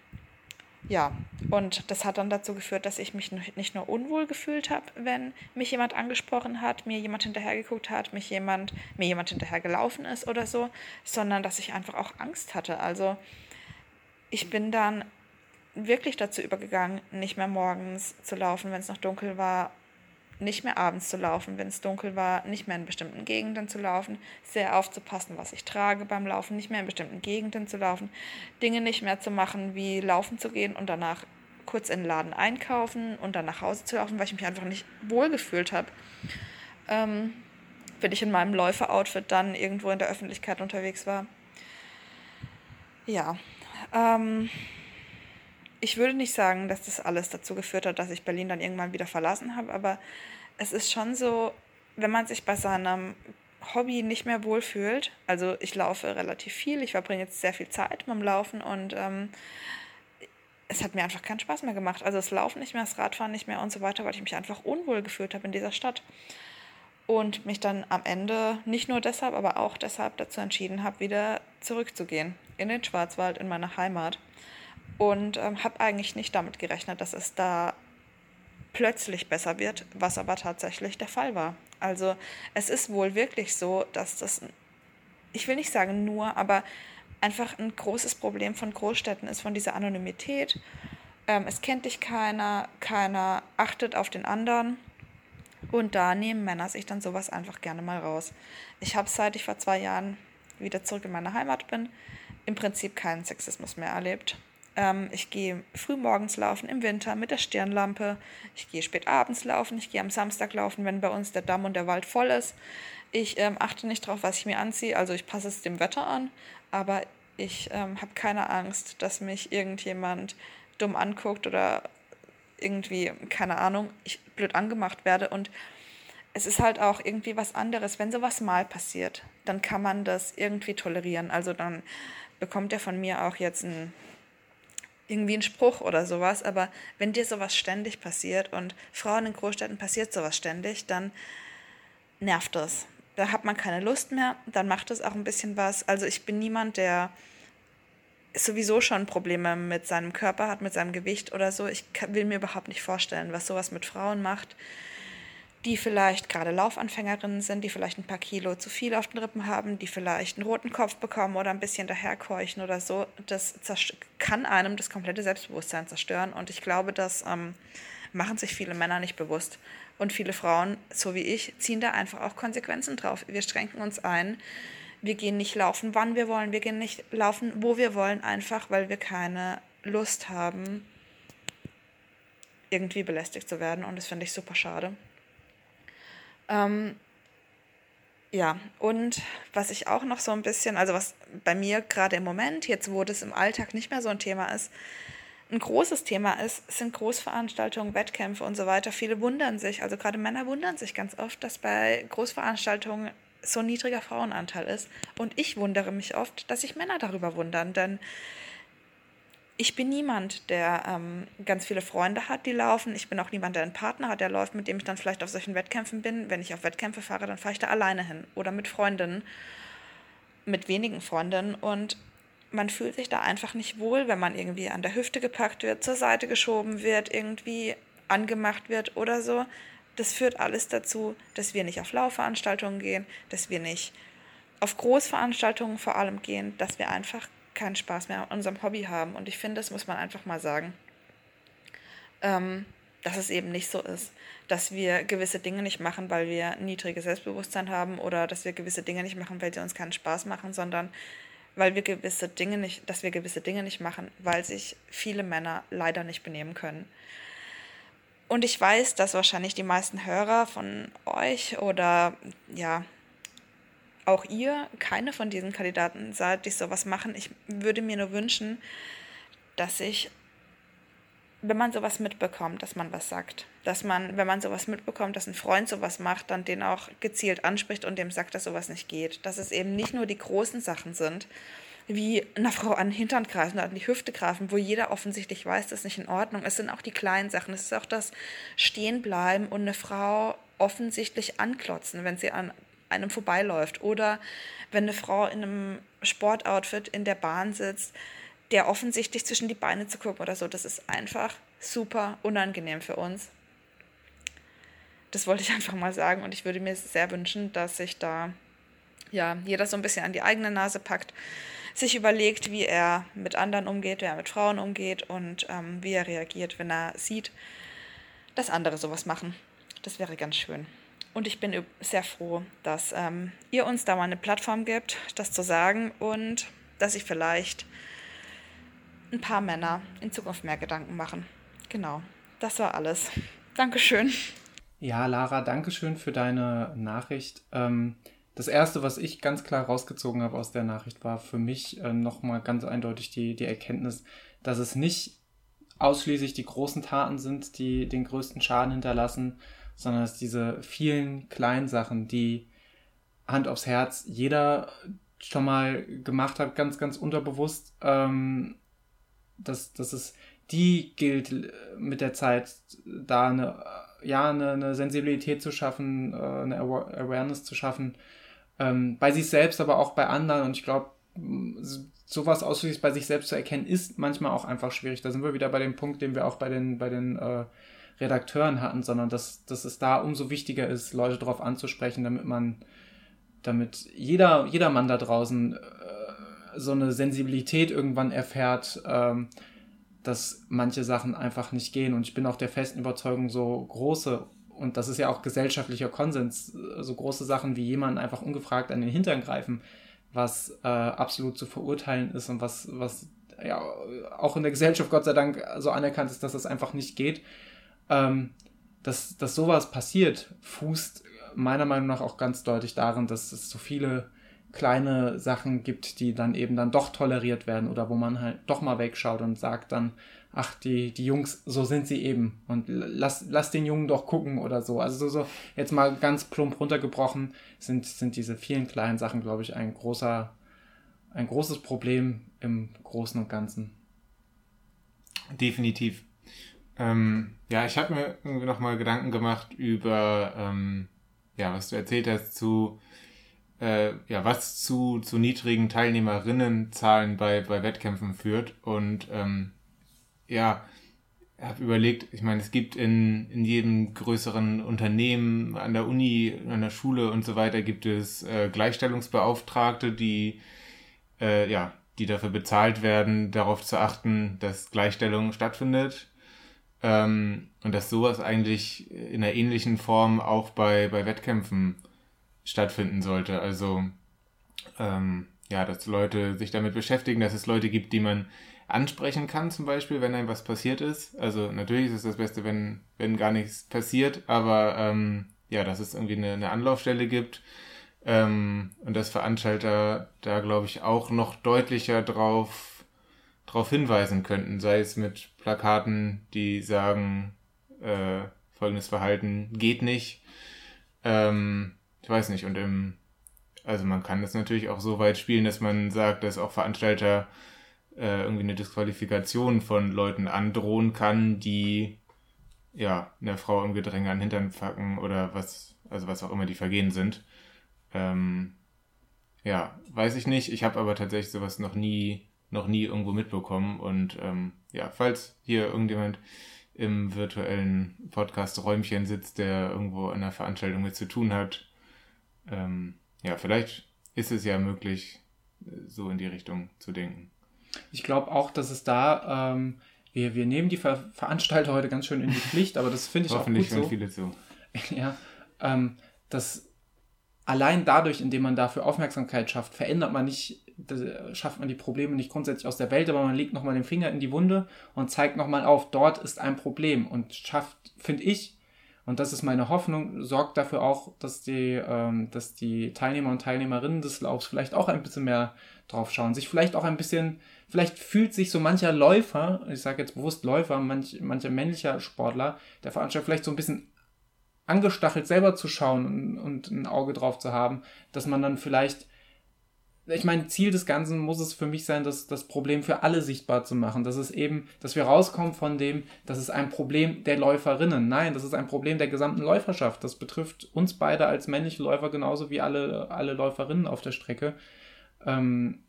ja, und das hat dann dazu geführt, dass ich mich nicht nur unwohl gefühlt habe, wenn mich jemand angesprochen hat, mir jemand hinterhergeguckt hat, mich jemand, mir jemand hinterhergelaufen ist oder so, sondern dass ich einfach auch Angst hatte. Also ich bin dann wirklich dazu übergegangen, nicht mehr morgens zu laufen, wenn es noch dunkel war, nicht mehr abends zu laufen, wenn es dunkel war, nicht mehr in bestimmten Gegenden zu laufen, sehr aufzupassen, was ich trage beim Laufen, nicht mehr in bestimmten Gegenden zu laufen, Dinge nicht mehr zu machen, wie laufen zu gehen und danach kurz in den Laden einkaufen und dann nach Hause zu laufen, weil ich mich einfach nicht wohlgefühlt habe. Ähm, wenn ich in meinem Läufer-Outfit dann irgendwo in der Öffentlichkeit unterwegs war. Ja, ähm, ich würde nicht sagen, dass das alles dazu geführt hat, dass ich Berlin dann irgendwann wieder verlassen habe, aber es ist schon so, wenn man sich bei seinem Hobby nicht mehr wohlfühlt, also ich laufe relativ viel, ich verbringe jetzt sehr viel Zeit beim Laufen und ähm, es hat mir einfach keinen Spaß mehr gemacht. Also das Laufen nicht mehr, das Radfahren nicht mehr und so weiter, weil ich mich einfach unwohl gefühlt habe in dieser Stadt. Und mich dann am Ende nicht nur deshalb, aber auch deshalb dazu entschieden habe, wieder zurückzugehen in den Schwarzwald, in meine Heimat und ähm, habe eigentlich nicht damit gerechnet, dass es da plötzlich besser wird, was aber tatsächlich der Fall war. Also es ist wohl wirklich so, dass das, ich will nicht sagen nur, aber einfach ein großes Problem von Großstädten ist, von dieser Anonymität Ähm, es kennt dich keiner, keiner achtet auf den anderen. Und da nehmen Männer sich dann sowas einfach gerne mal raus. Ich habe seit ich vor zwei Jahren wieder zurück in meine Heimat bin, im Prinzip keinen Sexismus mehr erlebt. Ähm, ich gehe früh morgens laufen im Winter mit der Stirnlampe. Ich gehe spät abends laufen. Ich gehe am Samstag laufen, wenn bei uns der Damm und der Wald voll ist. Ich ähm, achte nicht darauf, was ich mir anziehe. Also ich passe es dem Wetter an. Aber ich ähm, habe keine Angst, dass mich irgendjemand dumm anguckt oder irgendwie, keine Ahnung, ich blöd angemacht werde. Und es ist halt auch irgendwie was anderes. Wenn sowas mal passiert, dann kann man das irgendwie tolerieren. Also dann bekommt er von mir auch jetzt ein, irgendwie einen Spruch oder sowas. Aber wenn dir sowas ständig passiert und Frauen in Großstädten passiert sowas ständig, dann nervt das. Da hat man keine Lust mehr, dann macht es auch ein bisschen was. Also ich bin niemand, der sowieso schon Probleme mit seinem Körper hat, mit seinem Gewicht oder so. Ich will mir überhaupt nicht vorstellen, was sowas mit Frauen macht, die vielleicht gerade Laufanfängerinnen sind, die vielleicht ein paar Kilo zu viel auf den Rippen haben, die vielleicht einen roten Kopf bekommen oder ein bisschen daherkeuchen oder so. Das kann einem das komplette Selbstbewusstsein zerstören. Und ich glaube, das ähm, machen sich viele Männer nicht bewusst. Und viele Frauen, so wie ich, ziehen da einfach auch Konsequenzen drauf. Wir schränken uns ein wir gehen nicht laufen, wann wir wollen. Wir gehen nicht laufen, wo wir wollen, einfach weil wir keine Lust haben, irgendwie belästigt zu werden. Und das finde ich super schade. Ähm, ja, und was ich auch noch so ein bisschen, also was bei mir gerade im Moment, jetzt wo das im Alltag nicht mehr so ein Thema ist, ein großes Thema ist, sind Großveranstaltungen, Wettkämpfe und so weiter. Viele wundern sich, also gerade Männer wundern sich ganz oft, dass bei Großveranstaltungen so ein niedriger Frauenanteil ist. Und ich wundere mich oft, dass sich Männer darüber wundern, denn ich bin niemand, der ähm, ganz viele Freunde hat, die laufen. Ich bin auch niemand, der einen Partner hat, der läuft, mit dem ich dann vielleicht auf solchen Wettkämpfen bin. Wenn ich auf Wettkämpfe fahre, dann fahre ich da alleine hin oder mit Freundinnen, mit wenigen Freundinnen. Und man fühlt sich da einfach nicht wohl, wenn man irgendwie an der Hüfte gepackt wird, zur Seite geschoben wird, irgendwie angemacht wird oder so das führt alles dazu, dass wir nicht auf Laufveranstaltungen gehen, dass wir nicht auf Großveranstaltungen vor allem gehen, dass wir einfach keinen Spaß mehr an unserem Hobby haben. Und ich finde, das muss man einfach mal sagen, ähm, dass es eben nicht so ist, dass wir gewisse Dinge nicht machen, weil wir niedriges Selbstbewusstsein haben oder dass wir gewisse Dinge nicht machen, weil sie uns keinen Spaß machen, sondern weil wir gewisse Dinge nicht, dass wir gewisse Dinge nicht machen, weil sich viele Männer leider nicht benehmen können. Und ich weiß, dass wahrscheinlich die meisten Hörer von euch oder ja, auch ihr keine von diesen Kandidaten seid, die sowas machen. Ich würde mir nur wünschen, dass ich, wenn man sowas mitbekommt, dass man was sagt. Dass man, wenn man sowas mitbekommt, dass ein Freund sowas macht, dann den auch gezielt anspricht und dem sagt, dass sowas nicht geht. Dass es eben nicht nur die großen Sachen sind, wie einer Frau an den Hintern greifen oder an die Hüfte greifen, wo jeder offensichtlich weiß, das ist nicht in Ordnung. Es sind auch die kleinen Sachen. Es ist auch das Stehenbleiben und eine Frau offensichtlich anklotzen, wenn sie an einem vorbeiläuft. Oder wenn eine Frau in einem Sportoutfit in der Bahn sitzt, der offensichtlich zwischen die Beine zu gucken oder so. Das ist einfach super unangenehm für uns. Das wollte ich *laughs* einfach mal sagen und ich würde mir sehr wünschen, dass sich da ja, jeder so ein bisschen an die eigene Nase packt sich überlegt, wie er mit anderen umgeht, wie er mit Frauen umgeht und ähm, wie er reagiert, wenn er sieht, dass andere sowas machen. Das wäre ganz schön. Und ich bin sehr froh, dass ähm, ihr uns da mal eine Plattform gibt, das zu sagen und dass sich vielleicht ein paar Männer in Zukunft mehr Gedanken machen. Genau, das war alles. Dankeschön. Ja, Lara, Dankeschön für deine Nachricht. Ähm, das Erste, was ich ganz klar rausgezogen habe aus der Nachricht, war für mich äh, nochmal ganz eindeutig die, die Erkenntnis, dass es nicht ausschließlich die großen Taten sind, die den größten Schaden hinterlassen, sondern dass diese vielen kleinen Sachen, die Hand aufs Herz jeder schon mal gemacht hat, ganz, ganz unterbewusst, ähm, dass, dass es die gilt mit der Zeit, da eine, ja, eine, eine Sensibilität zu schaffen, äh, eine Awareness zu schaffen, ähm, bei sich selbst, aber auch bei anderen. Und ich glaube, sowas ausschließlich bei sich selbst zu erkennen, ist manchmal auch einfach schwierig. Da sind wir wieder bei dem Punkt, den wir auch bei den, bei den äh, Redakteuren hatten, sondern dass, dass es da umso wichtiger ist, Leute darauf anzusprechen, damit man, damit jeder, jeder Mann da draußen äh, so eine Sensibilität irgendwann erfährt, ähm, dass manche Sachen einfach nicht gehen. Und ich bin auch der festen Überzeugung, so große, und das ist ja auch gesellschaftlicher Konsens, so große Sachen wie jemanden einfach ungefragt an den Hintern greifen, was äh, absolut zu verurteilen ist und was, was ja auch in der Gesellschaft Gott sei Dank so anerkannt ist, dass das einfach nicht geht. Ähm, dass, dass sowas passiert, fußt meiner Meinung nach auch ganz deutlich darin, dass es so viele kleine Sachen gibt, die dann eben dann doch toleriert werden oder wo man halt doch mal wegschaut und sagt dann, ach, die, die Jungs, so sind sie eben und lass, lass den Jungen doch gucken oder so. Also so, so jetzt mal ganz plump runtergebrochen sind, sind diese vielen kleinen Sachen, glaube ich, ein großer, ein großes Problem im Großen und Ganzen. Definitiv. Ähm, ja, ich habe mir irgendwie nochmal Gedanken gemacht über, ähm, ja, was du erzählt hast zu, äh, ja, was zu, zu niedrigen Teilnehmerinnenzahlen bei, bei Wettkämpfen führt. Und ähm, ja, habe überlegt, ich meine, es gibt in, in jedem größeren Unternehmen, an der Uni, an der Schule und so weiter, gibt es äh, Gleichstellungsbeauftragte, die äh, ja, die dafür bezahlt werden, darauf zu achten, dass Gleichstellung stattfindet. Ähm, und dass sowas eigentlich in einer ähnlichen Form auch bei, bei Wettkämpfen stattfinden sollte. Also ähm, ja, dass Leute sich damit beschäftigen, dass es Leute gibt, die man ansprechen kann, zum Beispiel, wenn einem was passiert ist. Also natürlich ist es das Beste, wenn, wenn gar nichts passiert, aber ähm, ja, dass es irgendwie eine, eine Anlaufstelle gibt ähm, und dass Veranstalter da, glaube ich, auch noch deutlicher drauf, drauf hinweisen könnten, sei es mit Plakaten, die sagen, äh, folgendes Verhalten geht nicht. Ähm, ich weiß nicht, und im, also man kann das natürlich auch so weit spielen, dass man sagt, dass auch Veranstalter äh, irgendwie eine Disqualifikation von Leuten androhen kann, die ja einer Frau im Gedränge an den Hintern packen oder was, also was auch immer die Vergehen sind. Ähm, ja, weiß ich nicht. Ich habe aber tatsächlich sowas noch nie, noch nie irgendwo mitbekommen. Und ähm, ja, falls hier irgendjemand im virtuellen Podcast-Räumchen sitzt, der irgendwo an einer Veranstaltung mit zu tun hat, ähm, ja, vielleicht ist es ja möglich, so in die Richtung zu denken. Ich glaube auch, dass es da, ähm, wir, wir nehmen die Ver Veranstalter heute ganz schön in die Pflicht, aber das finde ich auch gut so. viele zu. *laughs* ja, ähm, dass allein dadurch, indem man dafür Aufmerksamkeit schafft, verändert man nicht, schafft man die Probleme nicht grundsätzlich aus der Welt, aber man legt nochmal den Finger in die Wunde und zeigt nochmal auf, dort ist ein Problem und schafft, finde ich, und das ist meine Hoffnung, sorgt dafür auch, dass die, ähm, dass die Teilnehmer und Teilnehmerinnen des Laufs vielleicht auch ein bisschen mehr drauf schauen, sich vielleicht auch ein bisschen, vielleicht fühlt sich so mancher Läufer, ich sage jetzt bewusst Läufer, manch, mancher männlicher Sportler, der Veranstalter vielleicht so ein bisschen angestachelt, selber zu schauen und, und ein Auge drauf zu haben, dass man dann vielleicht ich meine, Ziel des Ganzen muss es für mich sein, das, das Problem für alle sichtbar zu machen. Das ist eben, dass wir rauskommen von dem, das ist ein Problem der Läuferinnen. Nein, das ist ein Problem der gesamten Läuferschaft. Das betrifft uns beide als männliche Läufer genauso wie alle, alle Läuferinnen auf der Strecke. Ähm,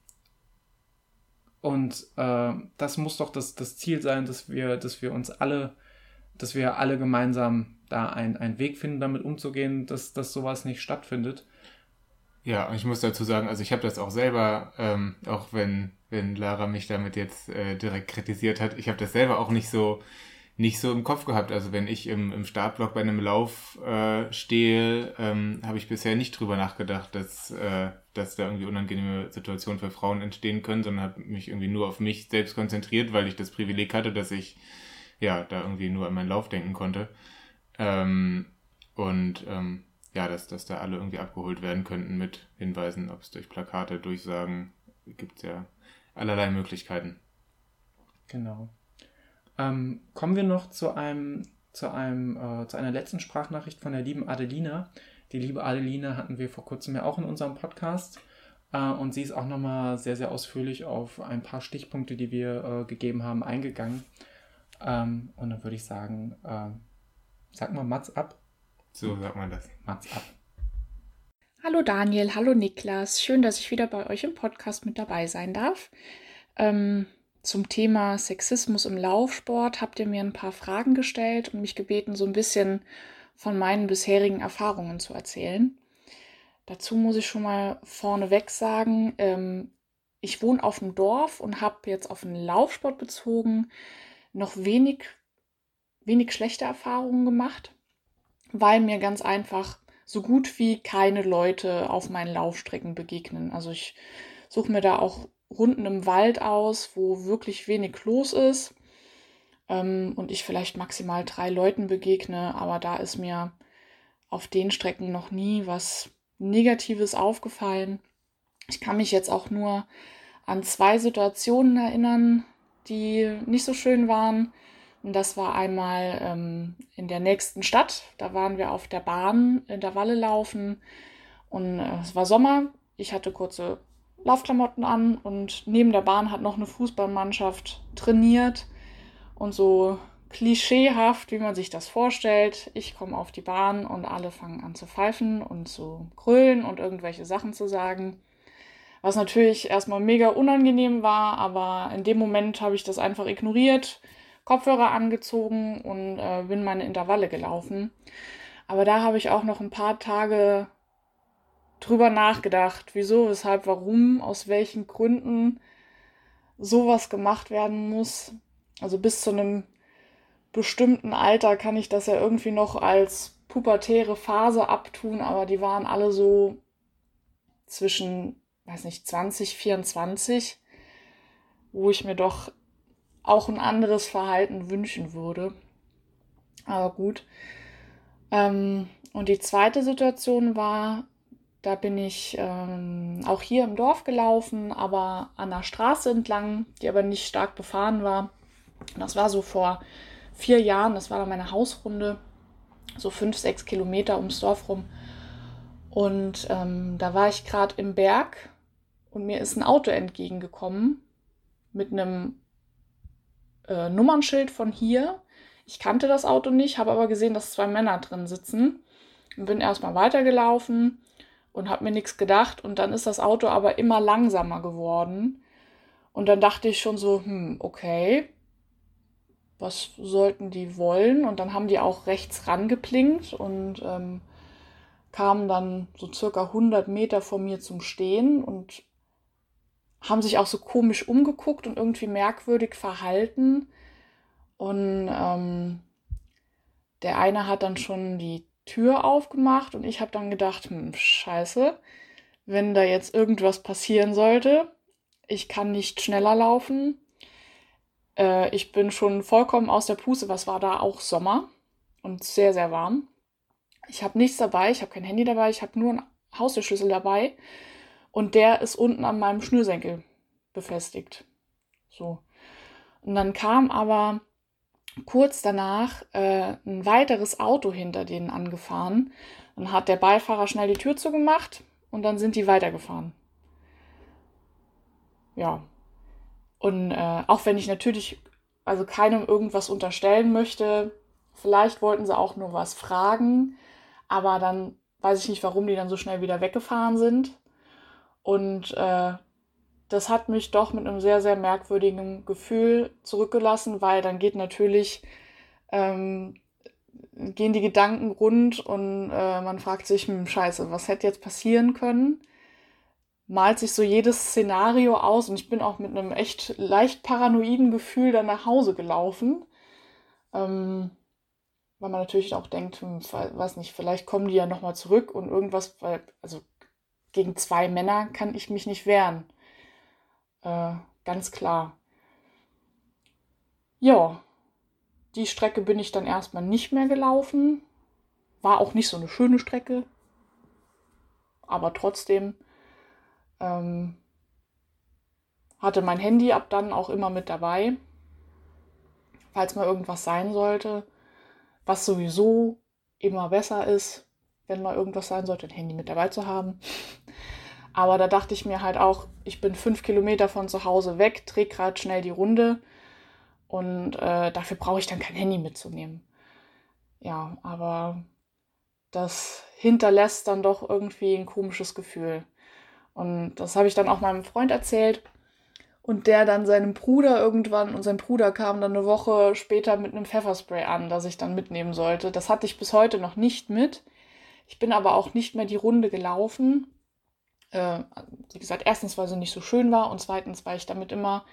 und äh, das muss doch das, das Ziel sein, dass wir, dass wir uns alle, dass wir alle gemeinsam da einen Weg finden, damit umzugehen, dass, dass sowas nicht stattfindet. Ja, und ich muss dazu sagen, also ich habe das auch selber, ähm, auch wenn, wenn Lara mich damit jetzt äh, direkt kritisiert hat, ich habe das selber auch nicht so nicht so im Kopf gehabt. Also wenn ich im, im Startblock bei einem Lauf äh, stehe, ähm, habe ich bisher nicht drüber nachgedacht, dass, äh, dass da irgendwie unangenehme Situationen für Frauen entstehen können, sondern habe mich irgendwie nur auf mich selbst konzentriert, weil ich das Privileg hatte, dass ich ja da irgendwie nur an meinen Lauf denken konnte. Ähm, und ähm, ja, dass, dass da alle irgendwie abgeholt werden könnten mit Hinweisen, ob es durch Plakate, Durchsagen, gibt es ja allerlei Möglichkeiten. Genau. Ähm, kommen wir noch zu einem, zu einem, äh, zu einer letzten Sprachnachricht von der lieben Adelina. Die liebe Adelina hatten wir vor kurzem ja auch in unserem Podcast. Äh, und sie ist auch nochmal sehr, sehr ausführlich auf ein paar Stichpunkte, die wir äh, gegeben haben, eingegangen. Ähm, und dann würde ich sagen, äh, sag mal Mats ab. So sagt man das. Mats ab. Hallo Daniel, hallo Niklas. Schön, dass ich wieder bei euch im Podcast mit dabei sein darf. Ähm, zum Thema Sexismus im Laufsport habt ihr mir ein paar Fragen gestellt und mich gebeten, so ein bisschen von meinen bisherigen Erfahrungen zu erzählen. Dazu muss ich schon mal vorneweg sagen, ähm, ich wohne auf dem Dorf und habe jetzt auf den Laufsport bezogen noch wenig, wenig schlechte Erfahrungen gemacht, weil mir ganz einfach so gut wie keine Leute auf meinen Laufstrecken begegnen. Also ich suche mir da auch Runden im Wald aus, wo wirklich wenig los ist ähm, und ich vielleicht maximal drei Leuten begegne, aber da ist mir auf den Strecken noch nie was Negatives aufgefallen. Ich kann mich jetzt auch nur an zwei Situationen erinnern, die nicht so schön waren. Und das war einmal ähm, in der nächsten Stadt. Da waren wir auf der Bahn in der Walle laufen. Und äh, es war Sommer. Ich hatte kurze Laufklamotten an und neben der Bahn hat noch eine Fußballmannschaft trainiert. Und so klischeehaft, wie man sich das vorstellt. Ich komme auf die Bahn und alle fangen an zu pfeifen und zu grölen und irgendwelche Sachen zu sagen. Was natürlich erstmal mega unangenehm war, aber in dem Moment habe ich das einfach ignoriert, Kopfhörer angezogen und äh, bin meine Intervalle gelaufen. Aber da habe ich auch noch ein paar Tage drüber nachgedacht, wieso, weshalb, warum, aus welchen Gründen sowas gemacht werden muss. Also bis zu einem bestimmten Alter kann ich das ja irgendwie noch als pubertäre Phase abtun, aber die waren alle so zwischen weiß nicht, 2024, wo ich mir doch auch ein anderes Verhalten wünschen würde. Aber gut. Ähm, und die zweite Situation war, da bin ich ähm, auch hier im Dorf gelaufen, aber an der Straße entlang, die aber nicht stark befahren war. Das war so vor vier Jahren, das war dann meine Hausrunde, so fünf, sechs Kilometer ums Dorf rum. Und ähm, da war ich gerade im Berg und mir ist ein Auto entgegengekommen mit einem äh, Nummernschild von hier. Ich kannte das Auto nicht, habe aber gesehen, dass zwei Männer drin sitzen und bin erstmal weitergelaufen und habe mir nichts gedacht und dann ist das Auto aber immer langsamer geworden und dann dachte ich schon so, hm, okay, was sollten die wollen? Und dann haben die auch rechts rangeplinkt und ähm, kamen dann so circa 100 Meter vor mir zum Stehen und haben sich auch so komisch umgeguckt und irgendwie merkwürdig verhalten. Und ähm, der eine hat dann schon die Tür aufgemacht und ich habe dann gedacht, hm, scheiße, wenn da jetzt irgendwas passieren sollte, ich kann nicht schneller laufen. Äh, ich bin schon vollkommen aus der Puste, was war da auch Sommer und sehr, sehr warm. Ich habe nichts dabei, ich habe kein Handy dabei, ich habe nur einen Haustürschlüssel dabei und der ist unten an meinem Schnürsenkel befestigt. So. Und dann kam aber kurz danach äh, ein weiteres Auto hinter denen angefahren. Dann hat der Beifahrer schnell die Tür zugemacht und dann sind die weitergefahren. Ja. Und äh, auch wenn ich natürlich also keinem irgendwas unterstellen möchte, vielleicht wollten sie auch nur was fragen, aber dann weiß ich nicht, warum die dann so schnell wieder weggefahren sind. Und äh, das hat mich doch mit einem sehr, sehr merkwürdigen Gefühl zurückgelassen, weil dann geht natürlich, ähm, gehen die Gedanken rund und äh, man fragt sich, hm, scheiße, was hätte jetzt passieren können? Malt sich so jedes Szenario aus und ich bin auch mit einem echt leicht paranoiden Gefühl dann nach Hause gelaufen. Ähm, weil man natürlich auch denkt, hm, weiß nicht, vielleicht kommen die ja nochmal zurück und irgendwas, weil, also gegen zwei Männer kann ich mich nicht wehren. Äh, ganz klar. Ja, die Strecke bin ich dann erstmal nicht mehr gelaufen. War auch nicht so eine schöne Strecke. Aber trotzdem ähm, hatte mein Handy ab dann auch immer mit dabei. Falls mal irgendwas sein sollte. Was sowieso immer besser ist, wenn mal irgendwas sein sollte, ein Handy mit dabei zu haben. Aber da dachte ich mir halt auch, ich bin fünf Kilometer von zu Hause weg, drehe gerade schnell die Runde und äh, dafür brauche ich dann kein Handy mitzunehmen. Ja, aber das hinterlässt dann doch irgendwie ein komisches Gefühl. Und das habe ich dann auch meinem Freund erzählt. Und der dann seinem Bruder irgendwann, und sein Bruder kam dann eine Woche später mit einem Pfefferspray an, das ich dann mitnehmen sollte. Das hatte ich bis heute noch nicht mit. Ich bin aber auch nicht mehr die Runde gelaufen, Äh, wie gesagt, erstens, weil sie nicht so schön war und zweitens, weil ich damit immer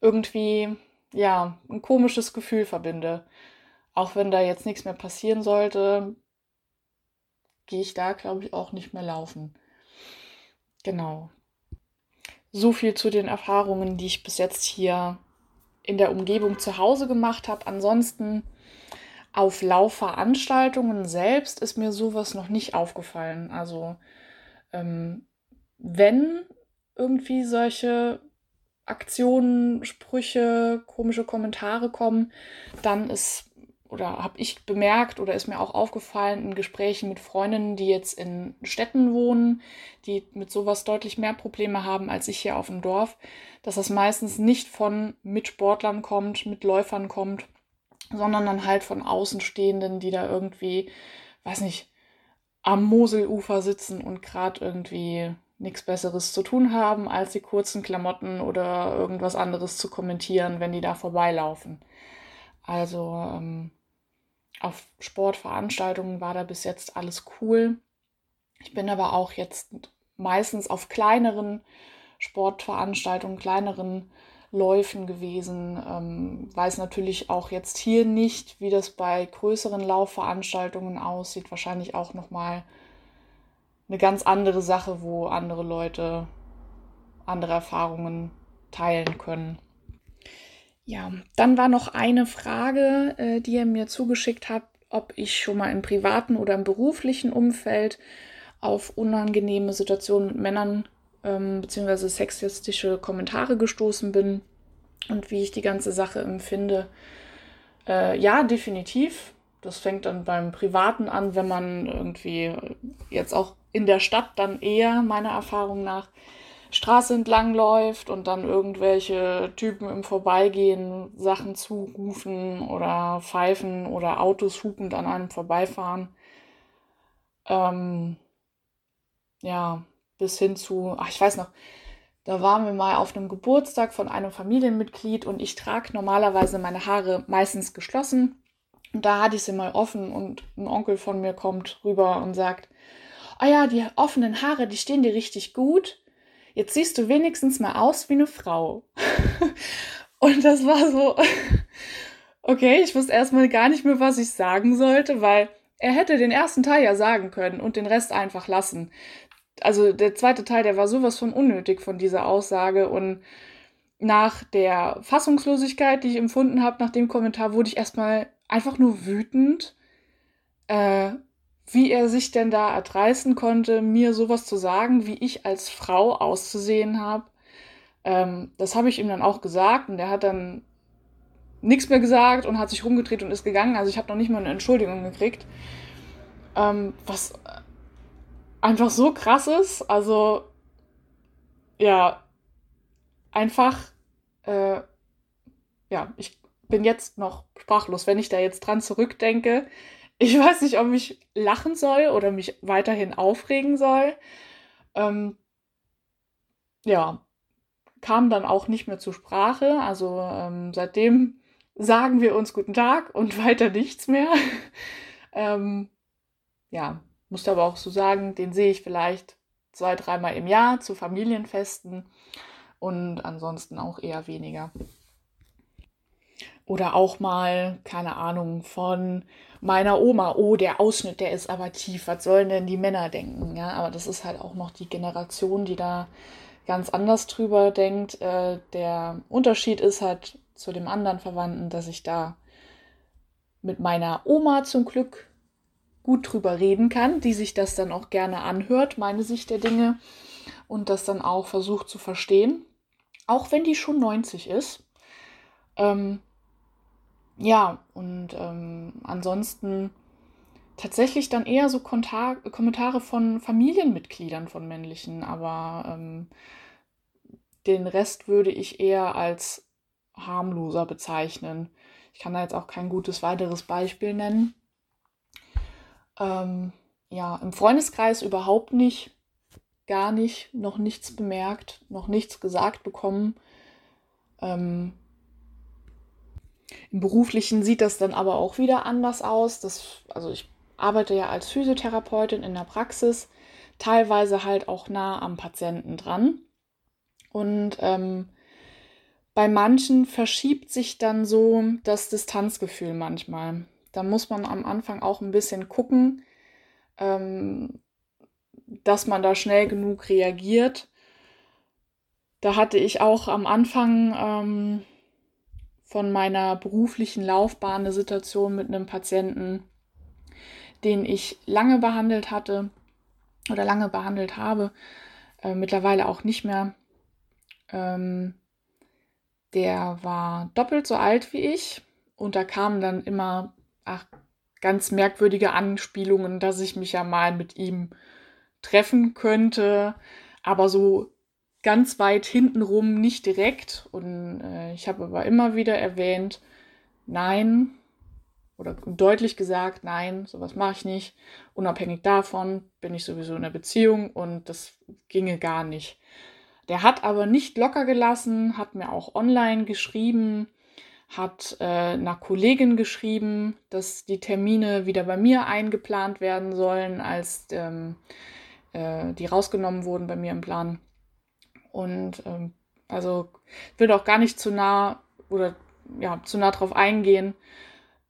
irgendwie, ja, ein komisches Gefühl verbinde. Auch wenn da jetzt nichts mehr passieren sollte, gehe ich da, glaube ich, auch nicht mehr laufen. Genau. So viel zu den Erfahrungen, die ich bis jetzt hier in der Umgebung zu Hause gemacht habe. Ansonsten auf Laufveranstaltungen selbst ist mir sowas noch nicht aufgefallen. Also ähm, wenn irgendwie solche Aktionen, Sprüche, komische Kommentare kommen, dann ist oder habe ich bemerkt oder ist mir auch aufgefallen in Gesprächen mit Freundinnen, die jetzt in Städten wohnen, die mit sowas deutlich mehr Probleme haben als ich hier auf dem Dorf, dass das meistens nicht von Mitsportlern kommt, mit Läufern kommt, sondern dann halt von Außenstehenden, die da irgendwie, weiß nicht, am Moselufer sitzen und gerade irgendwie nichts Besseres zu tun haben, als die kurzen Klamotten oder irgendwas anderes zu kommentieren, wenn die da vorbeilaufen. Also ähm, auf Sportveranstaltungen war da bis jetzt alles cool. Ich bin aber auch jetzt meistens auf kleineren Sportveranstaltungen, kleineren Läufen gewesen. Ähm, weiß natürlich auch jetzt hier nicht, wie das bei größeren Laufveranstaltungen aussieht. Wahrscheinlich auch nochmal mal eine ganz andere Sache, wo andere Leute andere Erfahrungen teilen können. Ja, dann war noch eine Frage, äh, die ihr mir zugeschickt habt, ob ich schon mal im privaten oder im beruflichen Umfeld auf unangenehme Situationen mit Männern ähm, bzw. sexistische Kommentare gestoßen bin und wie ich die ganze Sache empfinde. Äh, ja, definitiv. Das fängt dann beim Privaten an, wenn man irgendwie jetzt auch in der Stadt dann eher, meiner Erfahrung nach, Straße entlang läuft und dann irgendwelche Typen im Vorbeigehen Sachen zurufen oder pfeifen oder Autos hupend an einem vorbeifahren. Ähm, ja, bis hin zu, ach, ich weiß noch, da waren wir mal auf einem Geburtstag von einem Familienmitglied und ich trage normalerweise meine Haare meistens geschlossen. Und da hatte ich sie mal offen und ein Onkel von mir kommt rüber und sagt, ah ja, die offenen Haare, die stehen dir richtig gut. Jetzt siehst du wenigstens mal aus wie eine Frau. *laughs* und das war so, *laughs* okay, ich wusste erstmal gar nicht mehr, was ich sagen sollte, weil er hätte den ersten Teil ja sagen können und den Rest einfach lassen. Also der zweite Teil, der war sowas von unnötig von dieser Aussage und nach der Fassungslosigkeit, die ich empfunden habe nach dem Kommentar, wurde ich erstmal einfach nur wütend. Äh, wie er sich denn da erdreisten konnte, mir sowas zu sagen, wie ich als Frau auszusehen habe. Ähm, das habe ich ihm dann auch gesagt und er hat dann nichts mehr gesagt und hat sich rumgedreht und ist gegangen. Also ich habe noch nicht mal eine Entschuldigung gekriegt. Ähm, was einfach so krass ist. Also ja, einfach, äh, ja, ich bin jetzt noch sprachlos, wenn ich da jetzt dran zurückdenke ich weiß nicht, ob ich lachen soll oder mich weiterhin aufregen soll. Ähm, ja, kam dann auch nicht mehr zur Sprache. Also ähm, seitdem sagen wir uns guten Tag und *laughs* weiter nichts mehr. ähm, ja, musste aber auch so sagen, den sehe ich vielleicht zwei, dreimal im Jahr zu Familienfesten und ansonsten auch eher weniger. Oder auch mal, keine Ahnung, von meiner Oma, oh, der Ausschnitt, der ist aber tief, was sollen denn die Männer denken? Ja, aber das ist halt auch noch die Generation, die da ganz anders drüber denkt. Äh, der Unterschied ist halt zu dem anderen Verwandten, dass ich da mit meiner Oma zum Glück gut drüber reden kann, die sich das dann auch gerne anhört, meine Sicht der Dinge, und das dann auch versucht zu verstehen, auch wenn die schon 90 ist. Ähm, ja, und ähm, ansonsten tatsächlich dann eher so Kontar Kommentare von Familienmitgliedern von männlichen, aber ähm, den Rest würde ich eher als harmloser bezeichnen. Ich kann da jetzt auch kein gutes weiteres Beispiel nennen. Ähm, ja, im Freundeskreis überhaupt nicht, gar nicht, noch nichts bemerkt, noch nichts gesagt bekommen. Ähm, im beruflichen sieht das dann aber auch wieder anders aus. Das, also ich arbeite ja als Physiotherapeutin in der Praxis. teilweise halt auch nah am Patienten dran. Und ähm, bei manchen verschiebt sich dann so das Distanzgefühl manchmal. Da muss man am Anfang auch ein bisschen gucken, ähm, dass man da schnell genug reagiert. Da hatte ich auch am Anfang ähm, von meiner beruflichen Laufbahn eine Situation mit einem Patienten, den ich lange behandelt hatte oder lange behandelt habe, äh, mittlerweile auch nicht mehr. Ähm, der war doppelt so alt wie ich und da kamen dann immer ach, ganz merkwürdige Anspielungen, dass ich mich ja mal mit ihm treffen könnte, aber so ganz weit hintenrum nicht direkt. Und äh, ich habe aber immer wieder erwähnt, nein, oder deutlich gesagt, nein, sowas mache ich nicht. Unabhängig davon bin ich sowieso in einer Beziehung und das ginge gar nicht. Der hat aber nicht locker gelassen, hat mir auch online geschrieben, hat äh, einer Kollegin geschrieben, dass die Termine wieder bei mir eingeplant werden sollen, als ähm, äh, die rausgenommen wurden bei mir im Plan. Und ähm, also ich will auch gar nicht zu nah oder ja, zu nah drauf eingehen.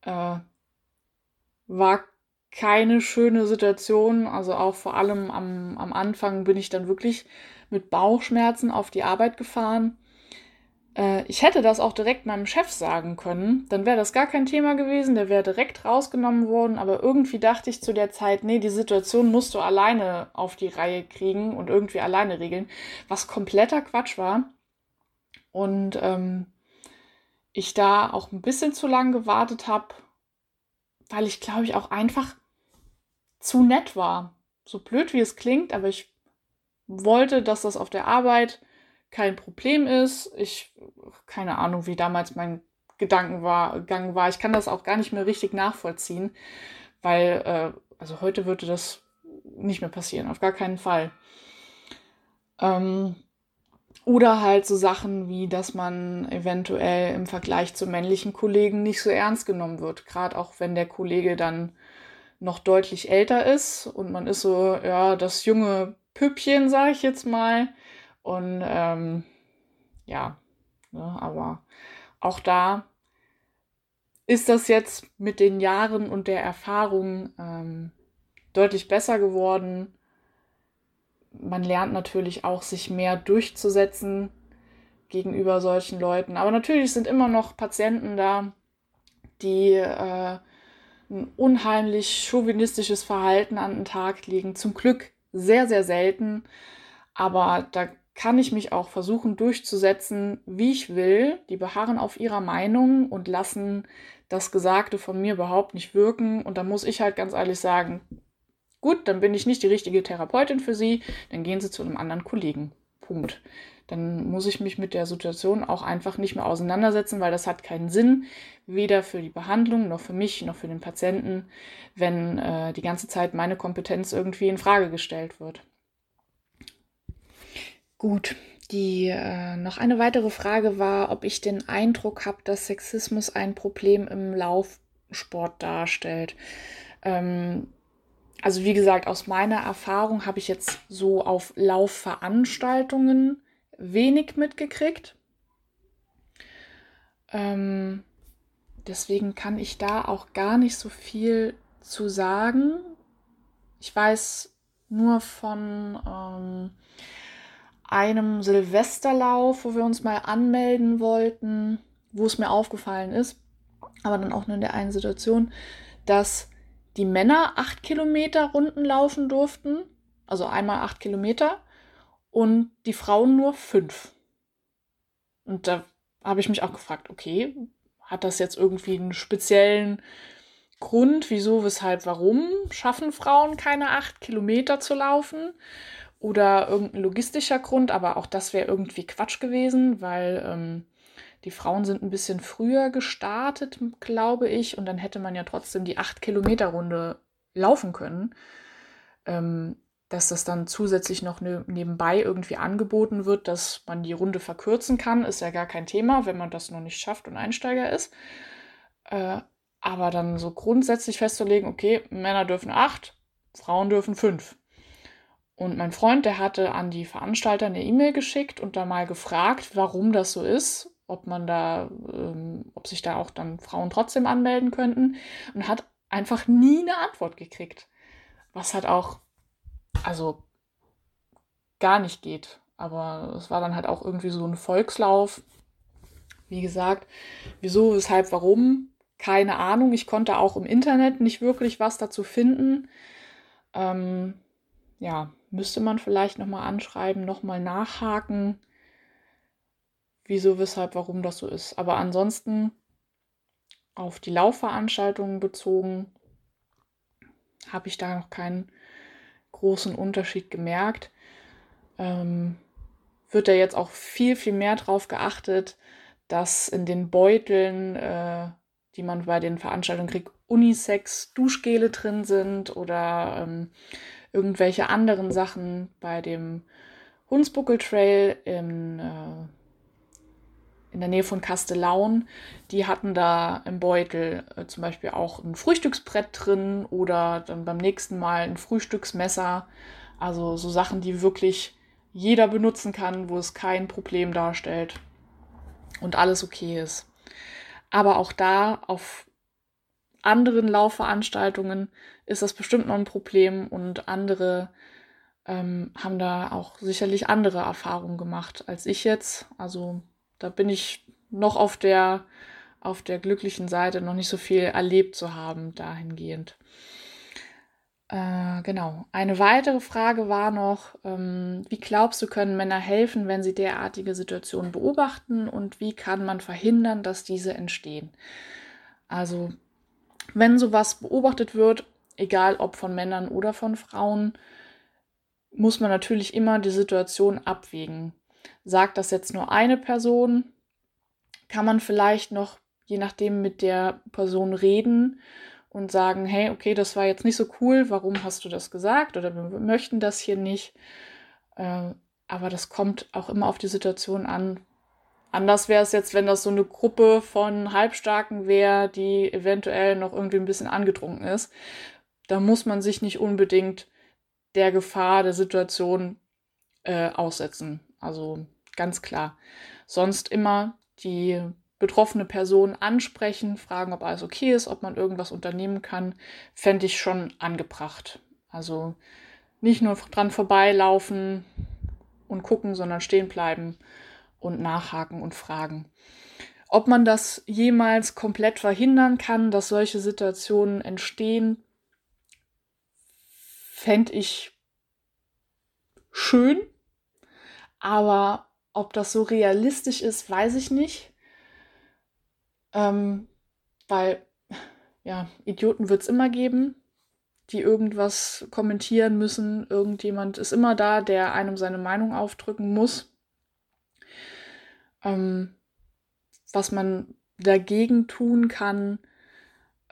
Äh, war keine schöne Situation. Also auch vor allem am, am Anfang bin ich dann wirklich mit Bauchschmerzen auf die Arbeit gefahren. Äh, ich hätte das auch direkt meinem Chef sagen können. Dann wäre das gar kein Thema gewesen. Der wäre direkt rausgenommen worden. Aber irgendwie dachte ich zu der Zeit, nee, die Situation musst du alleine auf die Reihe kriegen und irgendwie alleine regeln. Was kompletter Quatsch war. Und ähm, ich da auch ein bisschen zu lang gewartet habe, weil ich glaube ich auch einfach zu nett war. So blöd wie es klingt, aber ich wollte, dass das auf der Arbeit kein Problem ist. Ich, keine Ahnung, wie damals mein Gedanken war, war. Ich kann das auch gar nicht mehr richtig nachvollziehen, weil, äh, also heute würde das nicht mehr passieren, auf gar keinen Fall. Ähm, oder halt so Sachen wie, dass man eventuell im Vergleich zu männlichen Kollegen nicht so ernst genommen wird. Gerade auch wenn der Kollege dann noch deutlich älter ist und man ist so, ja, das junge Püppchen, sage ich jetzt mal. Und ähm, ja, ne, aber auch da ist das jetzt mit den Jahren und der Erfahrung ähm, deutlich besser geworden man lernt natürlich auch, sich mehr durchzusetzen gegenüber solchen Leuten. Aber natürlich sind immer noch Patienten da, die äh, ein unheimlich chauvinistisches Verhalten an den Tag legen. Zum Glück sehr, sehr selten. Aber da kann ich mich auch versuchen durchzusetzen, wie ich will. Die beharren auf ihrer Meinung und lassen das Gesagte von mir überhaupt nicht wirken. Und da muss ich halt ganz ehrlich sagen, Gut, dann bin ich nicht die richtige Therapeutin für Sie, dann gehen Sie zu einem anderen Kollegen. Punkt. Dann muss ich mich mit der Situation auch einfach nicht mehr auseinandersetzen, weil das hat keinen Sinn, weder für die Behandlung noch für mich noch für den Patienten, wenn äh, die ganze Zeit meine Kompetenz irgendwie in Frage gestellt wird. Gut, die äh, noch eine weitere Frage war, ob ich den Eindruck habe, dass Sexismus ein Problem im Laufsport darstellt. Ähm, also wie gesagt, aus meiner Erfahrung habe ich jetzt so auf Laufveranstaltungen wenig mitgekriegt. Ähm, deswegen kann ich da auch gar nicht so viel zu sagen. Ich weiß nur von ähm, einem Silvesterlauf, wo wir uns mal anmelden wollten, wo es mir aufgefallen ist, aber dann auch nur in der einen Situation, dass die Männer acht Kilometer Runden laufen durften, also einmal acht Kilometer, und die Frauen nur fünf. Und da habe ich mich auch gefragt, okay, hat das jetzt irgendwie einen speziellen Grund, wieso, weshalb, warum schaffen Frauen keine acht Kilometer zu laufen? Oder irgendein logistischer Grund, aber auch das wäre irgendwie Quatsch gewesen, weil ähm, die Frauen sind ein bisschen früher gestartet, glaube ich, und dann hätte man ja trotzdem die 8-Kilometer-Runde laufen können. Ähm, dass das dann zusätzlich noch ne, nebenbei irgendwie angeboten wird, dass man die Runde verkürzen kann, ist ja gar kein Thema, wenn man das noch nicht schafft und Einsteiger ist. Äh, aber dann so grundsätzlich festzulegen, okay, Männer dürfen acht, Frauen dürfen fünf. Und mein Freund, der hatte an die Veranstalter eine E-Mail geschickt und da mal gefragt, warum das so ist, ob man da, ähm, ob sich da auch dann Frauen trotzdem anmelden könnten und hat einfach nie eine Antwort gekriegt. Was halt auch, also gar nicht geht. Aber es war dann halt auch irgendwie so ein Volkslauf. Wie gesagt, wieso, weshalb, warum, keine Ahnung. Ich konnte auch im Internet nicht wirklich was dazu finden. Ähm, ja, müsste man vielleicht nochmal anschreiben, nochmal nachhaken, wieso, weshalb, warum das so ist. Aber ansonsten auf die Laufveranstaltungen bezogen habe ich da noch keinen großen Unterschied gemerkt. Ähm, wird da jetzt auch viel, viel mehr drauf geachtet, dass in den Beuteln, äh, die man bei den Veranstaltungen kriegt, Unisex Duschgele drin sind oder ähm, irgendwelche anderen Sachen bei dem Hunsbuckel Trail in, äh, in der Nähe von Kastellaun. Die hatten da im Beutel äh, zum Beispiel auch ein Frühstücksbrett drin oder dann beim nächsten Mal ein Frühstücksmesser. Also so Sachen, die wirklich jeder benutzen kann, wo es kein Problem darstellt und alles okay ist. Aber auch da auf anderen Laufveranstaltungen ist das bestimmt noch ein Problem und andere ähm, haben da auch sicherlich andere Erfahrungen gemacht als ich jetzt. Also da bin ich noch auf der, auf der glücklichen Seite, noch nicht so viel erlebt zu haben dahingehend. Äh, genau. Eine weitere Frage war noch, ähm, wie glaubst du, können Männer helfen, wenn sie derartige Situationen beobachten und wie kann man verhindern, dass diese entstehen? Also, wenn sowas beobachtet wird, egal ob von Männern oder von Frauen, muss man natürlich immer die Situation abwägen. Sagt das jetzt nur eine Person, kann man vielleicht noch, je nachdem, mit der Person reden und sagen, hey, okay, das war jetzt nicht so cool, warum hast du das gesagt oder wir möchten das hier nicht. Äh, aber das kommt auch immer auf die Situation an. Anders wäre es jetzt, wenn das so eine Gruppe von Halbstarken wäre, die eventuell noch irgendwie ein bisschen angetrunken ist. Da muss man sich nicht unbedingt der Gefahr der Situation äh, aussetzen. Also ganz klar. Sonst immer die betroffene Person ansprechen, fragen, ob alles okay ist, ob man irgendwas unternehmen kann, fände ich schon angebracht. Also nicht nur dran vorbeilaufen und gucken, sondern stehen bleiben und nachhaken und fragen. Ob man das jemals komplett verhindern kann, dass solche Situationen entstehen, fände ich schön. Aber ob das so realistisch ist, weiß ich nicht. Ähm, weil, ja, Idioten wird es immer geben, die irgendwas kommentieren müssen. Irgendjemand ist immer da, der einem seine Meinung aufdrücken muss. Ähm, was man dagegen tun kann,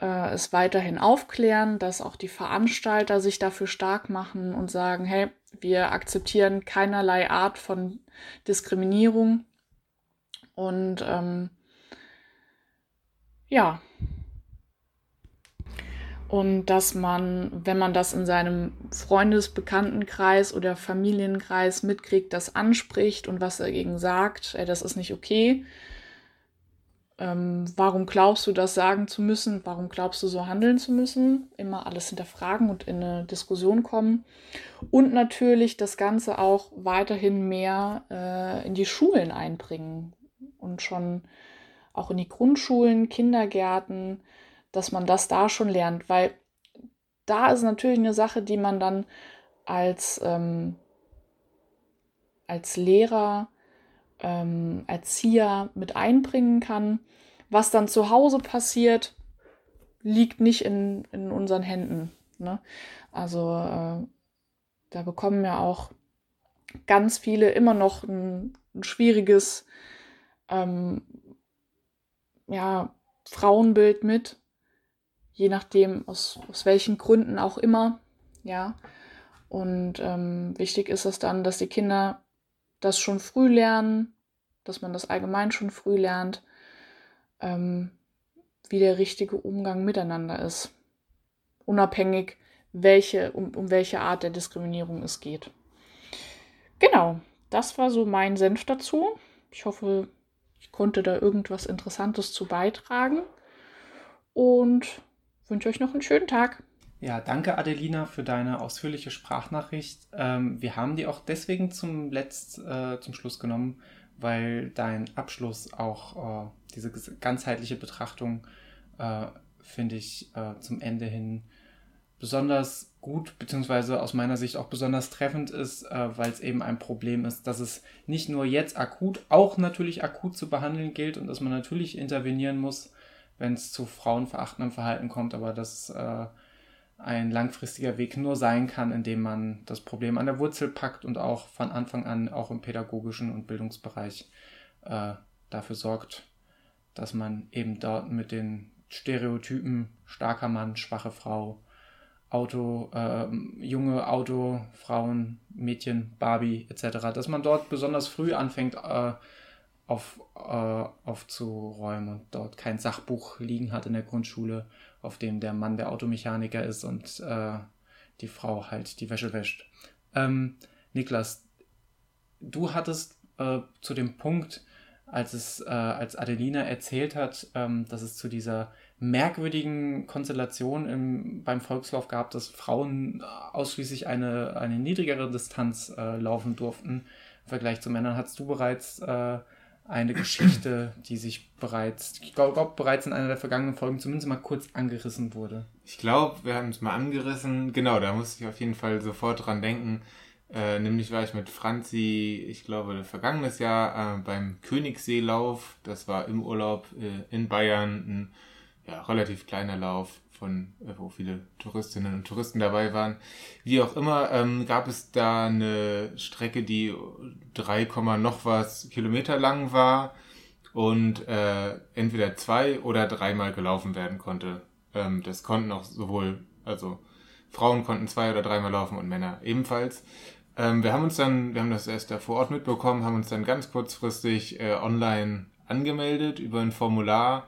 äh, ist weiterhin aufklären, dass auch die Veranstalter sich dafür stark machen und sagen, hey, wir akzeptieren keinerlei Art von Diskriminierung und ähm, ja. Und dass man, wenn man das in seinem Freundesbekanntenkreis oder Familienkreis mitkriegt, das anspricht und was dagegen sagt, ey, das ist nicht okay. Ähm, warum glaubst du, das sagen zu müssen? Warum glaubst du, so handeln zu müssen? Immer alles hinterfragen und in eine Diskussion kommen. Und natürlich das Ganze auch weiterhin mehr äh, in die Schulen einbringen und schon auch in die Grundschulen, Kindergärten, dass man das da schon lernt, weil da ist natürlich eine Sache, die man dann als, ähm, als Lehrer, ähm, Erzieher mit einbringen kann. Was dann zu Hause passiert, liegt nicht in, in unseren Händen. Ne? Also äh, da bekommen ja auch ganz viele immer noch ein, ein schwieriges ähm, ja, Frauenbild mit, je nachdem, aus, aus welchen Gründen auch immer, ja. Und ähm, wichtig ist es dann, dass die Kinder das schon früh lernen, dass man das allgemein schon früh lernt, ähm, wie der richtige Umgang miteinander ist. Unabhängig, welche, um, um welche Art der Diskriminierung es geht. Genau, das war so mein Senf dazu. Ich hoffe, ich konnte da irgendwas Interessantes zu beitragen und wünsche euch noch einen schönen Tag. Ja, danke Adelina für deine ausführliche Sprachnachricht. Ähm, wir haben die auch deswegen zum Letzt, äh, zum Schluss genommen, weil dein Abschluss auch äh, diese ganzheitliche Betrachtung, äh, finde ich, äh, zum Ende hin besonders gut, beziehungsweise aus meiner Sicht auch besonders treffend ist, äh, weil es eben ein Problem ist, dass es nicht nur jetzt akut, auch natürlich akut zu behandeln gilt und dass man natürlich intervenieren muss, wenn es zu frauenverachtendem Verhalten kommt, aber dass äh, ein langfristiger Weg nur sein kann, indem man das Problem an der Wurzel packt und auch von Anfang an auch im pädagogischen und Bildungsbereich äh, dafür sorgt, dass man eben dort mit den Stereotypen starker Mann, schwache Frau, Auto, äh, junge Auto, Frauen, Mädchen, Barbie etc., dass man dort besonders früh anfängt äh, auf, äh, aufzuräumen und dort kein Sachbuch liegen hat in der Grundschule, auf dem der Mann der Automechaniker ist und äh, die Frau halt die Wäsche wäscht. Ähm, Niklas, du hattest äh, zu dem Punkt, als es, äh, als Adelina erzählt hat, ähm, dass es zu dieser merkwürdigen Konstellation im, beim Volkslauf gab, dass Frauen ausschließlich eine, eine niedrigere Distanz äh, laufen durften im Vergleich zu Männern. Hattest du bereits äh, eine Geschichte, die sich bereits, ich glaube, bereits in einer der vergangenen Folgen zumindest mal kurz angerissen wurde. Ich glaube, wir haben es mal angerissen. Genau, da musste ich auf jeden Fall sofort dran denken. Äh, nämlich war ich mit Franzi, ich glaube, vergangenes Jahr äh, beim Königsseelauf. Das war im Urlaub äh, in Bayern. Ein ja, relativ kleiner Lauf von, äh, wo viele Touristinnen und Touristen dabei waren. Wie auch immer, ähm, gab es da eine Strecke, die 3, noch was Kilometer lang war und äh, entweder zwei oder dreimal gelaufen werden konnte. Ähm, das konnten auch sowohl, also Frauen konnten zwei oder dreimal laufen und Männer ebenfalls. Ähm, wir haben uns dann, wir haben das erst da vor Ort mitbekommen, haben uns dann ganz kurzfristig äh, online angemeldet über ein Formular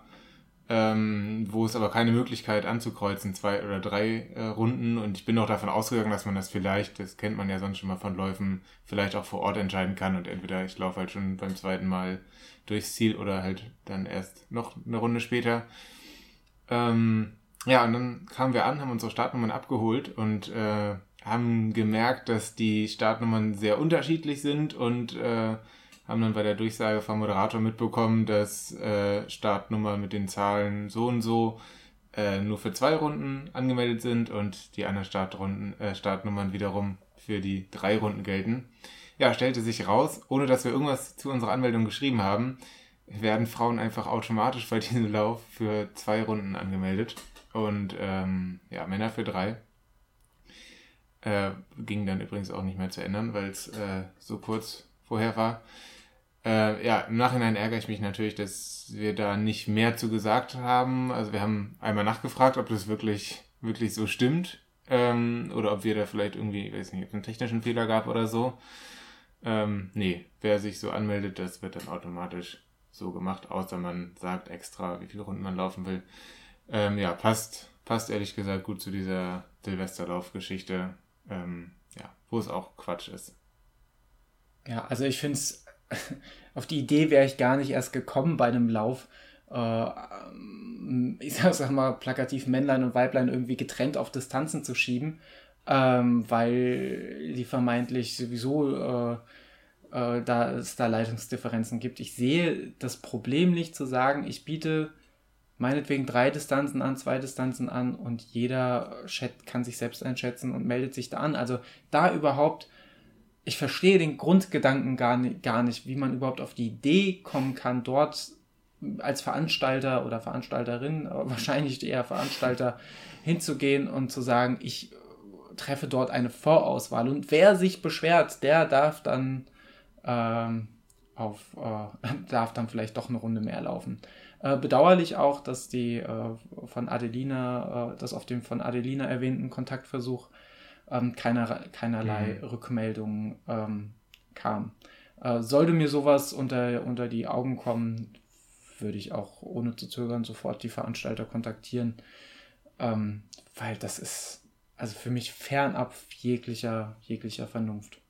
ähm, wo es aber keine Möglichkeit anzukreuzen, zwei oder drei äh, Runden. Und ich bin auch davon ausgegangen, dass man das vielleicht, das kennt man ja sonst schon mal von Läufen, vielleicht auch vor Ort entscheiden kann. Und entweder ich laufe halt schon beim zweiten Mal durchs Ziel oder halt dann erst noch eine Runde später. Ähm, ja, und dann kamen wir an, haben unsere Startnummern abgeholt und äh, haben gemerkt, dass die Startnummern sehr unterschiedlich sind und äh, haben dann bei der Durchsage vom Moderator mitbekommen, dass äh, Startnummer mit den Zahlen so und so äh, nur für zwei Runden angemeldet sind und die anderen Startrunden, äh, Startnummern wiederum für die drei Runden gelten. Ja, stellte sich raus, ohne dass wir irgendwas zu unserer Anmeldung geschrieben haben, werden Frauen einfach automatisch bei *laughs* diesem Lauf für zwei Runden angemeldet und ähm, ja, Männer für drei. Äh, ging dann übrigens auch nicht mehr zu ändern, weil es äh, so kurz vorher war. Äh, ja, im Nachhinein ärgere ich mich natürlich, dass wir da nicht mehr zu gesagt haben. Also wir haben einmal nachgefragt, ob das wirklich, wirklich so stimmt. Ähm, oder ob wir da vielleicht irgendwie, ich weiß nicht, einen technischen Fehler gab oder so. Ähm, nee, wer sich so anmeldet, das wird dann automatisch so gemacht, außer man sagt extra, wie viele Runden man laufen will. Ähm, ja, passt, passt ehrlich gesagt gut zu dieser Silvesterlauf-Geschichte, ähm, ja, wo es auch Quatsch ist. Ja, also ich finde es *laughs* auf die Idee wäre ich gar nicht erst gekommen bei einem Lauf. Äh, ich sag mal plakativ Männlein und Weiblein irgendwie getrennt auf Distanzen zu schieben, ähm, weil die vermeintlich sowieso äh, äh, da es da Leitungsdifferenzen gibt. Ich sehe das Problem nicht zu sagen, ich biete meinetwegen drei Distanzen an, zwei Distanzen an und jeder Chat kann sich selbst einschätzen und meldet sich da an. Also da überhaupt ich verstehe den Grundgedanken gar nicht, gar nicht, wie man überhaupt auf die Idee kommen kann, dort als Veranstalter oder Veranstalterin, *laughs* wahrscheinlich eher Veranstalter, hinzugehen und zu sagen, ich treffe dort eine Vorauswahl. Und wer sich beschwert, der darf dann ähm, auf, äh, *laughs* darf dann vielleicht doch eine Runde mehr laufen. Äh, bedauerlich auch, dass die äh, von Adelina, äh, das auf dem von Adelina erwähnten Kontaktversuch ähm, keiner, keinerlei mhm. Rückmeldung ähm, kam. Äh, sollte mir sowas unter, unter die Augen kommen, würde ich auch ohne zu zögern sofort die Veranstalter kontaktieren, ähm, weil das ist also für mich fernab jeglicher, jeglicher Vernunft.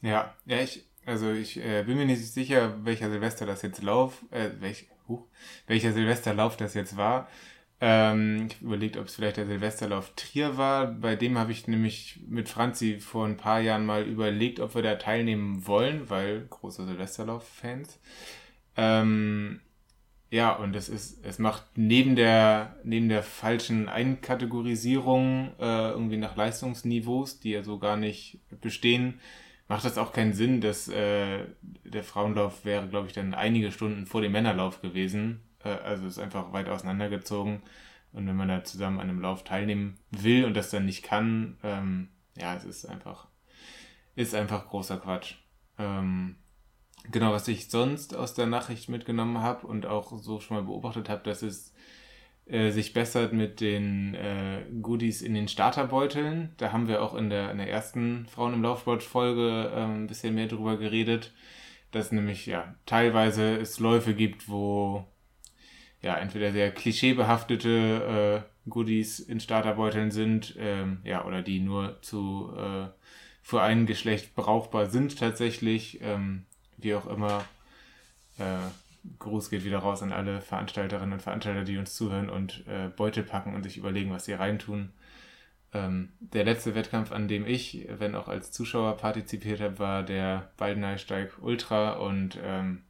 Ja, ja, ich, also ich äh, bin mir nicht sicher, welcher Silvester das jetzt lauf, äh, welch, huh, welcher Silvesterlauf das jetzt war. Ähm, ich habe überlegt, ob es vielleicht der Silvesterlauf Trier war. Bei dem habe ich nämlich mit Franzi vor ein paar Jahren mal überlegt, ob wir da teilnehmen wollen, weil große Silvesterlauf-Fans. Ähm, ja, und es ist, es macht neben der, neben der falschen Einkategorisierung äh, irgendwie nach Leistungsniveaus, die ja so gar nicht bestehen, macht das auch keinen Sinn, dass äh, der Frauenlauf wäre, glaube ich, dann einige Stunden vor dem Männerlauf gewesen. Äh, also ist einfach weit auseinandergezogen. Und wenn man da zusammen an einem Lauf teilnehmen will und das dann nicht kann, ähm, ja, es ist einfach, ist einfach großer Quatsch. Ähm, Genau, was ich sonst aus der Nachricht mitgenommen habe und auch so schon mal beobachtet habe, dass es äh, sich bessert mit den äh, Goodies in den Starterbeuteln. Da haben wir auch in der, in der ersten Frauen im Laufsport-Folge äh, ein bisschen mehr drüber geredet, dass nämlich ja teilweise es Läufe gibt, wo ja entweder sehr klischeebehaftete äh, Goodies in Starterbeuteln sind, ähm, ja, oder die nur zu äh, für ein Geschlecht brauchbar sind tatsächlich. Ähm, wie auch immer. Äh, Gruß geht wieder raus an alle Veranstalterinnen und Veranstalter, die uns zuhören und äh, Beutel packen und sich überlegen, was sie reintun. Ähm, der letzte Wettkampf, an dem ich, wenn auch als Zuschauer partizipiert habe, war der Baldeneysteig Ultra und ähm,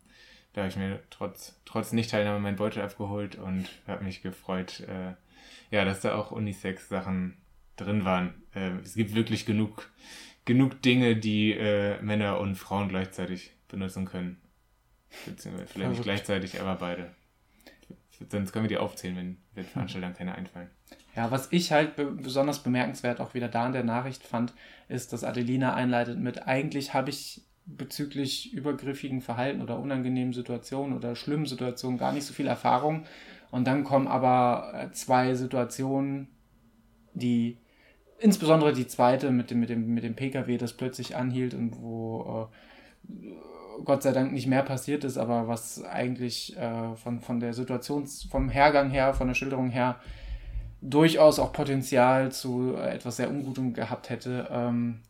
da habe ich mir trotz, trotz Nicht-Teilnahme meinen Beutel abgeholt und habe mich gefreut, äh, ja, dass da auch Unisex-Sachen drin waren. Äh, es gibt wirklich genug, genug Dinge, die äh, Männer und Frauen gleichzeitig benutzen können. Beziehungsweise vielleicht nicht gleichzeitig, aber beide. Sonst können wir die aufzählen, wenn, wenn Veranstaltern keine einfallen. Ja, was ich halt be besonders bemerkenswert auch wieder da in der Nachricht fand, ist, dass Adelina einleitet mit, eigentlich habe ich bezüglich übergriffigen Verhalten oder unangenehmen Situationen oder schlimmen Situationen gar nicht so viel Erfahrung. Und dann kommen aber äh, zwei Situationen, die, insbesondere die zweite mit dem, mit dem, mit dem Pkw, das plötzlich anhielt und wo äh, Gott sei Dank nicht mehr passiert ist, aber was eigentlich äh, von, von der Situation, vom Hergang her, von der Schilderung her, durchaus auch Potenzial zu äh, etwas sehr Ungutem gehabt hätte, ähm,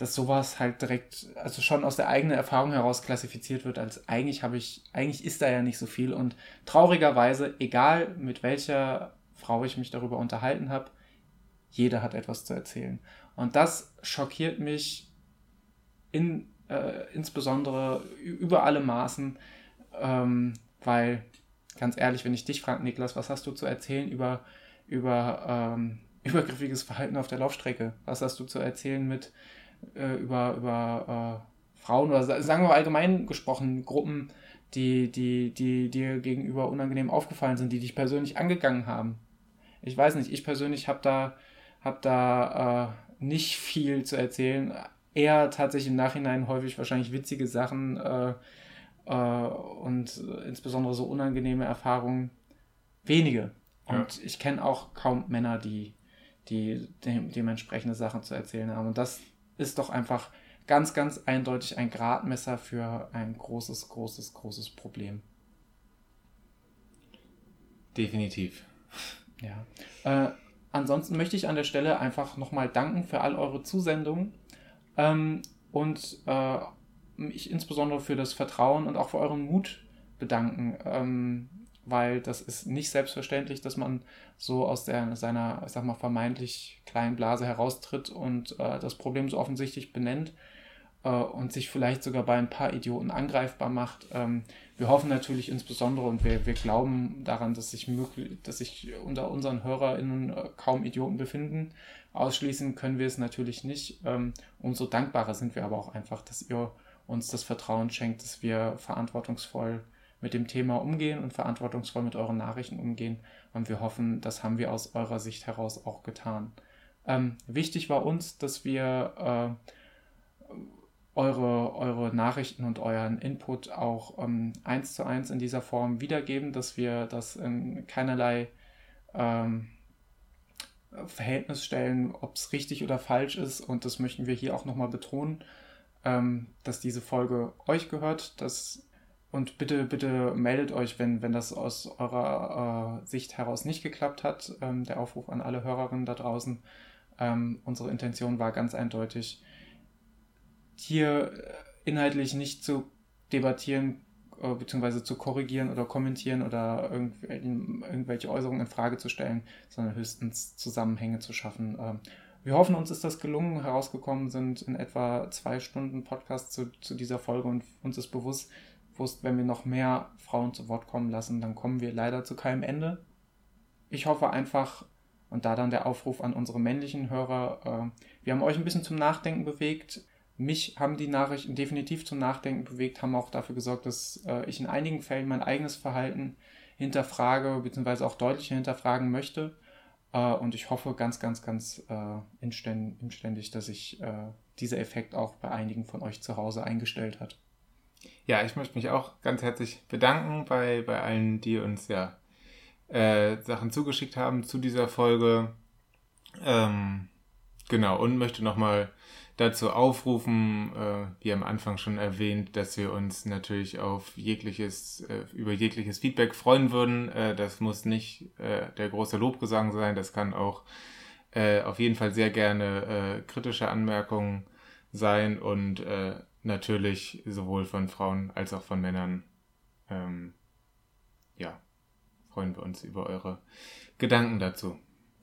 dass sowas halt direkt, also schon aus der eigenen Erfahrung heraus klassifiziert wird, als eigentlich habe ich, eigentlich ist da ja nicht so viel und traurigerweise, egal mit welcher Frau ich mich darüber unterhalten habe, jeder hat etwas zu erzählen. Und das schockiert mich in äh, insbesondere über alle Maßen, ähm, weil ganz ehrlich, wenn ich dich frage, Niklas, was hast du zu erzählen über, über ähm, *laughs* übergriffiges Verhalten auf der Laufstrecke? Was hast du zu erzählen mit äh, über, über äh, Frauen oder sagen wir allgemein gesprochen, Gruppen, die, die, die dir gegenüber unangenehm aufgefallen sind, die dich persönlich angegangen haben? Ich weiß nicht, ich persönlich habe da, hab da äh, nicht viel zu erzählen, eher tatsächlich im Nachhinein häufig wahrscheinlich witzige Sachen äh, äh, und insbesondere so unangenehme Erfahrungen wenige. Und ja. ich kenne auch kaum Männer, die, die de dementsprechende Sachen zu erzählen haben. Und das ist doch einfach ganz, ganz eindeutig ein Gradmesser für ein großes, großes, großes Problem. Definitiv. Ja. Äh, ansonsten möchte ich an der Stelle einfach nochmal danken für all eure Zusendungen. Ähm, und äh, mich insbesondere für das Vertrauen und auch für euren Mut bedanken, ähm, weil das ist nicht selbstverständlich, dass man so aus der, seiner, ich sag mal, vermeintlich kleinen Blase heraustritt und äh, das Problem so offensichtlich benennt äh, und sich vielleicht sogar bei ein paar Idioten angreifbar macht. Ähm, wir hoffen natürlich insbesondere und wir, wir glauben daran, dass sich, möglich, dass sich unter unseren HörerInnen äh, kaum Idioten befinden. Ausschließen können wir es natürlich nicht. Ähm, umso dankbarer sind wir aber auch einfach, dass ihr uns das Vertrauen schenkt, dass wir verantwortungsvoll mit dem Thema umgehen und verantwortungsvoll mit euren Nachrichten umgehen. Und wir hoffen, das haben wir aus eurer Sicht heraus auch getan. Ähm, wichtig war uns, dass wir äh, eure, eure Nachrichten und euren Input auch ähm, eins zu eins in dieser Form wiedergeben, dass wir das in keinerlei ähm, Verhältnis stellen, ob es richtig oder falsch ist. Und das möchten wir hier auch nochmal betonen, ähm, dass diese Folge euch gehört. Dass, und bitte, bitte meldet euch, wenn, wenn das aus eurer äh, Sicht heraus nicht geklappt hat. Ähm, der Aufruf an alle Hörerinnen da draußen. Ähm, unsere Intention war ganz eindeutig, hier inhaltlich nicht zu debattieren äh, bzw. zu korrigieren oder kommentieren oder irgendwelche Äußerungen in Frage zu stellen, sondern höchstens Zusammenhänge zu schaffen. Ähm, wir hoffen, uns ist das gelungen. Herausgekommen sind in etwa zwei Stunden Podcast zu, zu dieser Folge und uns ist bewusst, bewusst, wenn wir noch mehr Frauen zu Wort kommen lassen, dann kommen wir leider zu keinem Ende. Ich hoffe einfach, und da dann der Aufruf an unsere männlichen Hörer, äh, wir haben euch ein bisschen zum Nachdenken bewegt. Mich haben die Nachrichten definitiv zum Nachdenken bewegt, haben auch dafür gesorgt, dass äh, ich in einigen Fällen mein eigenes Verhalten hinterfrage, beziehungsweise auch deutlicher hinterfragen möchte. Äh, und ich hoffe ganz, ganz, ganz äh, inständig, dass sich äh, dieser Effekt auch bei einigen von euch zu Hause eingestellt hat. Ja, ich möchte mich auch ganz herzlich bedanken bei, bei allen, die uns ja äh, Sachen zugeschickt haben zu dieser Folge. Ähm, genau, und möchte nochmal dazu aufrufen, äh, wie am Anfang schon erwähnt, dass wir uns natürlich auf jegliches, äh, über jegliches Feedback freuen würden. Äh, das muss nicht äh, der große Lobgesang sein, das kann auch äh, auf jeden Fall sehr gerne äh, kritische Anmerkungen sein und natürlich sowohl von Frauen als auch von Männern. Ähm, ja, freuen wir uns über eure Gedanken dazu.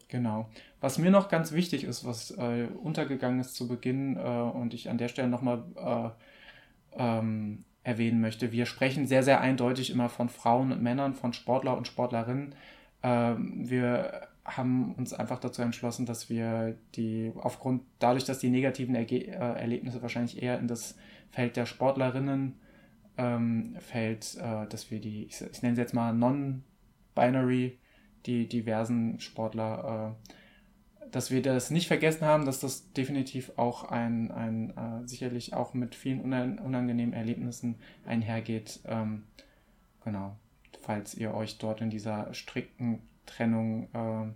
Genau. Was mir noch ganz wichtig ist, was äh, untergegangen ist zu Beginn äh, und ich an der Stelle nochmal äh, ähm, erwähnen möchte, wir sprechen sehr, sehr eindeutig immer von Frauen und Männern, von Sportler und Sportlerinnen. Ähm, wir haben uns einfach dazu entschlossen, dass wir die aufgrund dadurch, dass die negativen Erge äh, Erlebnisse wahrscheinlich eher in das Feld der Sportlerinnen ähm, fällt, äh, dass wir die, ich, ich nenne sie jetzt mal non-binary die diversen Sportler, äh, dass wir das nicht vergessen haben, dass das definitiv auch ein, ein äh, sicherlich auch mit vielen unangenehmen Erlebnissen einhergeht. Ähm, genau, falls ihr euch dort in dieser strikten Trennung äh,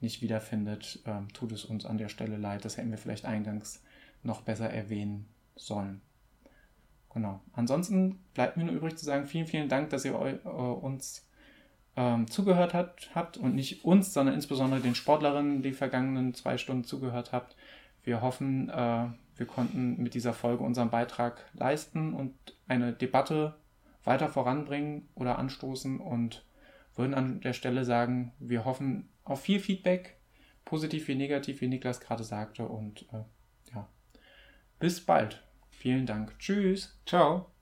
nicht wiederfindet, äh, tut es uns an der Stelle leid. Das hätten wir vielleicht eingangs noch besser erwähnen sollen. Genau. Ansonsten bleibt mir nur übrig zu sagen, vielen, vielen Dank, dass ihr äh, uns ähm, zugehört hat, habt und nicht uns, sondern insbesondere den Sportlerinnen die vergangenen zwei Stunden zugehört habt. Wir hoffen, äh, wir konnten mit dieser Folge unseren Beitrag leisten und eine Debatte weiter voranbringen oder anstoßen und würden an der Stelle sagen, wir hoffen auf viel Feedback, positiv wie negativ, wie Niklas gerade sagte. Und äh, ja, bis bald. Vielen Dank. Tschüss. Ciao.